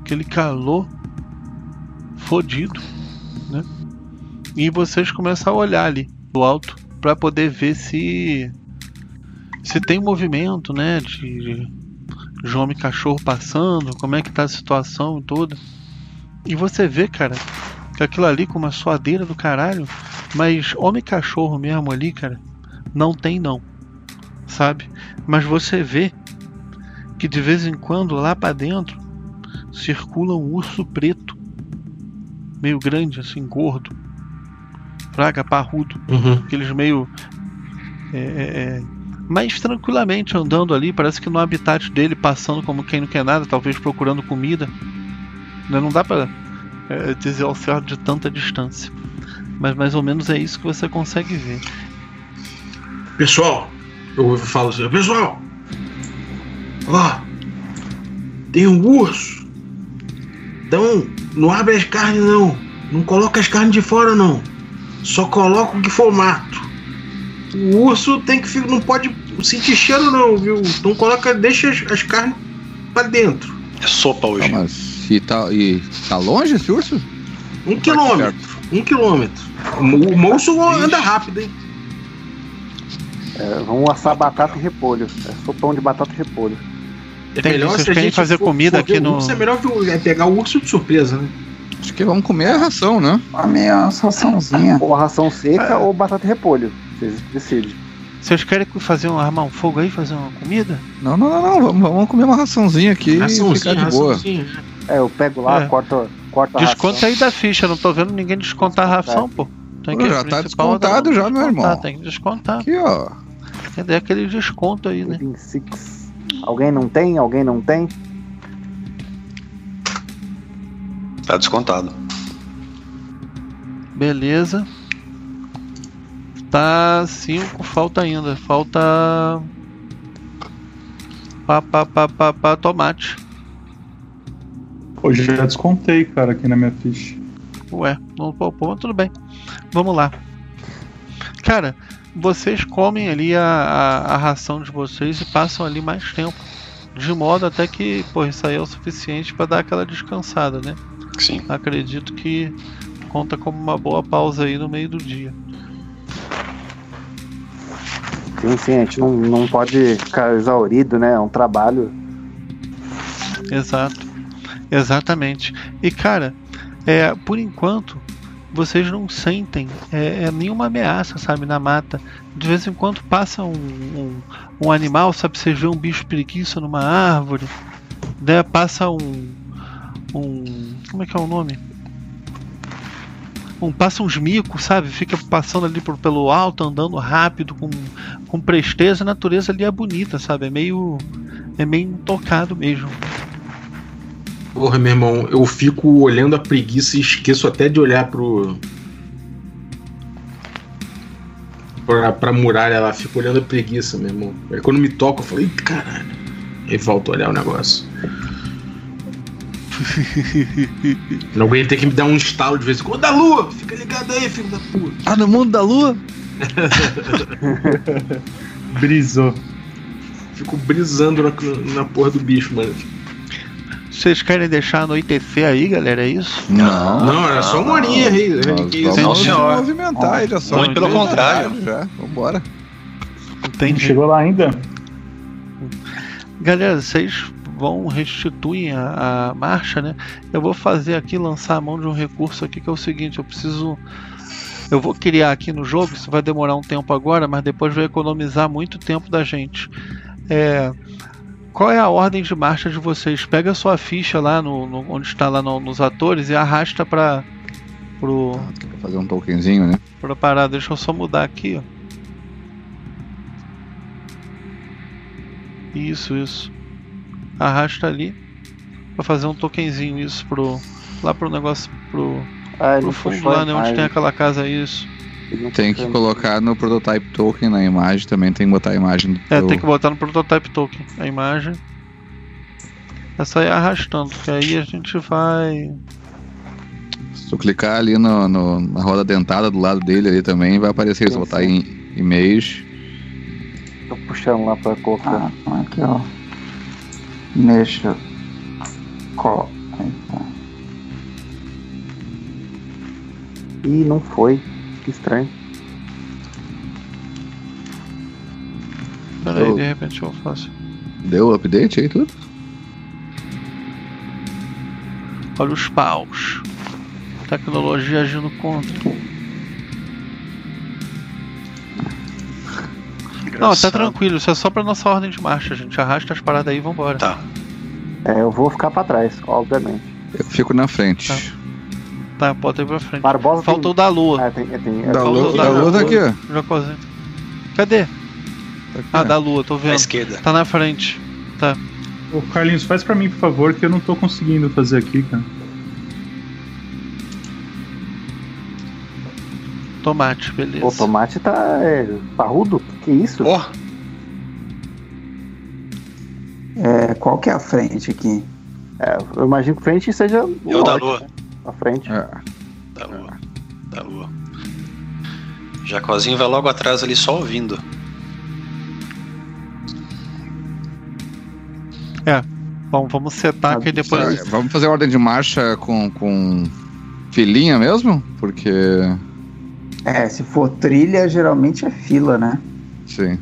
aquele calor fodido, né? E vocês começam a olhar ali do alto para poder ver se se tem movimento, né, de João e cachorro passando, como é que tá a situação e tudo, E você vê, cara, que aquilo ali com uma suadeira do caralho, mas homem cachorro mesmo ali, cara, não tem não. Sabe? Mas você vê que de vez em quando lá pra dentro circula um urso preto, meio grande, assim, gordo, fraga, parrudo, Uhum. aqueles meio. É, é, mais tranquilamente andando ali, parece que no habitat dele, passando como quem não quer nada, talvez procurando comida. Né, Não dá pra é, dizer ao certo de tanta distância. Mas mais ou menos é isso que você consegue ver. Pessoal, eu falo assim, pessoal, ó, tem um urso. Então, não abre as carnes não. Não coloca as carnes de fora não. Só coloca o que for mato. O urso tem que ficar, não pode sentir cheiro não, viu? Então coloca, deixa as, as carnes pra dentro. É sopa hoje. Tá, mas e tá, e tá longe esse urso? Um Tá quilômetro. Um quilômetro. O, mo- o moço anda rápido, hein? É, vamos assar batata e repolho. É sopão de batata e repolho. É melhor vocês se a querem gente fazer for- comida for aqui no- urso, É melhor é pegar o urso de surpresa, né? Acho que vamos comer a ração, né? A minha raçãozinha. Ou ração seca ou batata e repolho. Vocês decidem. Vocês querem fazer um, armar um fogo aí, fazer uma comida? Não, não, não, não. Vamos, vamos comer uma raçãozinha aqui e ficar de boa. raçãozinha. É, eu pego lá, É. corto, corto a Desconta ração. aí da ficha, não tô vendo ninguém descontar a ração, pô. Tem Pô, já tá descontado já, meu irmão. Tem que descontar. Aqui, ó. Cadê aquele desconto aí, né? 26. Alguém não tem? Alguém não tem? Tá descontado. Beleza. Tá 5, falta ainda. Falta. Pá, pá, pá, pá, pá, tomate. Pô, já descontei, cara, aqui na minha ficha. Ué, não poupou, mas tudo bem. Vamos lá. Cara, vocês comem ali a, a, a ração de vocês e passam ali mais tempo. De modo até que, pô, isso aí é o suficiente para dar aquela descansada, né? Sim. Acredito que conta como uma boa pausa aí no meio do dia. Sim, a gente não, não pode ficar exaurido, né? É um trabalho. Exato. Exatamente. E cara, é, por enquanto, vocês não sentem é, é, nenhuma ameaça, sabe, na mata. De vez em quando passa um, um, um animal, sabe, você vê um bicho preguiça numa árvore, né? Passa um. um. como é que é o nome? Passa uns micos, sabe? Fica passando ali por, pelo alto, andando rápido, com, com presteza. A natureza ali é bonita, sabe? É meio. É meio intocado mesmo. Porra, meu irmão, eu fico olhando a preguiça e esqueço até de olhar pro. Pra, pra muralha lá, fico olhando a preguiça, meu irmão. Aí quando me toca, eu falo, caralho. Aí volto a olhar o negócio. Alguém tem que me dar um estalo de vez em quando. Da lua! Fica ligado aí, filho da puta. Ah, no mundo da lua? Brisou. Fico brisando na, na porra do bicho, mano. Vocês querem deixar anoitecer aí, galera? É isso? Não. Não, era só uma horinha aí. Vamos Não, nos senhor. movimentar aí, já só. Muito pelo contrário. Já, vambora. Não Entendi. chegou lá ainda? Galera, vocês vão restituir a, a marcha, né? Eu vou fazer aqui, lançar a mão de um recurso aqui que é o seguinte, eu preciso. Eu vou criar aqui no jogo, isso vai demorar um tempo agora, mas depois vai economizar muito tempo da gente. É, qual é a ordem de marcha de vocês? Pega a sua ficha lá no, no- onde está lá no- nos atores e arrasta para pro fazer um tokenzinho, né? pra parar. Deixa eu só mudar aqui, ó. Isso, isso. Arrasta ali pra fazer um tokenzinho isso pro lá pro negócio pro, Ah, pro fundo lá, né, onde tem aquela casa isso. Ele não Tem que colocar no prototype token na imagem também, tem que botar a imagem do É, teu- tem que botar no prototype token a imagem. É só ir arrastando, que aí a gente vai. Se tu clicar ali no, no- na roda dentada do lado dele ali também, vai aparecer isso, botar em e-mails. Tô puxando lá pra colocar. Ah, aqui, ó. Mexa. Co. Tá. Ih, não foi. Que estranho. Pera aí, Oh. de repente eu faço. Deu o update aí tudo? Olha os paus. Tecnologia agindo contra. Não, tá tranquilo, isso é só pra nossa ordem de marcha, gente. Arrasta as paradas aí e vambora. Tá. É, eu vou ficar pra trás, obviamente. Eu fico na frente. Tá. Tá, pode ir pra frente. Barbosa Faltou o da lua. tem... É, tem, tem... Da lua, o da lua tá aqui. Jacozinho. Cadê? Tá aqui, Ah, ó. da lua, tô À vendo. esquerda. Tá na frente. Tá. Ô, Carlinhos, faz pra mim, por favor, que eu não tô conseguindo fazer aqui, cara. Tomate, beleza. O tomate tá é, parrudo? Que isso? Ó, É, qual que é a frente aqui? É, eu imagino que frente seja é o da norte, lua. né? A frente. É. Da lua. Da lua. Jacozinho vai logo atrás ali só ouvindo. Bom, vamos setar que depois. Tá, Vamos fazer ordem de marcha com, com filinha mesmo? Porque. É, se for trilha, geralmente é fila, né? Sim.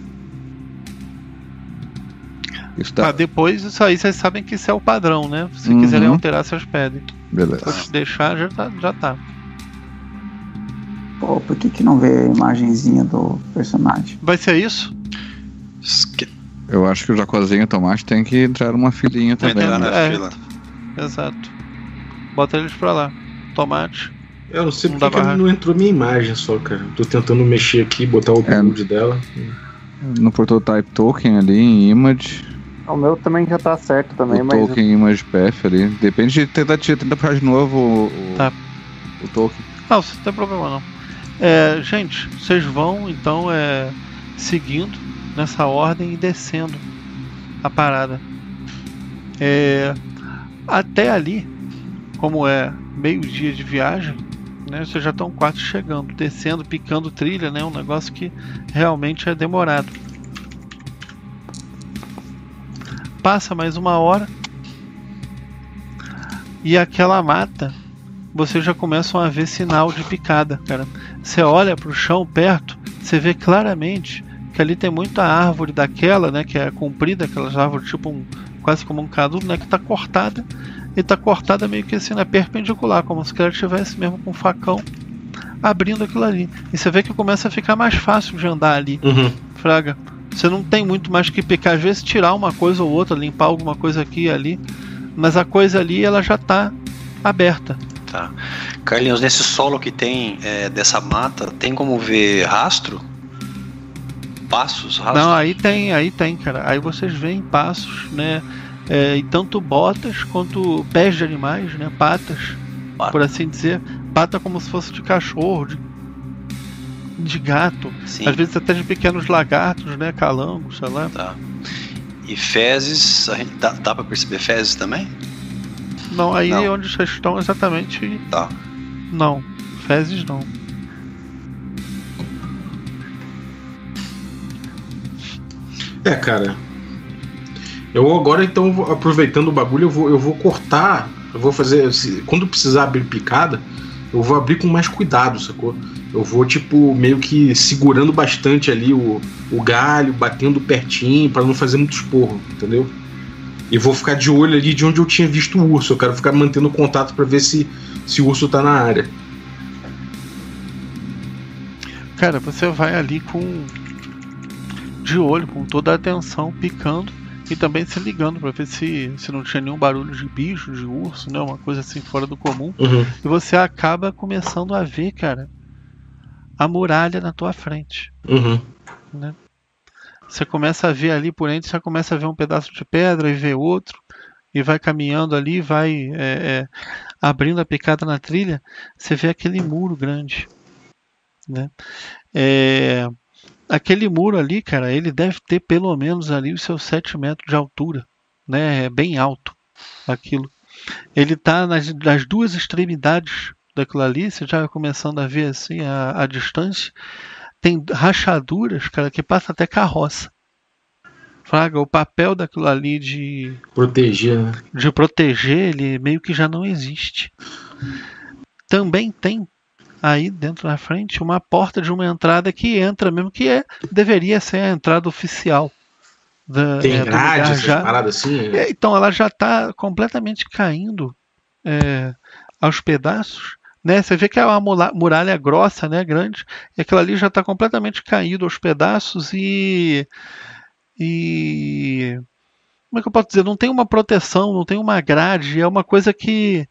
Isso Tá, tá. depois isso aí vocês sabem que isso é o padrão, né? Se Uhum. quiserem alterar, vocês pedem. Beleza. Se deixar, já tá. Já tá. Pô, por que, que não vê a imagenzinha do personagem? Vai ser isso? Eu acho que o Jacozinho e o Tomate tem que entrar numa filinha também. Entrar né? na É. fila. Exato. Bota eles pra lá. Tomate. Eu não sei Não porque não entrou minha imagem só, cara. Tô tentando mexer aqui, botar o É. build dela. No prototype token ali, em image. O meu também já tá certo também, o mas token image path ali. Depende de tentar, tentar puxar de novo o, o, Tá. o token. Não, não tem problema não. É, gente, vocês vão então é, seguindo nessa ordem e descendo a parada. É, até ali, como é meio dia de viagem, né, vocês já estão quase chegando, descendo, picando trilha, né, um negócio que realmente é demorado. Passa mais uma hora. E aquela mata vocês já começam a ver sinal de picada, cara. Você olha pro chão perto, você vê claramente que ali tem muita árvore daquela, né, que é comprida, aquelas árvores tipo um, quase como um cadulo, né, que tá cortada e tá cortada meio que assim na perpendicular, como se ela estivesse mesmo com um facão abrindo aquilo ali. E você vê que começa a ficar mais fácil de andar ali, Uhum. fraga. Você não tem muito mais que picar, às vezes tirar uma coisa ou outra, limpar alguma coisa aqui e ali, mas a coisa ali ela já tá aberta. Tá. Carlinhos, nesse solo que tem é, dessa mata, tem como ver rastro? Passos, rastros? Não, aí tem, aí tem, cara. Aí vocês veem passos, né? É, e tanto botas quanto pés de animais, né? Patas, Pata. por assim dizer. Pata como se fosse de cachorro, de, de gato. Sim, Às vezes até de pequenos lagartos, né? Calangos, sei lá. tá. E fezes, a gente, dá, dá pra perceber fezes também? Não, aí Não. é onde vocês estão exatamente. Tá. Não. Fezes não. É, cara. Eu agora, então, aproveitando o bagulho, eu vou, eu vou cortar. Eu vou fazer. Quando precisar abrir picada, eu vou abrir com mais cuidado, sacou? Eu vou, tipo, meio que segurando bastante ali o, o galho, batendo pertinho, pra não fazer muito esporro, entendeu? E vou ficar de olho ali de onde eu tinha visto o urso. Eu quero ficar mantendo contato pra ver se, se o urso tá na área. Cara, você vai ali com. De olho, com toda a atenção, picando e também se ligando pra ver se, se não tinha nenhum barulho de bicho, de urso, né? Uma coisa assim fora do comum. Uhum. E você acaba começando a ver, cara, a muralha na tua frente. Uhum. Você começa a ver ali por entre, você começa a ver um pedaço de pedra e vê outro, e vai caminhando ali, vai é, é, abrindo a picada na trilha, você vê aquele muro grande. Né? É, aquele muro ali, cara, ele deve ter pelo menos ali os seus 7 metros de altura. Né? É bem alto aquilo. Ele está nas, nas duas extremidades daquilo ali, você já vai começando a ver assim a, a distância tem rachaduras, cara, que passa até carroça. Fraga, o papel daquilo ali de, Proteger, né? de proteger, ele meio que já não existe. Também tem aí dentro na frente uma porta de uma entrada que entra mesmo, que é deveria ser a entrada oficial. Da, Tem é, grade, já. paradas assim. É, então ela já está completamente caindo é, aos pedaços. Né? Você vê que é uma muralha grossa, né, grande, e aquilo ali já está completamente caído aos pedaços e e como é que eu posso dizer? Não tem uma proteção, não tem uma grade, é uma coisa que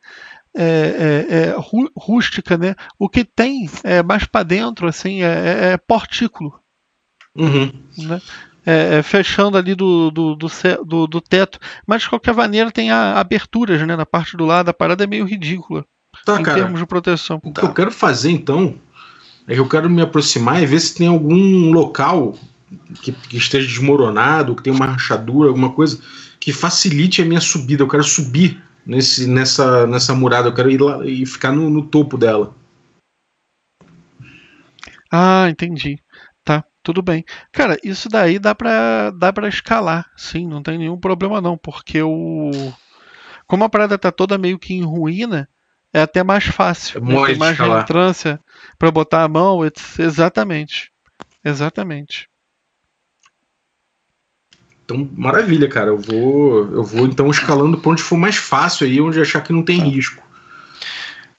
é, é- é rú- rústica, né? O que tem é mais para dentro, assim, é, é- é portículo, Uhum. né? Fechando ali do, do, do, do- do teto, mas de qualquer maneira tem a- aberturas, né? Na parte do lado, a parada é meio ridícula Tá, em cara. termos de proteção. O que eu quero fazer então é que eu quero me aproximar e ver se tem algum local que, que esteja desmoronado, que tem uma rachadura, alguma coisa que facilite a minha subida. Eu quero subir nesse, nessa, nessa murada, eu quero ir lá e ficar no, no topo dela. Ah, entendi. Tá, tudo bem. Cara, isso daí dá pra, dá pra escalar, sim, não tem nenhum problema não, porque o. Como a parada tá toda meio que em ruína, é até mais fácil. É né? Tem mais escalar. reentrância pra botar a mão, exatamente. Exatamente. Então, maravilha, cara. Eu vou, eu vou então escalando pra onde for mais fácil aí, onde achar que não tem risco.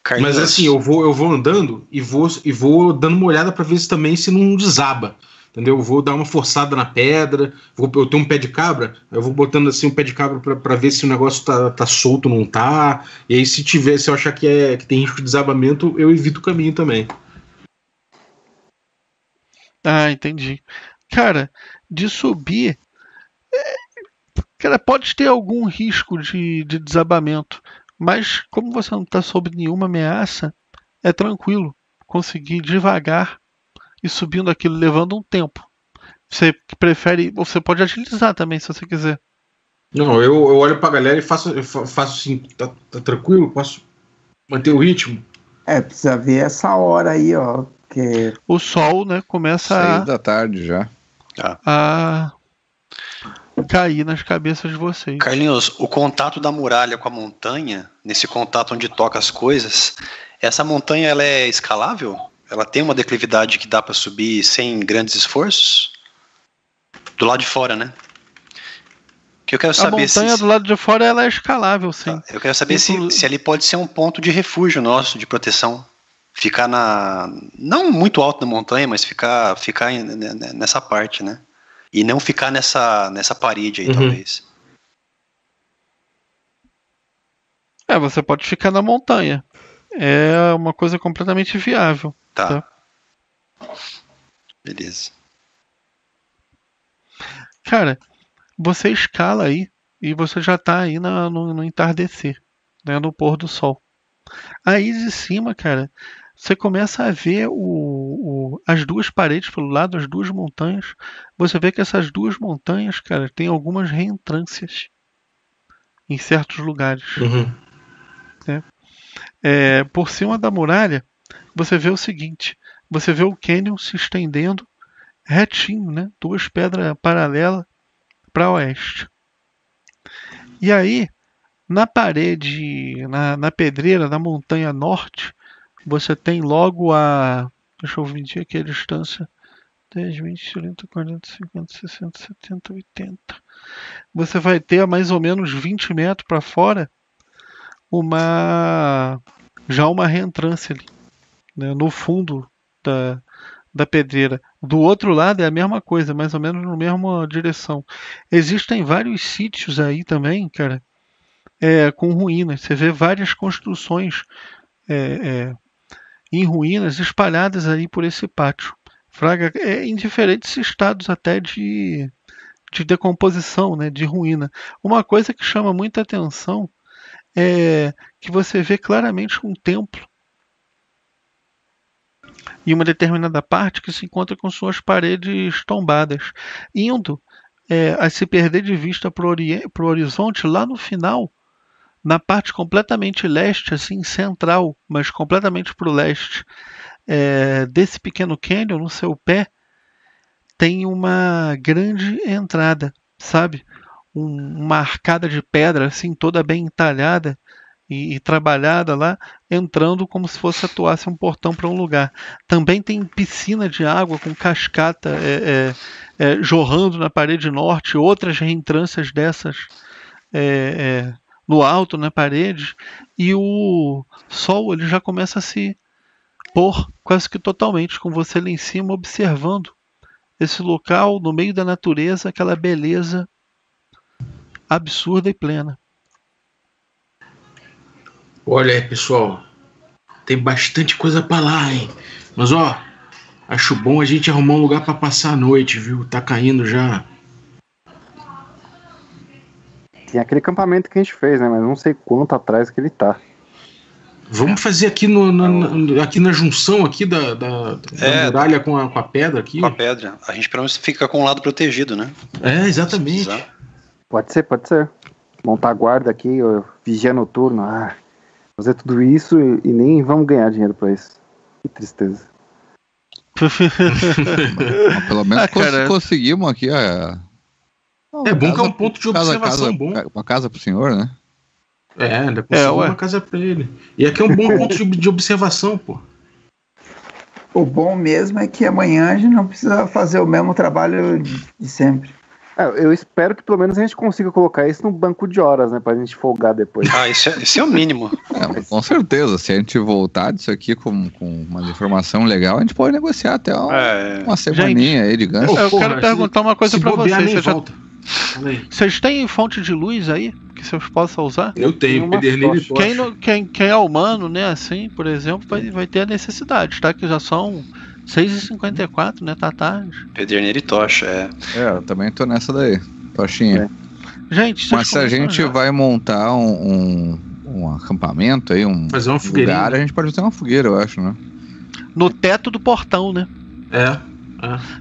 Carlinhos, Mas assim, eu vou, eu vou andando e vou, e vou dando uma olhada pra ver se também se não desaba. Entendeu? Eu vou dar uma forçada na pedra. Vou, eu tenho um pé de cabra, eu vou botando assim um pé de cabra pra, pra ver se o negócio tá, tá solto ou não tá. E aí, se tiver, se eu achar que, é, que tem risco de desabamento, eu evito o caminho também. Ah, entendi. Cara, de subir. É, Cara, pode ter algum risco de, de desabamento, mas como você não está sob nenhuma ameaça, é tranquilo conseguir devagar e subindo aquilo, levando um tempo. Você prefere. Você pode agilizar também, se você quiser. Não, eu, eu olho pra galera e faço, faço assim, tá, tá tranquilo? Posso manter o ritmo? É, precisa ver essa hora aí, ó. Que O sol, né, começa Seis a, da tarde já. a cair nas cabeças de vocês. Carlinhos, o contato da muralha com a montanha, nesse contato onde toca as coisas, essa montanha ela é escalável? Ela tem uma declividade que dá para subir sem grandes esforços? Do lado de fora, né? Que eu quero A saber montanha se, do lado de fora ela é escalável, sim. eu quero saber se, Inclu- se ali pode ser um ponto de refúgio nosso, de proteção. Ficar na. Não muito alto na montanha, mas ficar, ficar ne- ne- nessa parte, né? E não ficar nessa, nessa parede aí, Uhum. talvez. É, você pode ficar na montanha. É uma coisa completamente viável. Tá. Tá. Beleza. Cara, você escala aí e você já tá aí na- no, no entardecer, né, no pôr do sol. Aí de cima, cara, você começa a ver o, o- as duas paredes pelo lado, as duas montanhas. Você vê que essas duas montanhas, cara, tem algumas reentrâncias em certos lugares. Uhum. É, por cima da muralha, você vê o seguinte: você vê o canyon se estendendo retinho, né? Duas pedras paralelas para oeste. E aí, na parede, na, na pedreira da montanha norte, você tem logo a. Deixa eu medir aqui a distância. 10, 20, 30, 40, 50, 60, 70, 80. Você vai ter a mais ou menos 20 metros para fora uma já uma reentrância ali, né, no fundo da, da pedreira. Do outro lado é a mesma coisa, mais ou menos na mesma direção. Existem vários sítios aí também, cara, é, com ruínas. Você vê várias construções é, é, em ruínas espalhadas aí por esse pátio. Fraga, é, em diferentes estados até de, de decomposição, né, de ruína. Uma coisa que chama muita atenção é que você vê claramente um templo em uma determinada parte que se encontra com suas paredes tombadas, indo é, a se perder de vista para o horizonte lá no final, na parte completamente leste, assim central, mas completamente para o leste é, desse pequeno canyon, no seu pé, tem uma grande entrada, sabe? Um- uma arcada de pedra assim toda bem entalhada e, e trabalhada lá, entrando como se fosse atuasse um portão para um lugar. Também tem piscina de água com cascata é, é, é, jorrando na parede norte, outras reentrâncias dessas é, é, no alto, na parede, e o sol ele já começa a se pôr quase que totalmente, com você lá em cima observando esse local no meio da natureza, aquela beleza absurda e plena. Olha aí, pessoal. Tem bastante coisa pra lá, hein? Mas ó, acho bom a gente arrumar um lugar pra passar a noite, viu? Tá caindo já. Tem aquele acampamento que a gente fez, né? Mas não sei quanto atrás que ele tá. Vamos fazer aqui, no, na, na- aqui na junção aqui da, da, da É. muralha com a, com a pedra aqui. Com a pedra. A gente pelo menos fica com o lado protegido, né? É, exatamente. Precisar. Pode ser, pode ser. Montar guarda aqui, vigia noturno. Ah, fazer tudo isso e, e nem vamos ganhar dinheiro pra isso. Que tristeza. Mas pelo menos Ah, cara. cons- conseguimos aqui a. É bom que é um ponto de casa- observação casa- bom. Uma casa pro senhor, né? É, ainda É, uma casa pra ele. E aqui é um bom ponto de, de observação, pô. O bom mesmo é que amanhã a gente não precisa fazer o mesmo trabalho de de sempre. É, eu espero que pelo menos a gente consiga colocar isso no banco de horas, né? Pra gente folgar depois. Ah, isso é, isso é o mínimo. É, com certeza. Se a gente voltar disso aqui com, com uma informação legal, a gente pode negociar até uma, É, uma semaninha aí de gancho. Eu porra, quero perguntar uma coisa pra vocês. nem Vocês, já- volta. Vocês têm fonte de luz aí que vocês possam usar? Eu tenho, uma pederneiro e tocha. Quem, não- quem, quem é humano, né, assim, por exemplo, vai, vai ter a necessidade, tá? Que já são 6h54, né? Tá tarde. Pederneira e tocha, é. É, eu também tô nessa daí. Tochinha. Gente, vocês Mas se a gente já. vai montar um, um, um acampamento aí, um Fazer uma fogueirinha. lugar, a gente pode fazer uma fogueira, eu acho, né? No teto do portão, né? É.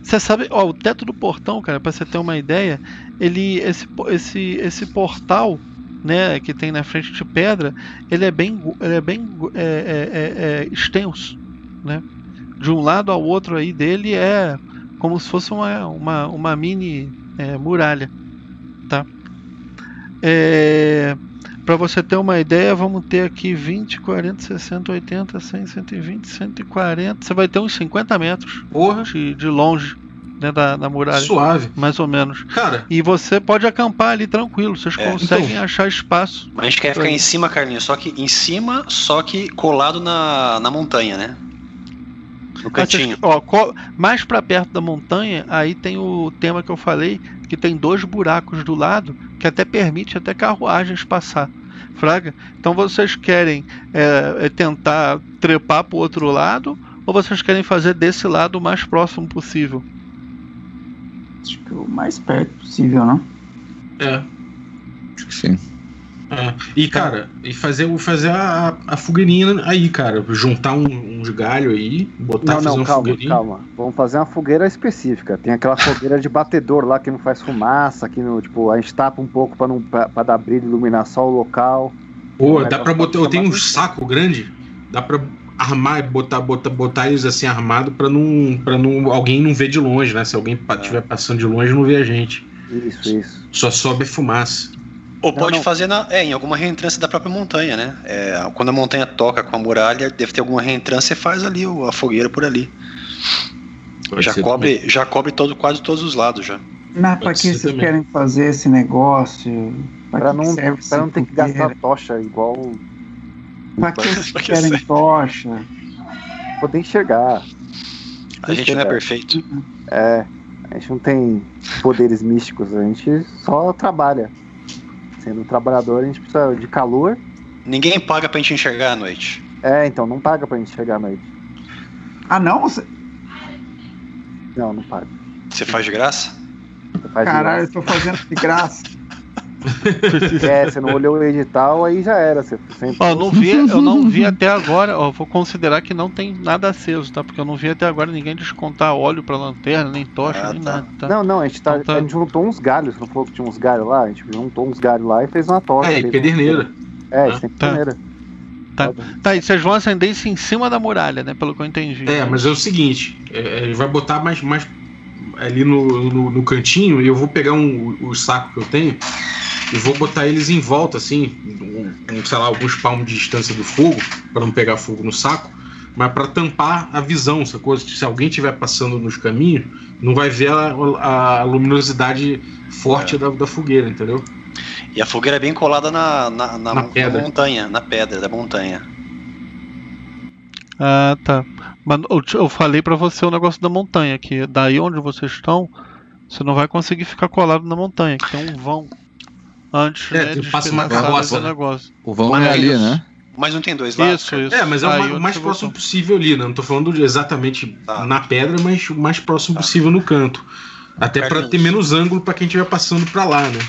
Você sabe, ó, o teto do portão, cara, pra você ter uma ideia, ele esse esse esse portal, né, que tem na frente de pedra, ele é bem ele é bem é, é- é- é extenso, né? De um lado ao outro aí dele é como se fosse uma uma, uma mini é, muralha, tá? É, para você ter uma ideia, vamos ter aqui 20, 40, 60, 80, 100, 120, 140. Você vai ter uns 50 metros Porra, de, de longe né, da, da muralha, suave. mais ou menos. Cara, E você pode acampar ali tranquilo, vocês É, conseguem então. achar espaço. A gente quer ficar em cima, Carlinhos, só que em cima, só que colado na, na montanha, né? No Ah, vocês- cantinho. ó, co- mais para perto da montanha, aí tem o tema que eu falei, que tem dois buracos do lado, que até permite até carruagens passar. Fraga? Então vocês querem é, é tentar trepar pro outro lado, ou vocês querem fazer desse lado o mais próximo possível? Acho que o mais perto possível, não? é. Acho que sim. É. E, cara, e fazer, fazer a, a fogueirinha aí, cara. Juntar um- uns galhos aí, botar, Não, fazer não, uma calma, fogueirinha. calma. Vamos fazer uma fogueira específica. Tem aquela fogueira de batedor lá que não faz fumaça, que no, tipo, a gente tapa um pouco pra, não, pra, pra dar brilho e iluminar só o local. Pô, dá pra botar. Eu tenho um saco grande. Dá pra armar e botar, botar, botar eles assim armado pra não. para não. alguém não ver de longe, né? Se alguém É. estiver passando de longe, não vê a gente. Isso, isso. Só sobe fumaça. Ou pode não. fazer na, é, em alguma reentrância da própria montanha, né? É, quando a montanha toca com a muralha, deve ter alguma reentrância e faz ali o- a fogueira por ali. Pode já cobre, já cobre todo, quase todos os lados já. Mas pra Pode que vocês também. querem fazer esse negócio? Pra que não, serve pra não ter que gastar tocha igual. Pra que vocês Pra que querem serve? tocha? Poder enxergar. A gente não é É. perfeito. É. A gente não tem poderes místicos, a gente só trabalha. Sendo um trabalhador, a gente precisa de calor. Ninguém paga pra gente enxergar à noite. É, então não paga pra gente chegar à noite. Ah, não? Você- Não, não paga. Você faz de graça? Faz de Caralho, eu tô fazendo de graça. É, você não olhou o edital, aí já era. Você sempre... Ó, não vi, eu não vi até agora, ó, vou considerar que não tem nada aceso, tá? Porque eu não vi até agora ninguém descontar óleo pra lanterna, nem tocha, Ah, nem tá. nada, tá? Não, não, a gente, tá, Então tá. a gente juntou uns galhos. Não falou que tinha uns galhos lá? A gente juntou uns galhos lá e fez uma tocha. É, e fez pederneira. uma- É, a gente tem Tá. pederneira. Tá. Tá, e vocês vão acender isso em cima da muralha, né? Pelo que eu entendi. É, mas é o seguinte, é, ele vai botar mais, mais ali no, no, no cantinho e eu vou pegar um, o saco que eu tenho e vou botar eles em volta, assim, um, sei lá, alguns palmos de distância do fogo, para não pegar fogo no saco, mas para tampar a visão, essa coisa. Se alguém estiver passando nos caminhos, não vai ver a, a luminosidade forte da, da fogueira, entendeu? E a fogueira é bem colada na, na, na- Na na pedra. montanha, na pedra da montanha. Ah, tá. Mas eu, eu falei pra você o negócio da montanha, que daí onde vocês estão, você não vai conseguir ficar colado na montanha, que tem um vão antes É, né, de passa uma carroça, né? negócio. O vão Mas é ali, né? Mas não tem dois lados? Isso, isso. É, mas é o mais próximo possível ali, né? Não tô falando exatamente Tá. na pedra, mas o mais próximo possível no canto. Até pra Carlinhos. ter menos ângulo pra quem estiver passando pra lá, né?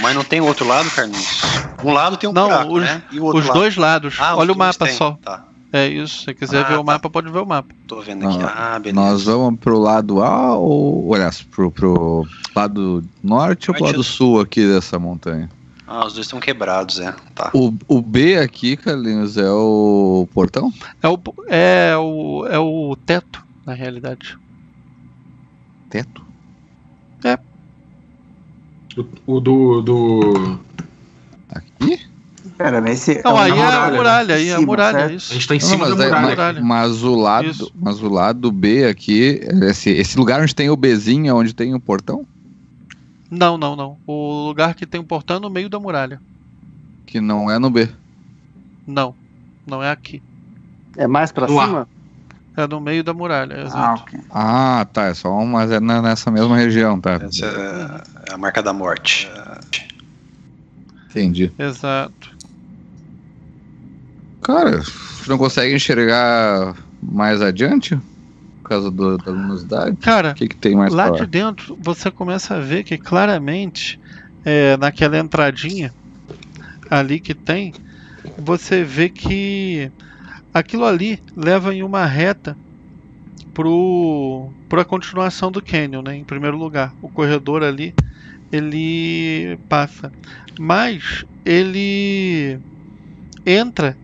Mas não tem outro lado, Carlinhos? Um lado tem um Não, buraco, os- né? E o outro Os lado? dois lados. Ah, Olha o mapa tem. só. Tá, É isso. Se você quiser Ah, ver o tá. mapa, pode ver o mapa. tô vendo aqui. Não, Ah, beleza. Nós vamos pro lado A ou, aliás, pro, pro lado norte ou pro lado sul aqui dessa montanha? Ah, os dois estão quebrados, é. Tá. O, o B aqui, Carlinhos, é o portão? É o, é o, é o teto, na realidade. Teto? O, o do, do. Aqui? Pera, mas esse Não, é aí é a muralha, muralha, aí é a muralha, certo? A isso. gente tá em Não, cima mas, da é- muralha. mas- o lado, Isso. mas o lado B aqui, esse, esse lugar onde tem o Bzinho, é onde tem o portão? Não, não, não. O lugar que tem um portão é no meio da muralha. Que não é no B. Não, não é aqui. É mais pra No cima? É no meio da muralha, Ah, exato. ok. Ah, tá. É só um, mas é na- nessa mesma região, tá? Essa é é a marca da morte. Entendi. Exato. Cara, você não consegue enxergar mais adiante? Por causa do- da luminosidade? Cara, O que, que tem mais lá de dentro você começa a ver que claramente é, naquela entradinha ali que tem, você vê que aquilo ali leva em uma reta pro para a continuação do canyon, né? Em primeiro lugar, o corredor ali ele passa, mas ele entra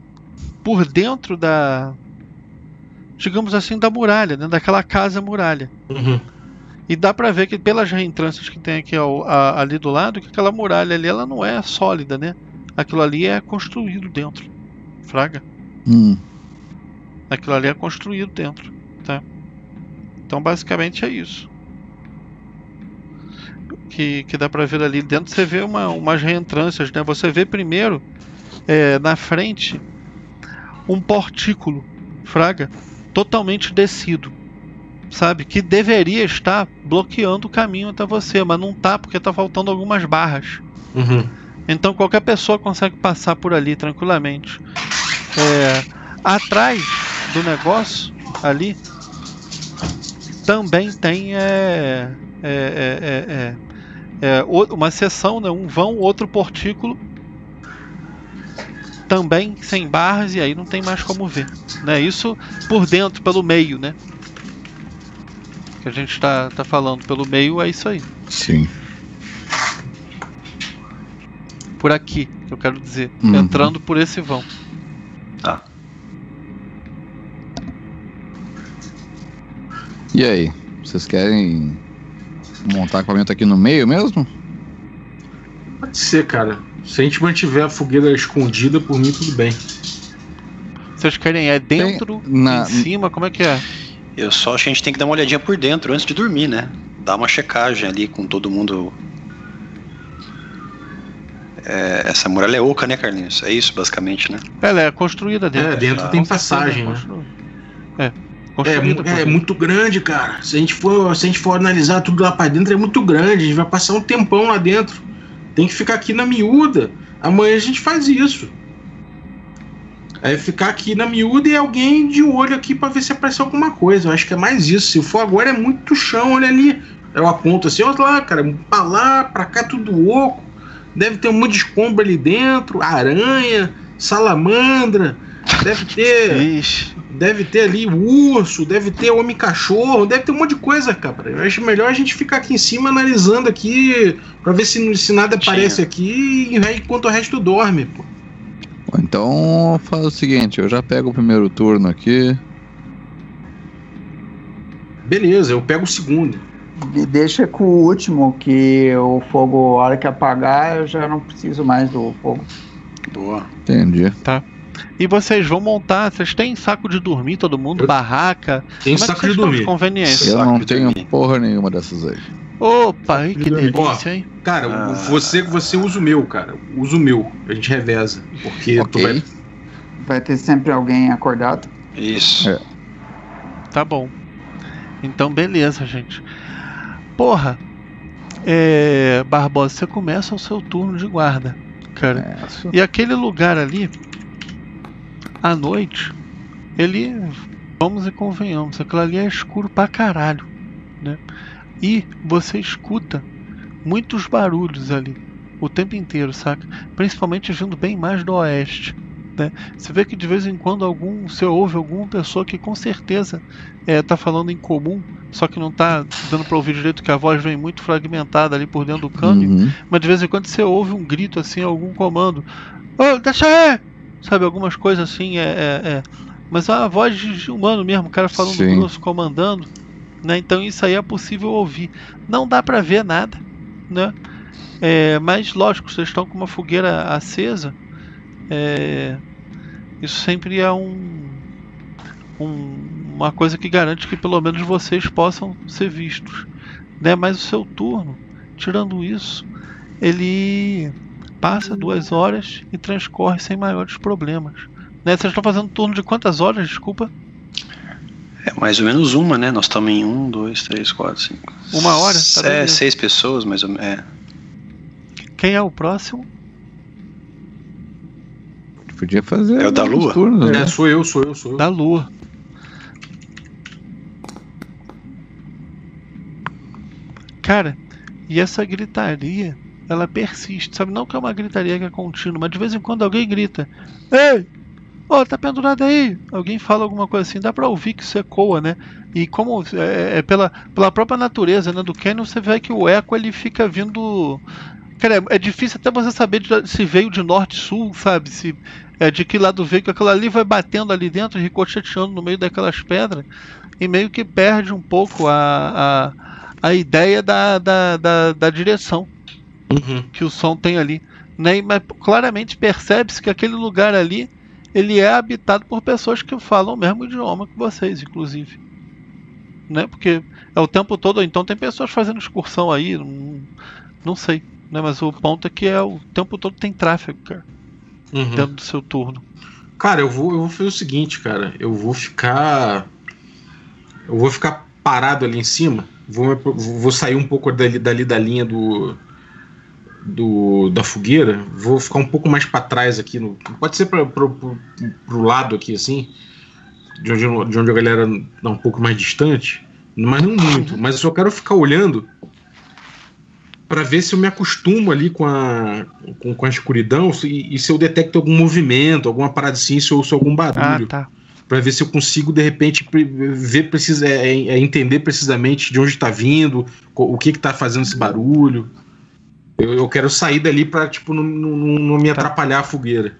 por dentro da digamos assim da muralha, né? Daquela casa muralha. Uhum. E dá pra ver que pelas reentrâncias que tem aqui ao- a- ali do lado, que aquela muralha ali ela não é sólida, né? Aquilo ali é construído dentro. Fraga. Hum, Aquilo ali é construído dentro, tá? Então basicamente é isso. Que, que dá pra ver ali dentro, você vê uma, umas reentrâncias, né? Você vê primeiro é, na frente um portículo, fraga, totalmente descido, sabe? Que deveria estar bloqueando o caminho até você, mas não tá porque tá faltando algumas barras. Uhum. Então qualquer pessoa consegue passar por ali tranquilamente. É, atrás do negócio ali também tem é, é, é, é, é, é, uma seção, né, um vão, outro portículo também sem barras e aí não tem mais como ver, né? Isso por dentro, pelo meio, né? Que a gente está tá falando pelo meio é isso aí. sim. Por aqui, eu quero dizer, Uhum. entrando por esse vão. E aí? Vocês querem montar acampamento aqui no meio mesmo? Pode ser, cara. Se a gente mantiver a fogueira escondida, por mim tudo bem. Vocês querem é dentro, na- em cima, como é que é? Eu só acho que a gente tem que dar uma olhadinha por dentro antes de dormir, né? Dar uma checagem ali com todo mundo. É, essa muralha é oca, né, Carlinhos? É isso, basicamente, né? Ela é construída dentro. É, dentro tem passagem, né? É, É, construída. é muito grande, cara. Se a, gente for, se a gente for analisar tudo lá pra dentro, é muito grande. A gente vai passar um tempão lá dentro. Tem que ficar aqui na miúda. Amanhã a gente faz isso. É ficar aqui na miúda e alguém de olho aqui pra ver se aparece alguma coisa. Eu acho que é mais isso. Se for agora, é muito chão. Olha ali. Eu aponto assim, olha lá, cara. Pra lá, pra cá, tudo oco. Deve ter um monte de escombro ali dentro. Aranha, salamandra. Deve ter. Ixi, Deve ter ali urso, deve ter homem-cachorro, deve ter um monte de coisa, cara. Eu acho melhor a gente ficar aqui em cima analisando aqui pra ver se, se nada Tinha. aparece aqui e- enquanto o resto dorme, pô. Então faz o seguinte, eu já pego o primeiro turno aqui. Beleza, eu pego o segundo. Me deixa com o último, que o fogo, a hora que apagar, eu já não preciso mais do fogo. Boa. Entendi. E vocês vão montar, vocês têm saco de dormir, todo mundo, Eu- barraca. Tem Como é saco vocês de estão de dormir. conveniência? Eu não tenho dormir. porra nenhuma dessas aí. Opa, aí que delícia, hein? Cara, Ah. você, você usa o meu, cara. Usa o meu. A gente reveza. Porque tu Ok. vai. Vai ter sempre alguém acordado. Isso. É. Tá bom. Então, beleza, gente. Porra, é, Barbosa, você começa o seu turno de guarda, cara. Isso. E aquele lugar ali, à noite, ele. Vamos e convenhamos, aquilo ali é escuro pra caralho, né? E você escuta muitos barulhos ali, o tempo inteiro, saca? Principalmente vindo bem mais do oeste. Né? Você vê que de vez em quando algum, você ouve alguma pessoa que com certeza é, tá falando em comum, só que não tá dando pra ouvir direito, que a voz vem muito fragmentada ali por dentro do câmbio. Uhum. Mas de vez em quando você ouve um grito assim, algum comando. Ô, deixa aí! Sabe, algumas coisas assim, é. é- é. Mas uma voz de humano mesmo, o cara falando Sim. grosso, comandando. Né? Então isso aí é possível ouvir. Não dá pra ver nada, né? É, mas lógico, vocês estão com uma fogueira acesa. é, isso sempre é um, um- uma coisa que garante que pelo menos vocês possam ser vistos. Né? Mas o seu turno, tirando isso, ele passa duas horas e transcorre sem maiores problemas. Né? Vocês estão fazendo turno de quantas horas, desculpa? É mais ou menos uma, né? Nós estamos em um, dois, três, quatro, cinco. Uma hora? Tá é, beleza. seis pessoas, mais ou menos. É. Quem é o próximo? Podia fazer. É o da lua? turnos, né? É, sou eu, sou eu, sou eu. Da Lua. Cara, e essa gritaria, ela persiste, sabe? Não que é uma gritaria que é contínua, mas de vez em quando alguém grita: Ei! Ó, tá pendurado aí! Alguém fala alguma coisa assim, dá pra ouvir que isso ecoa, né? E como é, é pela, pela própria natureza né, do Canyon, você vê que o eco ele fica vindo. Cara, é, é difícil até você saber de- se veio de norte sul, sabe? Se é de que lado veio, que aquilo ali vai batendo ali dentro, ricocheteando no meio daquelas pedras, e meio que perde um pouco a, a, a ideia da, da, da, da direção Uhum. que o som tem ali. Né? Mas claramente percebe-se que aquele lugar ali ele é habitado por pessoas que falam o mesmo idioma que vocês, inclusive. Né? Porque é o tempo todo, então tem pessoas fazendo excursão aí, não, não sei. Né? Mas o ponto é que é o tempo todo tem tráfego, cara, Uhum. dentro do seu turno. Cara, eu vou, eu vou fazer o seguinte, cara. Eu vou ficar. Eu vou ficar parado ali em cima. Vou, vou sair um pouco dali, dali da linha do, do. da fogueira. Vou ficar um pouco mais pra trás aqui. No, pode ser pro, pro lado aqui, assim. De onde, de onde a galera tá um pouco mais distante. Mas não muito. Mas eu só quero ficar olhando para ver se eu me acostumo ali com a, com, com a escuridão e, e se eu detecto algum movimento, alguma parada assim, se eu ouço algum Ah, barulho. tá. Pra ver se eu consigo, de repente, ver precisa, é, é, entender precisamente de onde está vindo, o que que tá fazendo esse barulho. Eu, eu quero sair dali pra, tipo, não, não, não me atrapalhar a fogueira.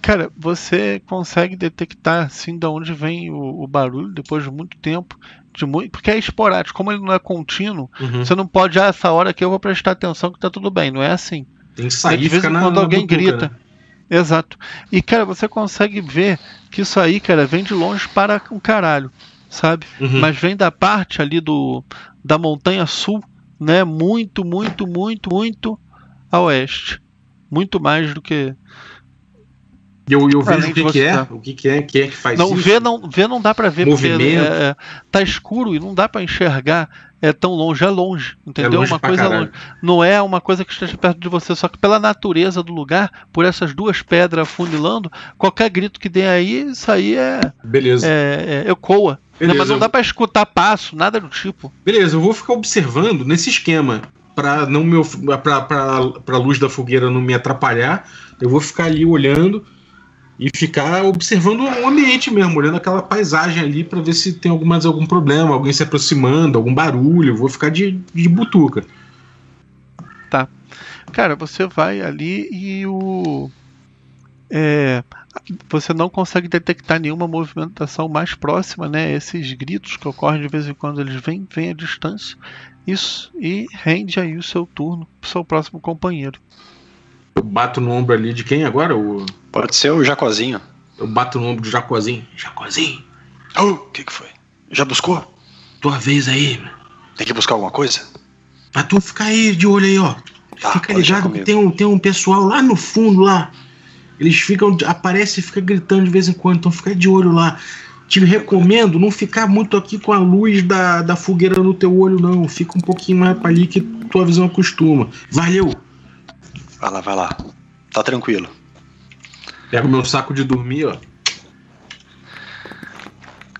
Cara, você consegue detectar assim de onde vem o, o barulho depois de muito tempo. De muito, porque é esporádico, como ele não é contínuo, Uhum. você não pode, ah, essa hora aqui eu vou prestar atenção que tá tudo bem, não é assim. Tem que sair de vez em quando alguém butuca, grita. né? Exato. E, cara, você consegue ver que isso aí, cara, vem de longe para um caralho, sabe? Uhum. Mas vem da parte ali do da montanha sul, né? Muito, muito, muito, muito a oeste. Muito mais do que. E eu, eu vejo o de que, que você é, tá. o que, que é, quem é que faz não isso. vê, não vê, não dá pra ver Movimento. porque é, é, tá escuro e não dá pra enxergar. É tão longe, é longe, entendeu? longe uma coisa caralho. longe. Não é uma coisa que esteja perto de você, só que pela natureza do lugar, por essas duas pedras afunilando, qualquer grito que dê aí, isso aí é, Beleza. é, é ecoa. Beleza, Mas não dá pra escutar passo, nada do tipo. Beleza, eu vou ficar observando nesse esquema para não me of- pra, pra, pra luz da fogueira não me atrapalhar. Eu vou ficar ali olhando e ficar observando o ambiente mesmo, olhando aquela paisagem ali para ver se tem algum, mais algum problema, alguém se aproximando, algum barulho. Eu vou ficar de, de butuca. Cara, você vai ali e o. É, você não consegue detectar nenhuma movimentação mais próxima, né? Esses gritos que ocorrem de vez em quando eles vêm, vêm à distância. Isso e rende aí o seu turno pro seu próximo companheiro. Eu bato no ombro ali de quem agora? O- Pode ser o Jacozinho. Eu bato no ombro do Jacozinho. Jacozinho, Oh, o que, que foi? Já buscou? tua vez aí. Tem que buscar alguma coisa? Mas tu fica aí de olho aí, ó. Tá, fica ligado que tem um, tem um pessoal lá no fundo lá. Eles ficam. Aparece e fica gritando de vez em quando. Então fica de olho lá. Te recomendo não ficar muito aqui com a luz da, da fogueira no teu olho, não. Fica um pouquinho mais pra ali que tua visão acostuma. Valeu! Vai lá, vai lá. Tá tranquilo. Pega o meu saco de dormir, ó.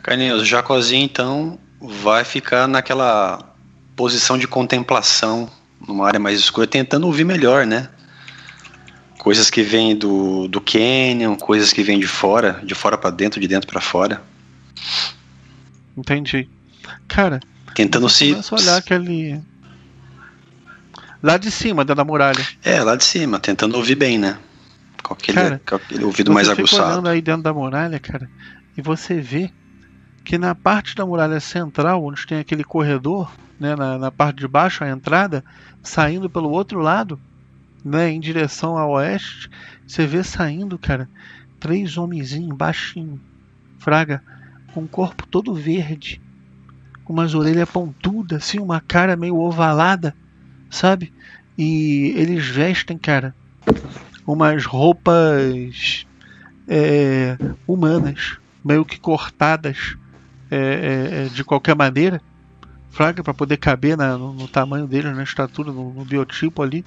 Carlinhos, o Jacozinho então vai ficar naquela posição de contemplação numa área mais escura, tentando ouvir melhor, né? Coisas que vêm do, do canyon, coisas que vêm de fora, de fora pra dentro, de dentro pra fora. Entendi. Cara, Tentando se. olhar aquele. Lá de cima, dentro da muralha. É, lá de cima, tentando ouvir bem, né? Com aquele, Cara, com aquele ouvido mais aguçado. olhando aí dentro da muralha, cara, e você vê que na parte da muralha central, onde tem aquele corredor, né, na, na parte de baixo, a entrada, saindo pelo outro lado, né, em direção ao oeste, você vê saindo, cara, três homenzinhos baixinho, fraga, com o corpo todo verde, com umas orelhas pontudas, assim, uma cara meio ovalada, sabe? E eles vestem, cara, umas roupas é, humanas, meio que cortadas é, é, é, de qualquer maneira, fraga, para poder caber na- no, no tamanho deles, na estatura, no, no biotipo ali.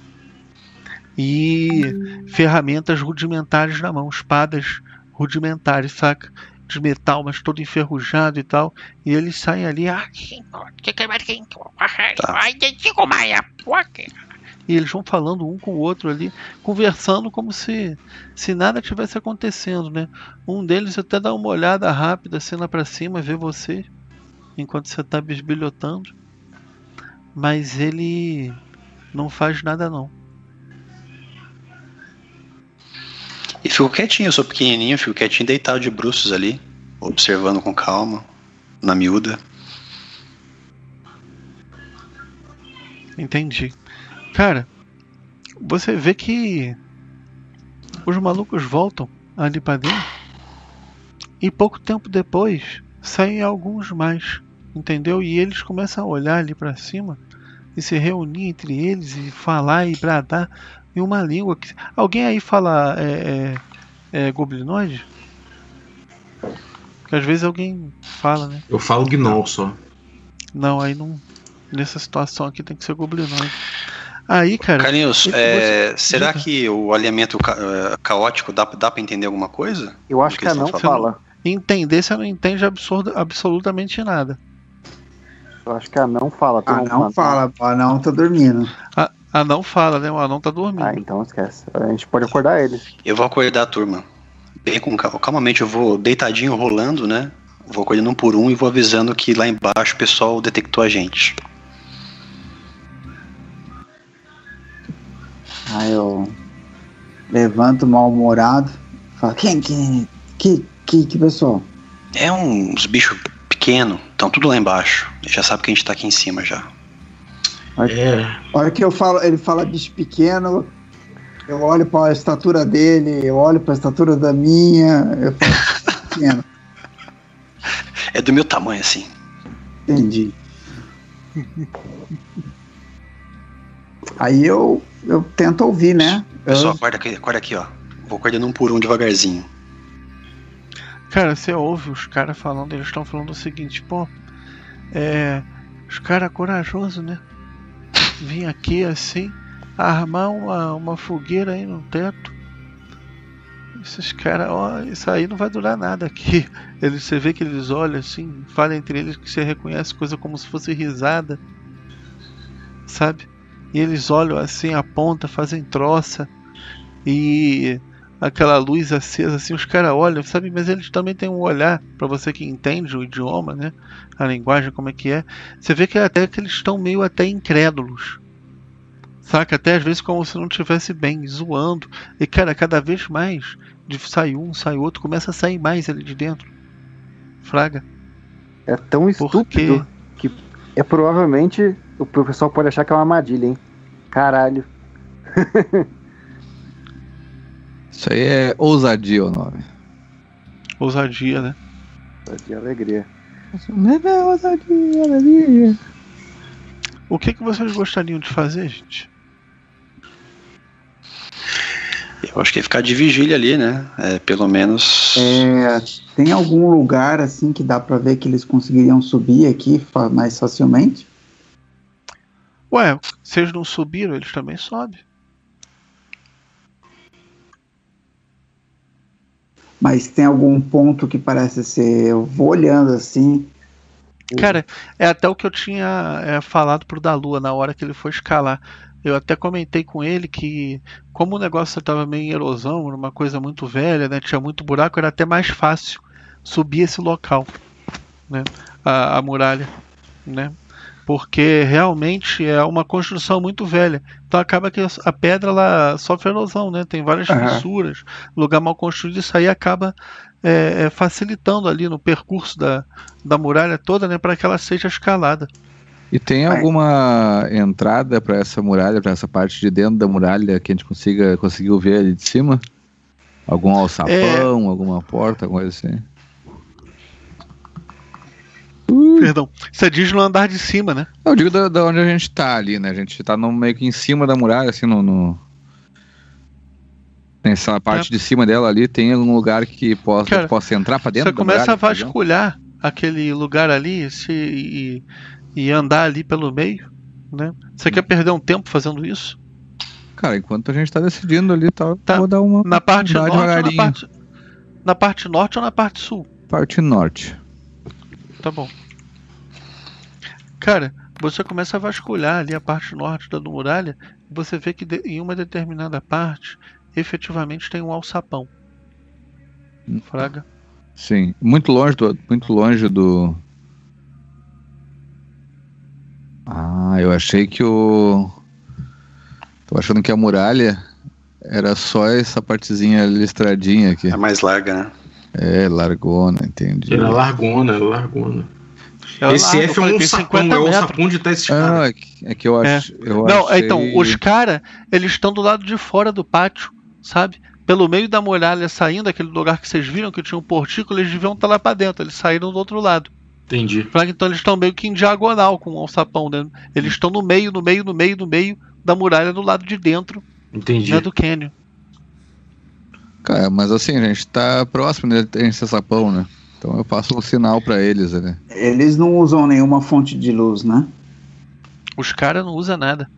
E ferramentas rudimentares na mão, espadas rudimentares, saca? De metal, mas todo enferrujado e tal. E eles saem ali, ah, e eles vão falando um com o outro ali, conversando como se, se nada tivesse acontecendo, né? Um deles até dá uma olhada rápida assim lá pra cima, vê você, enquanto você tá bisbilhotando. Mas ele não faz nada não. E fico quietinho, eu sou pequenininho, fico quietinho deitado de bruços ali, observando com calma, na miúda. Entendi. Cara, você vê que os malucos voltam ali pra dentro e pouco tempo depois saem alguns mais, entendeu? E eles começam a olhar ali pra cima e se reunir entre eles e falar e bradar em uma língua que alguém aí fala é, é, é goblinoide? Porque às vezes alguém fala, né? Eu falo gnoll só. Não, aí não. Nessa situação aqui tem que ser goblinoide. Aí, cara. Carlinhos, é, você- será diga. que o alinhamento ca- eh, caótico dá, dá pra entender alguma coisa? Eu acho que eles a não falando? fala. Entender você não entende absurdo, absolutamente nada. Eu acho que a não fala. tem Ah, um- não fala, o anão tá dormindo. A, a não fala, né? O anão tá dormindo. Ah, então esquece. A gente pode acordar eles. Eu vou acordar a turma. Bem com calma. Calmamente, eu vou deitadinho, rolando, né? Vou acordando um por um e vou avisando que lá embaixo o pessoal detectou a gente. Aí eu levanto mal-humorado. Falo, quem que. Que, que, que pessoal? É uns bichos pequenos, estão tudo lá embaixo. Já sabe que a gente tá aqui em cima já. É. A hora que eu falo, ele fala bicho pequeno, eu olho pra estatura dele, eu olho pra estatura da minha, eu falo pequeno, É do meu tamanho, assim. entendi. Aí eu, eu tento ouvir, né? Pessoal, Eu- acorda aqui, acorda aqui, ó. Vou acordando um por um devagarzinho. Cara, você ouve os caras falando, eles estão falando o seguinte, pô, é. Os caras corajosos, né? Vim aqui assim, armar uma, uma fogueira aí no teto. Esses caras, ó, isso aí não vai durar nada aqui. Eles, você vê que eles olham assim, falam entre eles que você reconhece coisa como se fosse risada. Sabe? E eles olham assim, apontam, fazem troça. E aquela luz acesa, assim, os caras olham, sabe? Mas eles também têm um olhar, para você que entende o idioma, né? A linguagem, como é que é. Você vê que até que eles estão meio até incrédulos. Saca? Até às vezes como se não estivesse bem, zoando. E, cara, cada vez mais, de sai um, sai outro, começa a sair mais ali de dentro. Fraga. É tão estúpido que é provavelmente o pessoal pode achar que é uma armadilha, hein? Caralho. Isso aí é ousadia o nome. Ousadia, né? De alegria. O que, que vocês gostariam de fazer, gente? Eu acho que é ficar de vigília ali, né? É, pelo menos. É, tem algum lugar assim que dá pra ver que eles conseguiriam subir aqui mais facilmente? Ué, vocês não subiram, eles também sobem. Mas tem algum ponto que parece ser. Eu vou olhando assim. Cara, é até o que eu tinha é, falado pro Dalua na hora que ele foi escalar. Eu até comentei com ele que, como o negócio estava meio em erosão, era uma coisa muito velha, né? Tinha muito buraco, era até mais fácil subir esse local, né? A, a muralha, né? Porque realmente é uma construção muito velha. Então acaba que a pedra ela sofre erosão, né? Tem várias Aham. fissuras, lugar mal construído, isso aí acaba é, é, facilitando ali no percurso da, da muralha toda, né? Para que ela seja escalada. E tem alguma entrada pra essa muralha, pra essa parte de dentro da muralha que a gente consiga conseguiu ver ali de cima? Algum alçapão, É. alguma porta, alguma coisa assim? Perdão. Você diz no andar de cima, né? Eu digo da, da onde a gente tá ali, né? A gente tá no, meio que em cima da muralha, assim, no. no... Nessa parte de cima dela ali, tem algum lugar que possa, Cara, possa entrar pra dentro Você da começa muralha, a vasculhar aquele lugar ali se, e, e andar ali pelo meio, né? Você quer perder um tempo fazendo isso? Cara, enquanto a gente tá decidindo ali, tá, Tá. vou dar uma Na parte norte na parte, na parte norte ou na parte sul? parte norte. Tá bom. Cara, você começa a vasculhar ali a parte norte da muralha e você vê que de- em uma determinada parte efetivamente tem um alçapão. Hum. Fraga. Sim, muito longe do, muito longe do. Ah, eu achei que o. Tô achando que a muralha era só essa partezinha listradinha aqui. É mais larga, né? É, largona, entendi. Era largona, era largona. É Esse largo, F é um sapão, 50 é o metros. sapão de tá esses caras. Ah, é que- é que eu, É. ach, eu Não, achei... então, os caras, eles estão do lado de fora do pátio, sabe? Pelo meio da muralha, saindo daquele lugar que vocês viram que tinha um portículo, eles deviam estar lá pra dentro, eles saíram do outro lado. Entendi. Então eles estão meio que em diagonal com o alçapão, né? Eles estão no meio, no meio, no meio, no meio da muralha do lado de dentro Entendi. né, do canyon. Cara, mas assim, a gente tá próximo de ter esse sapão, né? Então eu passo o sinal pra eles, né? Eles não usam nenhuma fonte de luz, né? Os caras não usam nada.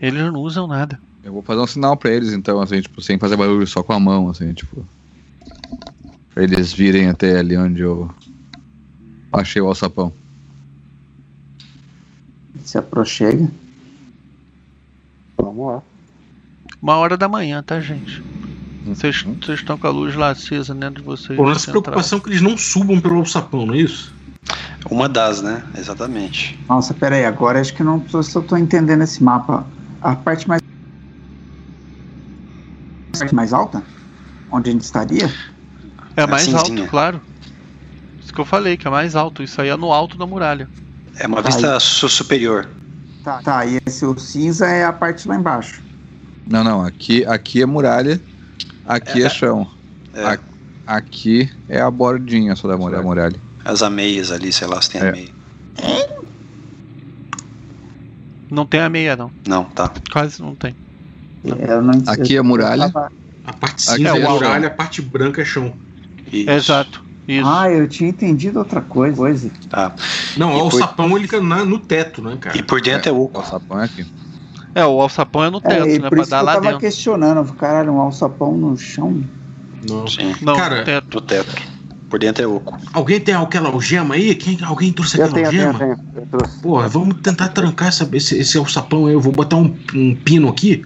Eles não usam nada. Eu vou fazer um sinal pra eles, então, assim, tipo, sem fazer barulho, só com a mão, assim, tipo. Pra eles virem até ali onde eu achei o alçapão. Se aproxega. Vamos lá. Uma hora da manhã, tá, gente? Vocês Uhum. vocês estão com a luz lá acesa dentro de vocês. Pô, na nossa central. preocupação é que eles não subam pelo alçapão, não é isso? Uma das, né? Exatamente. Nossa, pera aí, agora acho que não sei se eu tô entendendo esse mapa. A parte mais. A parte mais alta? Onde a gente estaria? É mais cinzinha. alto, claro. Isso que eu falei, que é mais alto. Isso aí é no alto da muralha. É uma vista su- superior. Tá, tá, e esse o cinza é a parte lá embaixo. Não, não, aqui, aqui é muralha, aqui é, chão. É. A- aqui é a bordinha só da muralha. muralha. As ameias ali, sei lá se tem É. ameia. Não tem a meia, não. Não, tá. Quase não tem. Eu não Aqui é muralha. A parte Aqui cinza é é o muralha, a parte branca é chão. Isso. Exato. Isso. Ah, eu tinha entendido outra coisa. coisa. Tá. Não, E o por- alçapão ele fica na- no teto, né, cara? E por dentro é, O oco. alçapão é aqui. É, o alçapão é no É, teto, e né? por Pra isso dar que eu lá tava dentro. questionando. Caralho, um alçapão no chão? Não. Sim, Não, Cara, no teto. do teto. Por dentro é oco. Alguém tem aquela algema aí? Quem, alguém trouxe Eu aquela tenho, eu tenho, algema? eu tenho. Eu trouxe. Porra, vamos tentar trancar essa, esse, esse alçapão aí. Eu vou botar um, um pino aqui.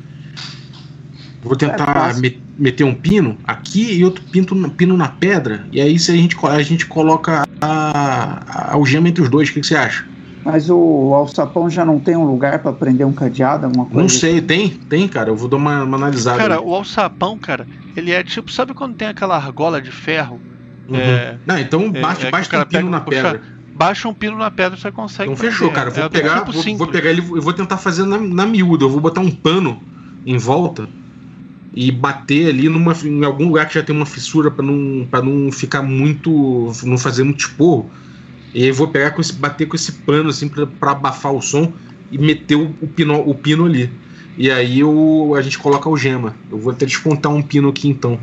Vou É tentar fácil. me- meter um pino aqui e outro pino, na- pino na pedra. E aí se a gente, a gente coloca a, a algema entre os dois. O que, que você acha? Mas o alçapão já não tem um lugar pra prender um cadeado, alguma coisa? Não sei, tem? Tem, cara. Eu vou dar uma, uma analisada. Cara, aí. o alçapão, cara, ele é tipo, sabe quando tem aquela argola de ferro? Uhum. É, Não, então é, bate, é bate o cara um pino na pra puxar. pedra. baixa um pino na pedra você consegue. Então fechou, prender. cara. Vou É do pegar, tipo vou, vou pegar ele e vou tentar fazer na, na miúda. Eu vou botar um pano em volta e bater ali numa, em algum lugar que já tem uma fissura pra não, pra não ficar muito. não fazer muito esporro. E aí eu vou pegar com esse, bater com esse pano assim pra, pra abafar o som e meter o, o pino, o pino ali. E aí eu, a gente coloca o gema. Eu vou até descontar um pino aqui então.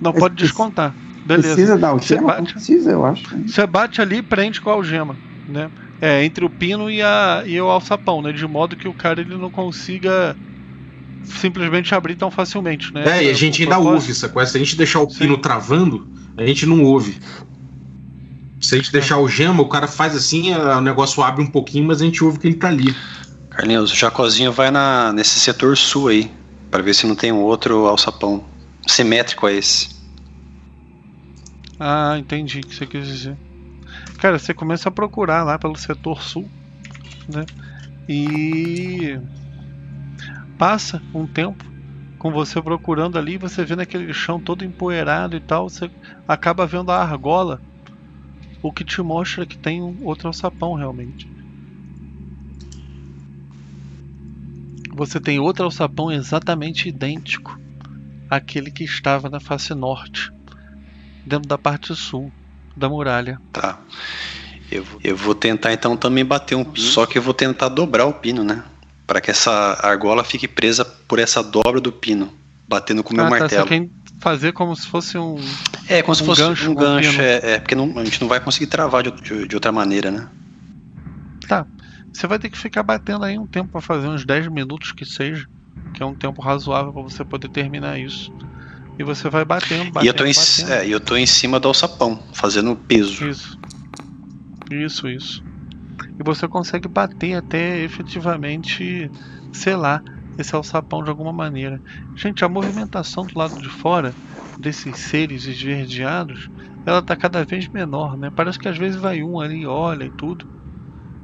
Não pode descontar. Beleza. Precisa dar o Você? Não bate, precisa, eu acho. você bate ali e prende com a algema, né? É, entre o pino e, a, e o alçapão, né? De modo que o cara ele não consiga simplesmente abrir tão facilmente, né? É, e a gente ainda ouve, sacou? Se a gente deixar o pino travando, a gente não ouve. Se a gente deixar o gema, o cara faz assim, a- o negócio abre um pouquinho, mas a gente ouve que ele tá ali. Carlinhos, o Jacozinho vai na, nesse setor sul aí, pra ver se não tem um outro alçapão simétrico a esse. Ah, entendi o que você quis dizer. Cara, você começa a procurar lá pelo setor sul, né? E passa um tempo com você procurando ali, você vê naquele chão todo empoeirado e tal, você acaba vendo a argola, o que te mostra que tem outro alçapão realmente. Você tem outro alçapão exatamente idêntico àquele que estava na face norte dentro da parte sul da muralha. Tá. Eu, vou- eu vou tentar então também bater um. Só que eu vou tentar dobrar o pino, né? Pra que essa argola fique presa por essa dobra do pino, batendo com o meu ah, tá, martelo. você quer fazer como se fosse um. É, como se um fosse gancho um gancho, pino. é, é, porque não- a gente não vai conseguir travar de, de- de outra maneira, né? Tá. Você vai ter que ficar batendo aí um tempo pra fazer uns 10 minutos que seja, que é um tempo razoável pra você poder terminar isso. E você vai batendo, batendo, e eu tô, em, é, eu tô em cima do alçapão, fazendo peso. Isso. Isso, isso. E você consegue bater até efetivamente selar esse alçapão de alguma maneira. Gente, a movimentação do lado de fora desses seres esverdeados, ela tá cada vez menor, né? Parece que às vezes vai um ali, olha e tudo,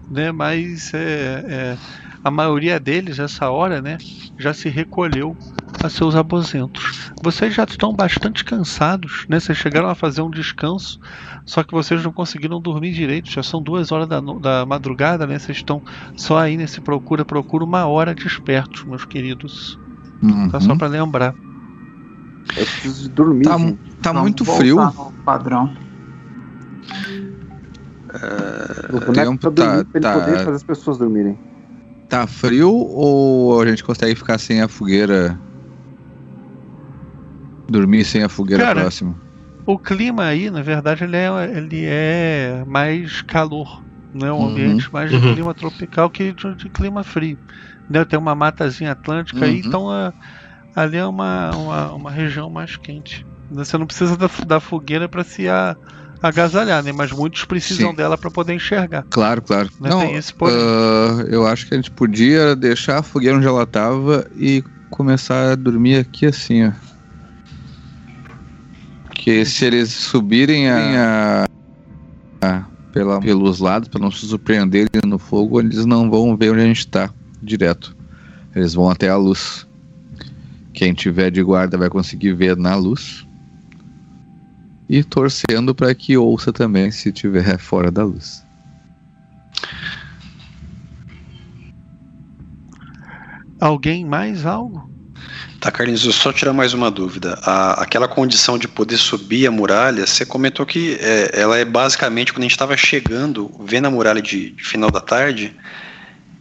né? Mas é, é, a maioria deles, essa hora, né, já se recolheu a seus aposentos. Vocês já estão bastante cansados, né? Vocês chegaram a fazer um descanso, só que vocês não conseguiram dormir direito. Já são duas horas da, da madrugada, né? Vocês estão só aí nesse procura, procura uma hora despertos, meus queridos. Tá só Uhum. pra lembrar. Eu preciso dormir. Tá, tá muito frio. Padrão. O o boneco tempo pra dormir, tá- pra ele tá- poder fazer as pessoas dormirem. Tá frio ou a gente consegue ficar sem a fogueira? Dormir sem a fogueira Cara, próxima? O clima aí, na verdade, ele é, ele é mais calor. Né? Um Uhum. ambiente mais de Uhum. clima tropical que de, de clima frio. Né? Tem uma matazinha atlântica aí, Uhum. então a- ali é uma, uma, uma região mais quente. Né? Você não precisa da, da fogueira para se a- agasalhar, né? mas muitos precisam Sim. dela para poder enxergar. Claro, claro. Né? Não, Tem esse porém. ah, eu acho que a gente podia deixar a fogueira onde ela tava e começar a dormir aqui assim, ó. Que se eles subirem a, a- pela, pelos lados para não se surpreenderem no fogo, eles não vão ver onde a gente tá direto. Eles vão até a luz. Quem tiver de guarda vai conseguir ver na luz. E torcendo para que ouça também se tiver fora da luz. Alguém mais algo? Tá, Carlinhos, eu só tirar mais uma dúvida. A- aquela condição de poder subir a muralha, você comentou que é, ela é basicamente quando a gente estava chegando, vendo a muralha de, de final da tarde,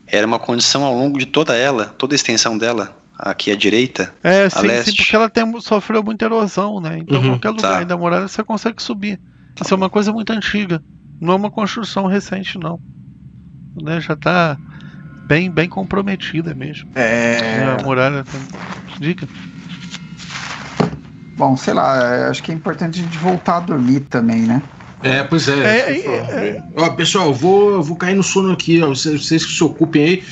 era uma condição ao longo de toda ela, toda a extensão dela, aqui à direita. É, A sim, sim, porque ela tem, sofreu muita erosão, né? Então Uhum, qualquer lugar tá. da muralha você consegue subir. Isso é uma coisa muito antiga. Não é uma construção recente, não. Né? Já tá bem, bem comprometida mesmo. É. A muralha tem. Diga. Bom, sei lá, é, acho que é importante a gente voltar a dormir também, né? É, pois é. É, é, Ó, pessoal, eu vou, eu vou cair no sono aqui, ó. Vocês, vocês que se ocupem aí.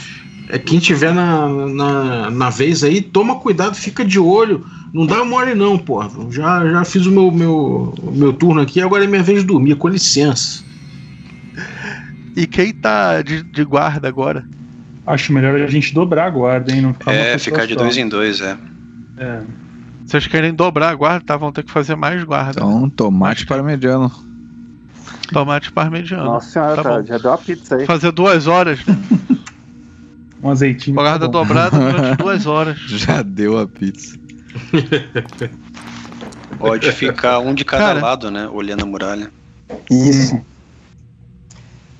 É, quem tiver na, na, na vez aí, toma cuidado, fica de olho. Não dá mole não, porra. Já, já fiz o meu, meu, meu turno aqui, agora é minha vez de dormir, com licença. E quem tá de, de guarda agora? Acho melhor a gente dobrar a guarda, hein? Não ficar uma é, ficar de só. dois em dois, é. É. Vocês querem dobrar a guarda, tá? Vão ter que fazer mais guarda. Então, tomate parmegiano. Tomate parmegiano. Nossa senhora, Tá tá- já deu a pizza aí. Fazer duas horas, né? Um azeitinho. tá Guarda dobrada durante duas horas. Já deu a pizza. Pode ficar um de cada Cara. lado, né? Olhando a muralha. Isso.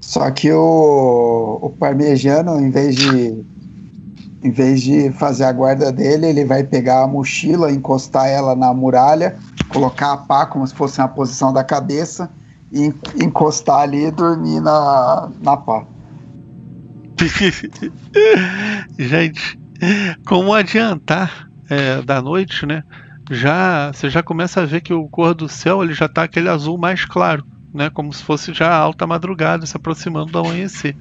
Só que o, o parmegiano, em vez de em vez de fazer a guarda dele, ele vai pegar a mochila, encostar ela na muralha, colocar a pá como se fosse na posição da cabeça e en- encostar ali e dormir na, na pá. Gente, como adiantar é, da noite, né? Já você já começa a ver que o cor do céu ele já tá aquele azul mais claro, né? Como se fosse já alta madrugada, se aproximando do amanhecer.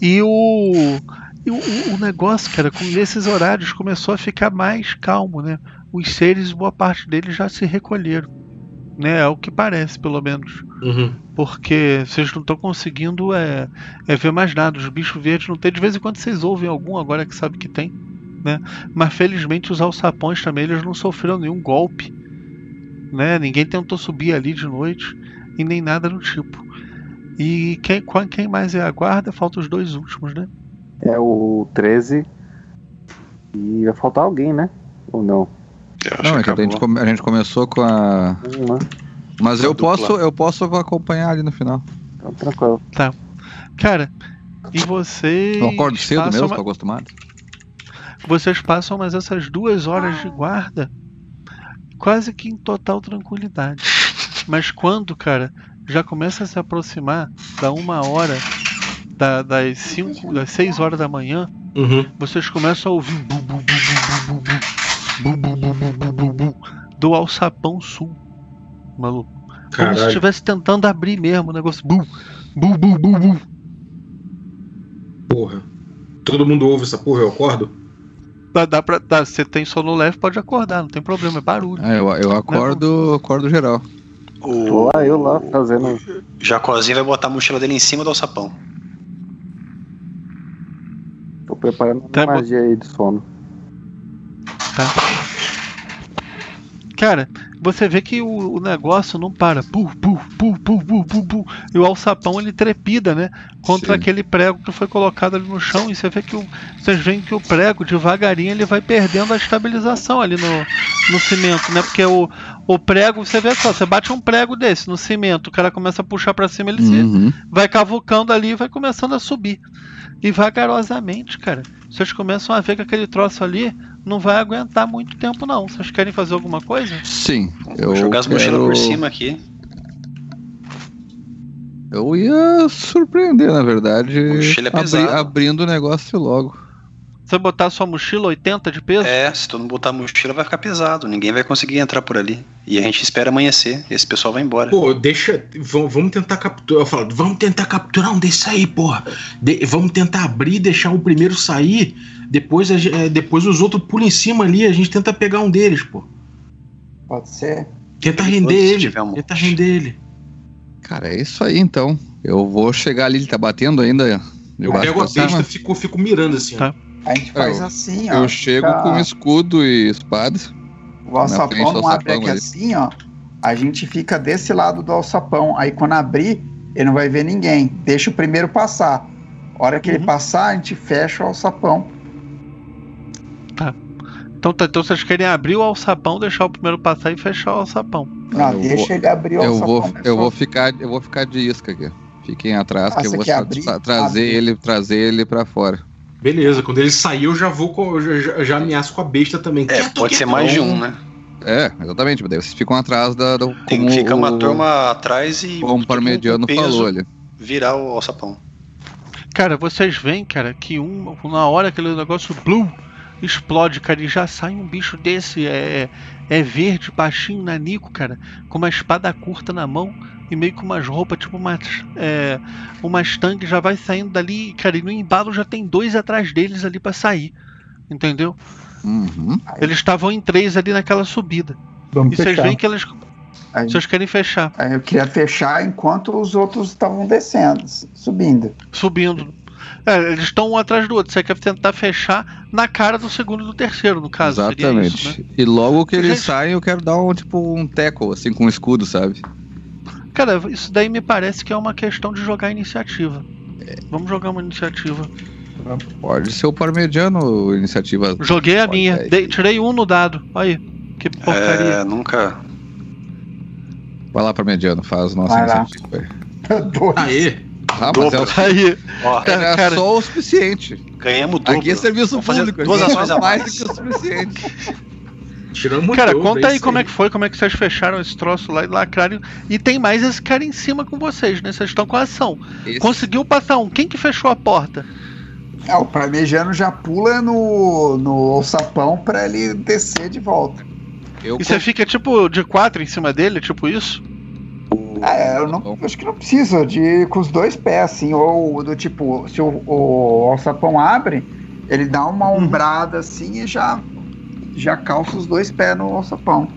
E o o, o negócio, cara, com nesses horários começou a ficar mais calmo, né? Os seres, boa parte deles já se recolheram, né? É o que parece, pelo menos Uhum. porque vocês não estão conseguindo é, é ver mais nada. Os bichos verdes não tem. De vez em quando vocês ouvem algum agora que sabe que tem, né? Mas felizmente os alçapões também eles não sofreram nenhum golpe, né? Ninguém tentou subir ali de noite e nem nada do tipo. E quem, quem mais é a guarda? Falta os dois últimos, né? É o 13. E vai faltar alguém, né? Ou não? Não, é a gente, come- a gente começou com a. Mas Com eu posso, eu posso acompanhar ali no final. Então, tranquilo. Cara, e vocês. Eu acordo cedo mesmo, uma- tô acostumado. Vocês passam mais essas duas horas de guarda quase que em total tranquilidade. Mas quando, cara, já começa a se aproximar da uma hora, da- das cinco, das seis horas da manhã, Uhum. vocês começam a ouvir bu, bu, bu, bu, bu, bu, bu, bu, bu, bu, bu, bu, bu, do alçapão sul, maluco. Como se Caralho. estivesse tentando abrir mesmo o negócio. Bu, bu, bu, bu, bu. Porra. Todo mundo ouve essa porra, eu acordo? Dá, dá pra, dá, você tem sono leve, pode acordar, não tem problema, é barulho. É, eu, eu acordo, acordo geral. Tô O lá, eu lá, fazendo. Jacozinho vai botar a mochila dele em cima do alçapão. Tô preparando Tá uma bom. magia aí de sono. Cara, você vê que o, o negócio não para. Pu, pu, pu, pu, pu, pu, pu. E o alçapão ele trepida, né? Contra Sim. aquele prego que foi colocado ali no chão. E você vê que o, vocês veem que o prego, devagarinho, ele vai perdendo a estabilização ali no, no cimento, né? Porque o, o prego, você vê só, você bate um prego desse no cimento, o cara começa a puxar pra cima, ele se, Uhum. vai cavucando ali e vai começando a subir. E vagarosamente, cara, vocês começam a ver que aquele troço ali não vai aguentar muito tempo, não. Vocês querem fazer alguma coisa? Sim. Vou Eu jogar as mochilas quero- por cima aqui. Eu ia surpreender, na verdade. Mochila é abri- pesado. abrindo o negócio logo. Você botar sua mochila 80 de peso? É, se todo mundo botar a mochila vai ficar pesado. Ninguém vai conseguir entrar por ali. E a gente espera amanhecer. Esse pessoal vai embora. Pô, deixa. Vamos, vamos tentar capturar. Eu falo, vamos tentar capturar um desses aí, porra. De- vamos tentar abrir, deixar o primeiro sair. Depois, eh, depois os outros pulam em cima ali. A gente tenta pegar um deles, pô. Pode ser? Tenta render ele. um Tenta render ele. Cara, é isso aí então. Eu vou chegar ali, ele tá batendo ainda. Eu pego a besta e fico, fico mirando assim. ó. Tá. A gente faz Eu- assim, ó. Eu chego fica- com escudo e espada. O na frente do alçapão abre alçapão aqui ali. assim, ó. A gente fica desse lado do alçapão. Aí quando abrir, ele não vai ver ninguém. Deixa o primeiro passar. A hora que ele Uhum. passar, a gente fecha o alçapão. Então, tá, então vocês querem abrir o alçapão, deixar o primeiro passar e fechar o alçapão. Não, eu deixa vou- ele abrir o Eu alçapão. vou, eu vou ficar, eu vou ficar de isca aqui. Fiquem atrás Ah, que eu você vou tra- abrir? tra- trazer Abre. ele, trazer ele para fora. Beleza, quando ele sair, eu já vou com. eu já, já- já ameaço com a besta também. É, Quieto, pode ser quieto. mais de um, né? É, exatamente. Daí vocês ficam atrás da. da Tem que ficar uma o- turma atrás e. Como o Parmediano falou ali. Virar o alçapão. Cara, vocês veem, cara, que um, na hora aquele negócio blue explode, cara, e já sai um bicho desse, é, é verde, baixinho, nanico, cara, com uma espada curta na mão e meio com umas roupas, tipo umas, é, umas tanques, já vai saindo dali, cara, e no embalo já tem dois atrás deles ali pra sair, entendeu? Uhum. Eles estavam em três ali naquela subida. Vamos E vocês fechar. veem que eles, Aí, vocês querem fechar, aí eu queria fechar enquanto os outros estavam descendo, subindo. subindo. É, eles estão um atrás do outro. Você quer tentar fechar na cara do segundo e do terceiro, no caso. seria Exatamente. isso, né? E logo que eles Gente- saem, eu quero dar um tipo um tackle, assim, com um escudo, sabe? Cara, isso daí me parece que é uma questão de jogar iniciativa. Vamos jogar uma iniciativa. Pode ser o Parmediano iniciativa. Joguei a Pode minha. Dei- tirei um no dado. Aí. Que porcaria. É, nunca. Vai lá, Parmediano, faz nossa Vai iniciativa. aí. Dois. Aê! Ah, mas é o, Aí, Ó, é cara. só o suficiente. ganhamos duplo. Aqui é serviço público. duas ações a mais mais. do que o suficiente. Tiramos cara, dobro, conta é aí como é que foi, como é que vocês fecharam esse troço lá e lacraram. E tem mais esse cara em cima com vocês, né? Vocês estão com a ação. Esse- Conseguiu passar um. Quem que fechou a porta? É, o parmejano já pula no, no alçapão pra ele descer de volta. Eu E você fica tipo de quatro em cima dele, tipo isso? É, eu não, acho que não precisa de ir com os dois pés, assim, ou do tipo, se o, o alçapão abre, ele dá uma Uhum. ombrada assim e já, já calça os dois pés no alçapão.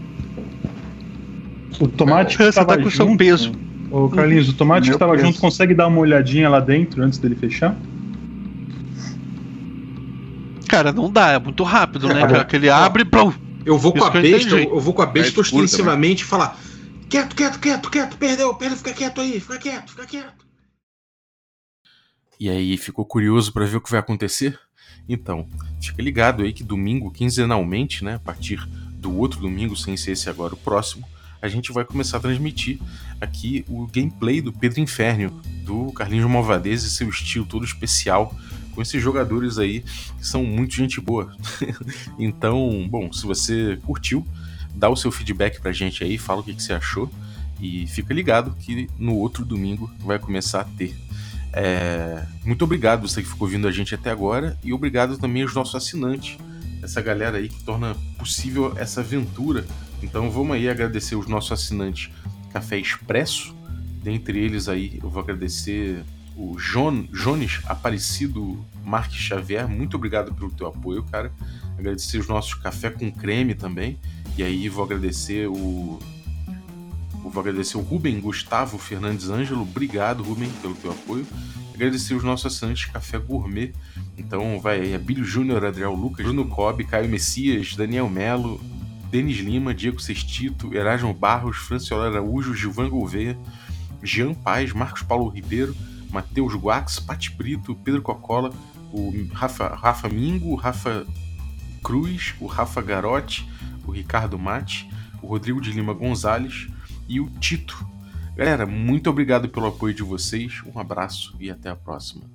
O tomate Você que tava tá com junto, peso. Ô, Carlinhos, o tomate Meu que tava peso. junto consegue dar uma olhadinha lá dentro antes dele fechar? Cara, não dá, é muito rápido, né? É, cara? Que ele abre e. Eu vou com Isso a besta, eu, eu vou com a besta É ostensivamente e falar: quieto, quieto, quieto, quieto, perdeu, perdeu, fica quieto aí, fica quieto, fica quieto. E aí, ficou curioso para ver o que vai acontecer? Então, fica ligado aí que domingo, quinzenalmente, né, a partir do outro domingo, sem ser esse agora o próximo, a gente vai começar a transmitir aqui o gameplay do Pedro Inferno, do Carlinhos Malvadez e seu estilo todo especial, com esses jogadores aí que são muito gente boa. então, bom, se você curtiu, dá o seu feedback pra gente aí, fala o que, que você achou e fica ligado que no outro domingo vai começar a ter. É, muito obrigado você que ficou ouvindo a gente até agora e obrigado também aos nossos assinantes, essa galera aí que torna possível essa aventura. Então vamos aí agradecer os nossos assinantes Café Expresso, dentre eles aí eu vou agradecer o Jon, Jones Aparecido Marques Xavier, muito obrigado pelo teu apoio, cara. Agradecer os nossos Café com Creme também, e aí vou agradecer o Vou agradecer o Rubem Gustavo Fernandes Ângelo. Obrigado, Rubem, pelo teu apoio. Agradecer os nossos assinantes Café Gourmet. Então vai aí, Abílio Júnior, Adriel Lucas, Bruno Cobb, Caio Messias, Daniel Melo, Denis Lima, Diego Sextito, Erasmo Barros, Franciola Araújo, Gilvan Gouveia, Jean Paz, Marcos Paulo Ribeiro, Matheus Guax, Pati Brito, Pedro Cocola, o Rafa, Rafa Mingo, Rafa Cruz, o Rafa Garotti, o Ricardo Mate, o Rodrigo de Lima Gonzalez e o Tito. Galera, muito obrigado pelo apoio de vocês, um abraço e até a próxima.